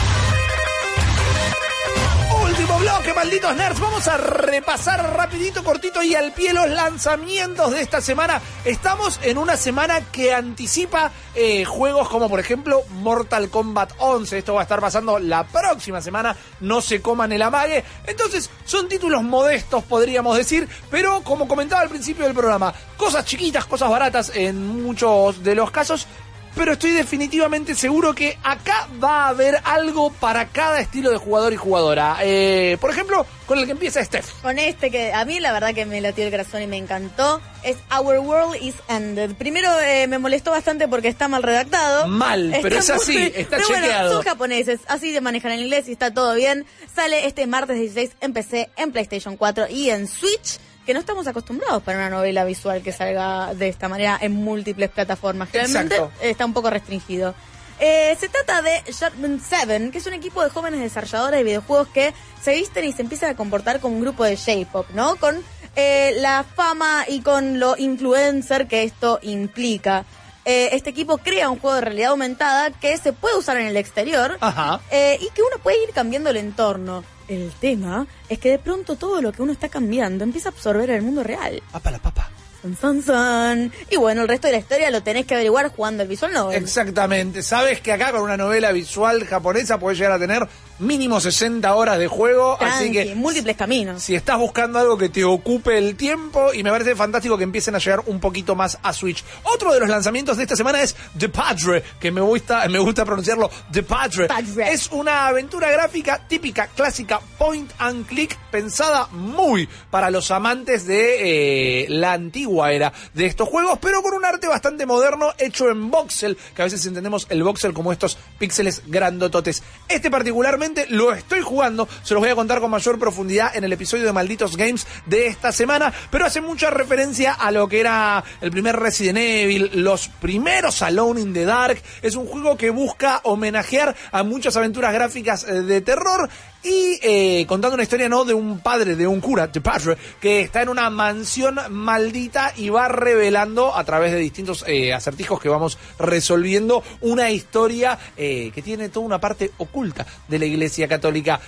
Último bloque, malditos nerds. Vamos a repasar rapidito, cortito y al pie los lanzamientos de esta semana. Estamos en una semana que anticipa eh, juegos como por ejemplo Mortal Kombat 11. Esto va a estar pasando la próxima semana. No se coman el amague. Entonces son títulos modestos, podríamos decir. Pero como comentaba al principio del programa, cosas chiquitas, cosas baratas en muchos de los casos pero estoy definitivamente seguro que acá va a haber algo para cada estilo de jugador y jugadora. Eh, por ejemplo, con el que empieza Steph. Con este que a mí la verdad que me latió el corazón y me encantó, es Our World is Ended. Primero eh, me molestó bastante porque está mal redactado. Mal, pero es así, está pero bueno, chequeado. son japoneses, así de manejan en inglés y está todo bien. Sale este martes 16 en PC, en PlayStation 4 y en Switch. Que no estamos acostumbrados para una novela visual que salga de esta manera en múltiples plataformas. Realmente está un poco restringido. Eh, se trata de Sharpman 7, que es un equipo de jóvenes desarrolladores de videojuegos que se visten y se empiezan a comportar como un grupo de J-pop, ¿no? Con eh, la fama y con lo influencer que esto implica. Eh, este equipo crea un juego de realidad aumentada que se puede usar en el exterior Ajá. eh, y que uno puede ir cambiando el entorno. El tema es que de pronto todo lo que uno está cambiando empieza a absorber el mundo real. Papa la papa. San, san, san. Y bueno, el resto de la historia lo tenés que averiguar jugando el visual novel. Exactamente. Sabes que acá con una novela visual japonesa puedes llegar a tener mínimo 60 horas de juego, así que múltiples caminos. si estás buscando algo que te ocupe el tiempo, y me parece fantástico que empiecen a llegar un poquito más a Switch. Otro de los lanzamientos de esta semana es The Padre, que me gusta, [laughs] me gusta pronunciarlo, The Padre. Padre. Es una aventura gráfica típica, clásica, point and click, pensada muy para los amantes de eh, la antigua era de estos juegos, pero con un arte bastante moderno, hecho en voxel, que a veces entendemos el voxel como estos píxeles grandototes. Este particularmente lo estoy jugando, se los voy a contar con mayor profundidad en el episodio de Malditos Games de esta semana, pero hace mucha referencia a lo que era el primer Resident Evil, los primeros Alone in the Dark. Es un juego que busca homenajear a muchas aventuras gráficas eh, de terror y eh, contando una historia no de un padre, de un cura, de padre, que está en una mansión maldita y va revelando a través de distintos eh, acertijos que vamos resolviendo una historia eh, que tiene toda una parte oculta de la Iglesia Católica.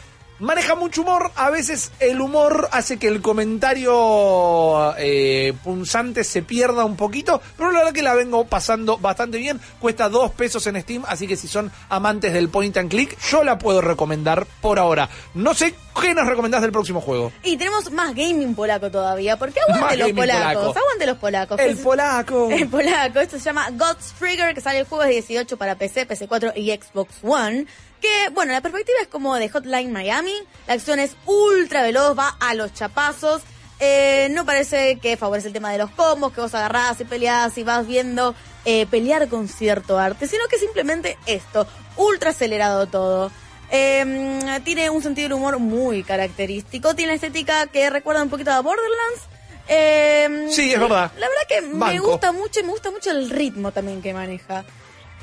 Maneja mucho humor, a veces el humor hace que el comentario eh, punzante se pierda un poquito, pero la verdad que la vengo pasando bastante bien. Cuesta dos pesos en Steam, así que si son amantes del point and click, yo la puedo recomendar por ahora. No sé qué nos recomendás del próximo juego. Y tenemos más gaming polaco todavía, porque aguante los polacos, polaco. aguante los polacos. El polaco. [laughs] El polaco, esto se llama God's Trigger, que sale el jueves 18 para PC, PC4 y Xbox One. Que, bueno, la perspectiva es como de Hotline Miami. La acción es ultra veloz, va a los chapazos. Eh, no parece que favorece el tema de los combos, que vos agarrás y peleás y vas viendo eh, pelear con cierto arte, sino que simplemente esto, ultra acelerado todo. Eh, tiene un sentido del humor muy característico, tiene estética que recuerda un poquito a Borderlands. Eh, Sí, es verdad. La verdad que me gusta mucho y me gusta mucho el ritmo también que maneja.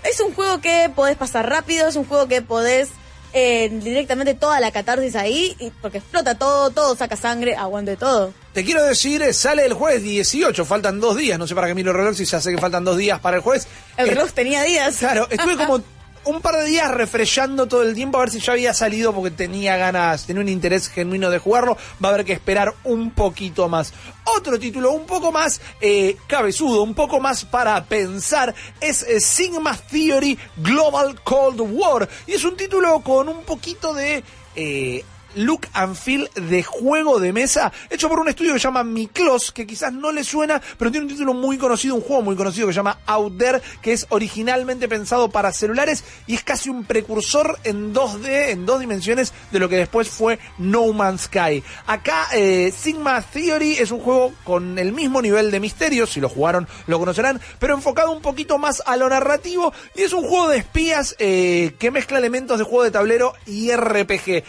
Es un juego que podés pasar rápido, es un juego que podés eh, directamente toda la catarsis ahí, y- porque explota todo, todo saca sangre, aguante todo. Te quiero decir, eh, sale el jueves 18, faltan dos días, no sé para qué miro el reloj si ya sé que faltan dos días para el jueves. El Eh, reloj tenía días. Claro, estuve como [laughs] un par de días refreshando todo el tiempo a ver si ya había salido porque tenía ganas, tenía un interés genuino de jugarlo. Va a haber que esperar un poquito más. Otro título un poco más eh, cabezudo, un poco más para pensar, es eh, Sigma Theory Global Cold War. Y es un título con un poquito de... eh, look and feel de juego de mesa hecho por un estudio que se llama Miklos, que quizás no le suena, pero tiene un título muy conocido, un juego muy conocido que se llama Out There, que es originalmente pensado para celulares y es casi un precursor en 2D, en dos dimensiones, de lo que después fue No Man's Sky. Acá eh, Sigma Theory es un juego con el mismo nivel de misterio, si lo jugaron lo conocerán, pero enfocado un poquito más a lo narrativo y es un juego de espías eh, que mezcla elementos de juego de tablero y RPG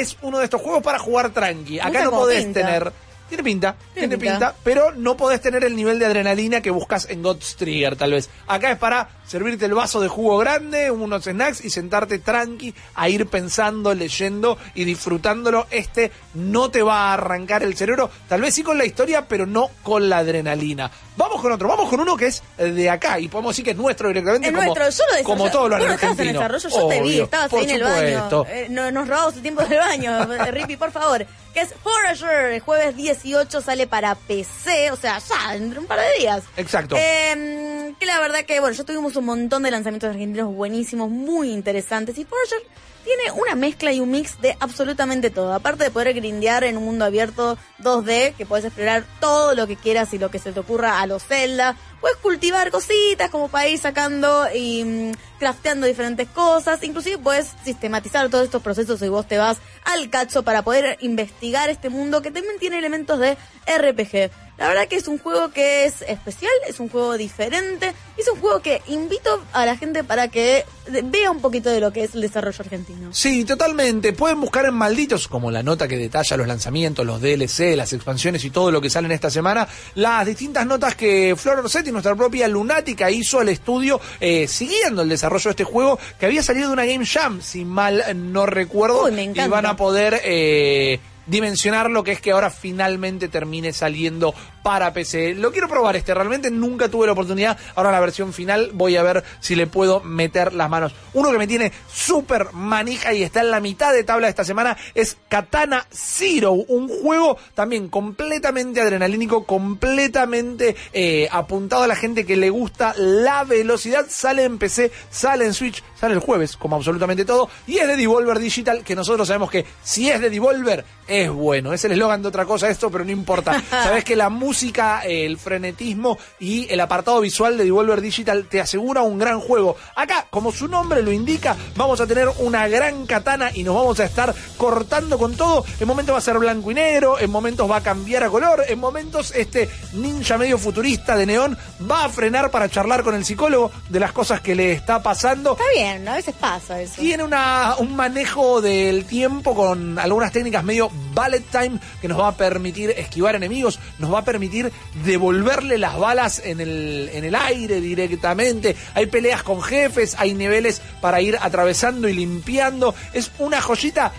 es uno de estos juegos para jugar tranqui. Acá no podés pinta. tener. Tiene pinta, Tiene tiene pinta. pinta, pero no podés tener el nivel de adrenalina que buscas en God's Trigger, tal vez. Acá es para servirte el vaso de jugo grande, unos snacks y sentarte tranqui a ir pensando, leyendo y disfrutándolo. Este no te va a arrancar el cerebro, tal vez sí con la historia, pero no con la adrenalina. Vamos con otro, vamos con uno que es de acá y podemos decir que es nuestro directamente. Es como, nuestro, yo lo como todo lo estabas en argentino. desarrollo, yo te vi, Obvio, estabas por ahí en el baño. Eh, no- nos robamos el tiempo del baño. [laughs] Rippy, por favor. Que es Forager, el jueves 18 sale para PC, o sea, ya, en un par de días. Exacto. Eh, que la verdad que, bueno, ya tuvimos un montón de lanzamientos argentinos buenísimos, muy interesantes. Y Forager tiene una mezcla y un mix de absolutamente todo. Aparte de poder grindear en un mundo abierto 2D, que puedes explorar todo lo que quieras y lo que se te ocurra a los Zelda. Puedes cultivar cositas como para ir sacando y mm, crafteando diferentes cosas. Inclusive puedes sistematizar todos estos procesos y vos te vas al cacho para poder investigar este mundo que también tiene elementos de RPG. La verdad que es un juego que es especial, es un juego diferente, y es un juego que invito a la gente para que vea un poquito de lo que es el desarrollo argentino. Sí, totalmente. Pueden buscar en Malditos, como la nota que detalla los lanzamientos, los DLC, las expansiones y todo lo que sale en esta semana, las distintas notas que Flor Orsetti, nuestra propia lunática, hizo al estudio eh, siguiendo el desarrollo de este juego que había salido de una Game Jam, si mal no recuerdo. Uy, me y encanta. van a poder eh, dimensionar lo que es que ahora finalmente termine saliendo para PC. Lo quiero probar este, realmente nunca tuve la oportunidad. Ahora en la versión final voy a ver si le puedo meter las manos. Uno que me tiene súper manija y está en la mitad de tabla esta semana es Katana Zero, un juego también completamente adrenalínico, completamente eh, apuntado a la gente que le gusta la velocidad. Sale en PC, sale en Switch, sale el jueves, como absolutamente todo, y es de Devolver Digital, que nosotros sabemos que si es de Devolver, es bueno. Es el eslogan de otra cosa esto, pero no importa. [laughs] Sabes que la música, el frenetismo y el apartado visual de Devolver Digital te asegura un gran juego. Acá, como su nombre lo indica, vamos a tener una gran katana y nos vamos a estar cortando con todo. En momentos va a ser blanco y negro, en momentos va a cambiar a color, en momentos este ninja medio futurista de neón va a frenar para charlar con el psicólogo de las cosas que le está pasando. Está bien, a veces pasa eso. Tiene una, un manejo del tiempo con algunas técnicas medio ballet time que nos va a permitir esquivar enemigos, nos va a permitir devolverle las balas en el, en el aire directamente. Hay peleas con jefes, hay niveles para ir atravesando y limpiando. Es una joyita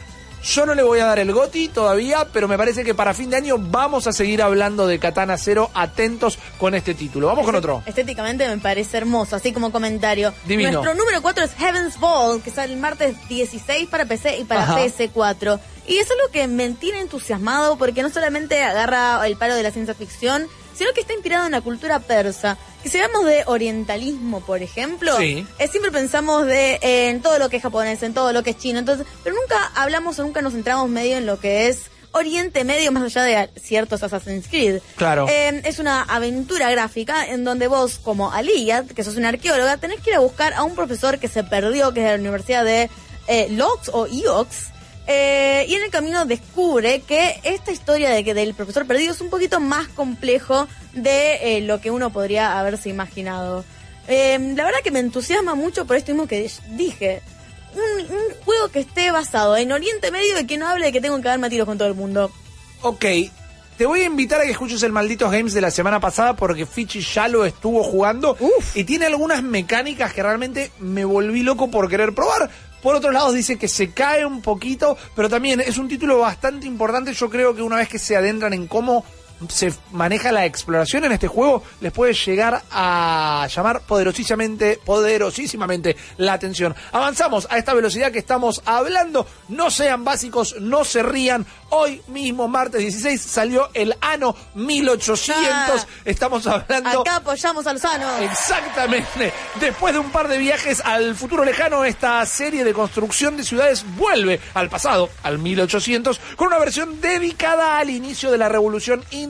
yo no le voy a dar el goti todavía, pero me parece que para fin de año vamos a seguir hablando de Katana Zero. Atentos con este título. Vamos con otro. Estéticamente me parece hermoso, así como comentario. Divino. Nuestro número 4 es Heaven's Ball, que sale el martes 16 para PC y para Ajá. PS4. Y es algo que me tiene entusiasmado porque no solamente agarra el palo de la ciencia ficción, sino que está inspirado en la cultura persa. Que si hablamos de orientalismo, por ejemplo, Sí. eh, siempre pensamos de eh, en todo lo que es japonés, en todo lo que es chino, entonces, pero nunca hablamos o nunca nos centramos medio en lo que es Oriente Medio, más allá de ciertos Assassin's Creed. Claro. Eh, es una aventura gráfica en donde vos, como Aliyah, que sos una arqueóloga, tenés que ir a buscar a un profesor que se perdió, que es de la Universidad de eh, Lox o Iox. Eh, y en el camino descubre que esta historia de que del profesor perdido es un poquito más complejo de eh, lo que uno podría haberse imaginado. Eh, la verdad que me entusiasma mucho por esto mismo que dije. Un, un juego que esté basado en Oriente Medio y que no hable de que tengo que darme tiros con todo el mundo. Ok. Te voy a invitar a que escuches el Malditos Games de la semana pasada porque Fichi ya lo estuvo jugando y tiene algunas mecánicas que realmente me volví loco por querer probar. Por otro lado dice que se cae un poquito, pero también es un título bastante importante. Yo creo que una vez que se adentran en cómo se maneja la exploración en este juego, les puede llegar a llamar poderosísimamente, poderosísimamente la atención. Avanzamos a esta velocidad que estamos hablando. No sean básicos, no se rían. Hoy mismo, martes 16, salió el ano 1800. Ah. Estamos hablando... Acá apoyamos a Lozano. Exactamente. Después de un par de viajes al futuro lejano, esta serie de construcción de ciudades vuelve al pasado, al 1800, con una versión dedicada al inicio de la revolución industrial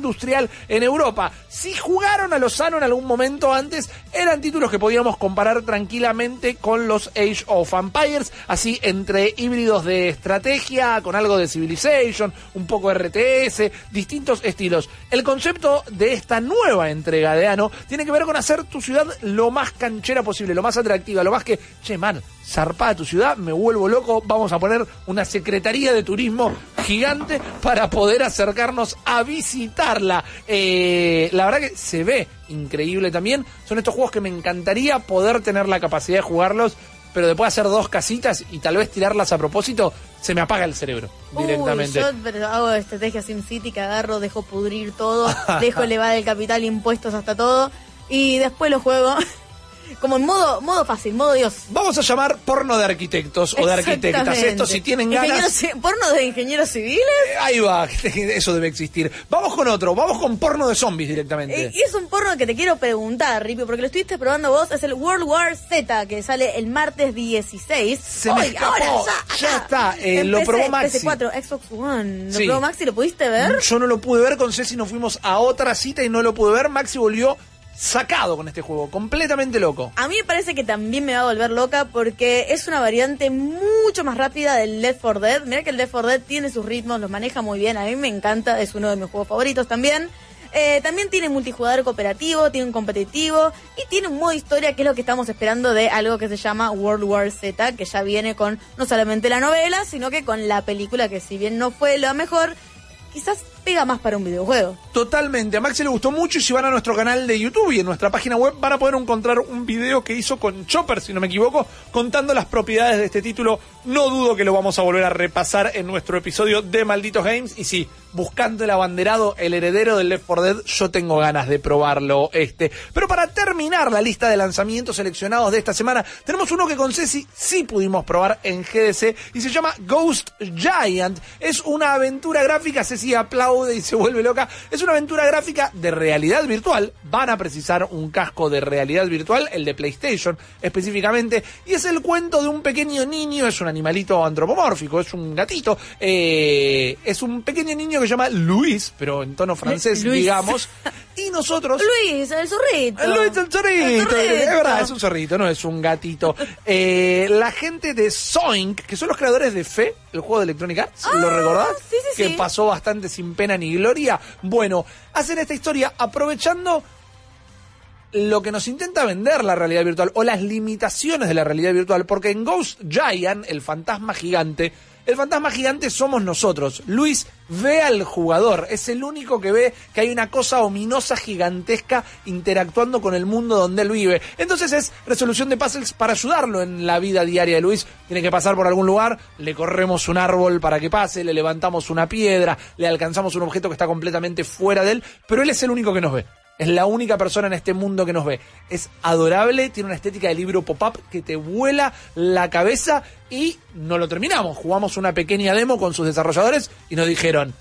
en Europa. Si jugaron a Lozano en algún momento antes, eran títulos que podíamos comparar tranquilamente con los Age of Empires, así entre híbridos de estrategia, con algo de Civilization, un poco RTS, distintos estilos. El concepto de esta nueva entrega de Ano tiene que ver con hacer tu ciudad lo más canchera posible, lo más atractiva, lo más que, che, man, zarpada tu ciudad, me vuelvo loco, vamos a poner una secretaría de turismo gigante para poder acercarnos a visitarla. Eh, la verdad que se ve increíble también. Son estos juegos que me encantaría poder tener la capacidad de jugarlos, pero después hacer dos casitas y tal vez tirarlas a propósito, se me apaga el cerebro directamente. Uy, yo pero hago estrategia SimCity que agarro, dejo pudrir todo, [laughs] dejo elevar el capital, impuestos hasta todo, y después lo juego como en modo, modo fácil, modo Dios. Vamos a llamar porno de arquitectos o de arquitectas. Esto, si tienen ganas. ¿Porno de ingenieros civiles? Eh, Ahí va, [laughs] eso debe existir. Vamos con otro, vamos con porno de zombies directamente. Eh, es un porno que te quiero preguntar, Ripio, porque lo estuviste probando vos, es el World War Z, que sale el martes 16. Se me Hoy, escapó. ahora, ya, está, eh, lo PC, probó Maxi. PS4, Xbox One. ¿Lo Sí. probó Maxi? ¿Lo pudiste ver? Yo no lo pude ver con Ceci, nos fuimos a otra cita y no lo pude ver. Maxi volvió sacado con este juego, completamente loco. A mí me parece que también me va a volver loca porque es una variante mucho más rápida del Left 4 Dead. Mira que el Left 4 Dead tiene sus ritmos, los maneja muy bien. A mí me encanta, es uno de mis juegos favoritos también. Eh, también tiene multijugador cooperativo, tiene un competitivo y tiene un modo historia que es lo que estamos esperando de algo que se llama World War Z, que ya viene con no solamente la novela, sino que con la película que si bien no fue lo mejor, quizás pega más para un videojuego. Totalmente, a Maxi le gustó mucho y si van a nuestro canal de YouTube y en nuestra página web van a poder encontrar un video que hizo con Chopper, si no me equivoco, contando las propiedades de este título. No dudo que lo vamos a volver a repasar en nuestro episodio de Malditos Games y sí, buscando el abanderado, el heredero del Left 4 Dead, yo tengo ganas de probarlo este. Pero para terminar la lista de lanzamientos seleccionados de esta semana, tenemos uno que con Ceci sí pudimos probar en GDC y se llama Ghost Giant. Es una aventura gráfica, Ceci aplaude y se vuelve loca. Es una aventura gráfica de realidad virtual. Van a precisar un casco de realidad virtual, el de PlayStation específicamente, y es el cuento de un pequeño niño, es un animalito antropomórfico, es un gatito, eh, es un pequeño niño que se llama Luis, pero en tono francés, Luis. digamos, [laughs] y nosotros... Luis, el zorrito. El Luis el zorrito, El zorrito. es verdad, es un zorrito, no es un gatito. [laughs] Eh, la gente de Zoink, que son los creadores de Fe, el juego de Electronic Arts, ¿lo recordás? Ah, sí, sí, que sí. pasó bastante sin pena ni gloria. Bueno, hacen esta historia aprovechando lo que nos intenta vender la realidad virtual o las limitaciones de la realidad virtual, porque en Ghost Giant, el fantasma gigante, el fantasma gigante somos nosotros. Luis ve al jugador, es el único que ve que hay una cosa ominosa gigantesca interactuando con el mundo donde él vive. Entonces es resolución de puzzles para ayudarlo en la vida diaria de Luis. Tiene que pasar por algún lugar, le corremos un árbol para que pase, le levantamos una piedra, le alcanzamos un objeto que está completamente fuera de él, pero él es el único que nos ve. Es la única persona en este mundo que nos ve. Es adorable, tiene una estética de libro pop-up que te vuela la cabeza y no lo terminamos. Jugamos una pequeña demo con sus desarrolladores y nos dijeron,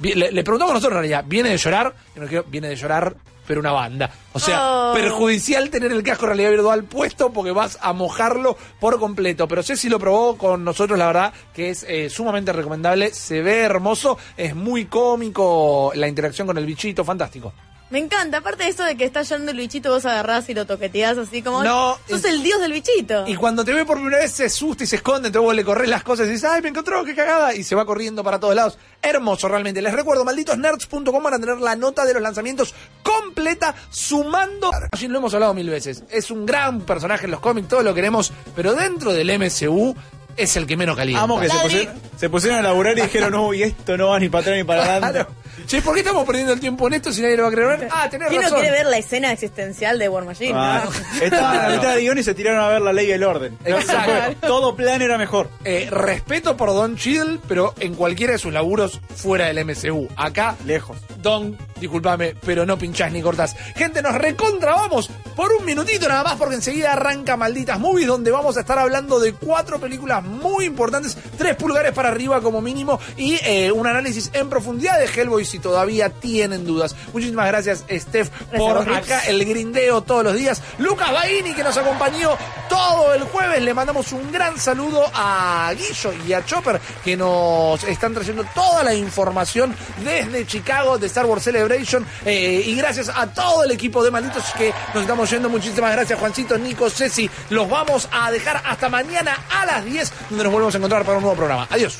le, le preguntamos nosotros en realidad, ¿viene de llorar? Y nos dijeron, viene de llorar, pero una banda. O sea, Oh. perjudicial tener el casco de realidad virtual puesto porque vas a mojarlo por completo. Pero Ceci lo probó con nosotros, la verdad, que es eh, sumamente recomendable. Se ve hermoso, es muy cómico la interacción con el bichito, fantástico. Me encanta, aparte de eso de que está llorando el bichito, vos agarrás y lo toqueteás así como. No, Sos el dios del bichito. Y cuando te ve por primera vez se asusta y se esconde, entonces vos le corres las cosas y dices, ay, me encontró, qué cagada, y se va corriendo para todos lados. Hermoso realmente. Les recuerdo, malditosnerds.com van a tener la nota de los lanzamientos completa, sumando... Allí lo hemos hablado mil veces. Es un gran personaje en los cómics, todos lo queremos, pero dentro del MCU es el que menos calienta. Amo que se pusieron, se pusieron a laburar y dijeron, no, y esto no va ni para atrás ni para adelante. Che, ¿por qué estamos perdiendo el tiempo en esto si nadie lo va a creer? ver? Ah, tenés ¿Quién no quiere ver la escena existencial de War Machine? Ah, no? estaban a la [laughs] mitad de guion y se tiraron a ver la ley y el orden. Exacto. Todo plan era mejor. Eh, respeto por Don Cheadle, pero en cualquiera de sus laburos fuera del MCU. Acá, lejos. Don, discúlpame, pero no pinchás ni cortás. Gente, nos recontra vamos por un minutito nada más porque enseguida arranca Malditas Movies donde vamos a estar hablando de cuatro películas muy importantes, tres pulgares para arriba como mínimo y eh, un análisis en profundidad de Hellboy si todavía tienen dudas. Muchísimas gracias, Steph, por acá el grindeo todos los días. Lucas Baini, que nos acompañó todo el jueves. Le mandamos un gran saludo a Guillo y a Chopper, que nos están trayendo toda la información desde Chicago de Star Wars Celebration. Eh, y gracias a todo el equipo de Malditos que nos estamos yendo. Muchísimas gracias, Juancito, Nico, Ceci. Los vamos a dejar hasta mañana a las 10, donde nos volvemos a encontrar para un nuevo programa. Adiós.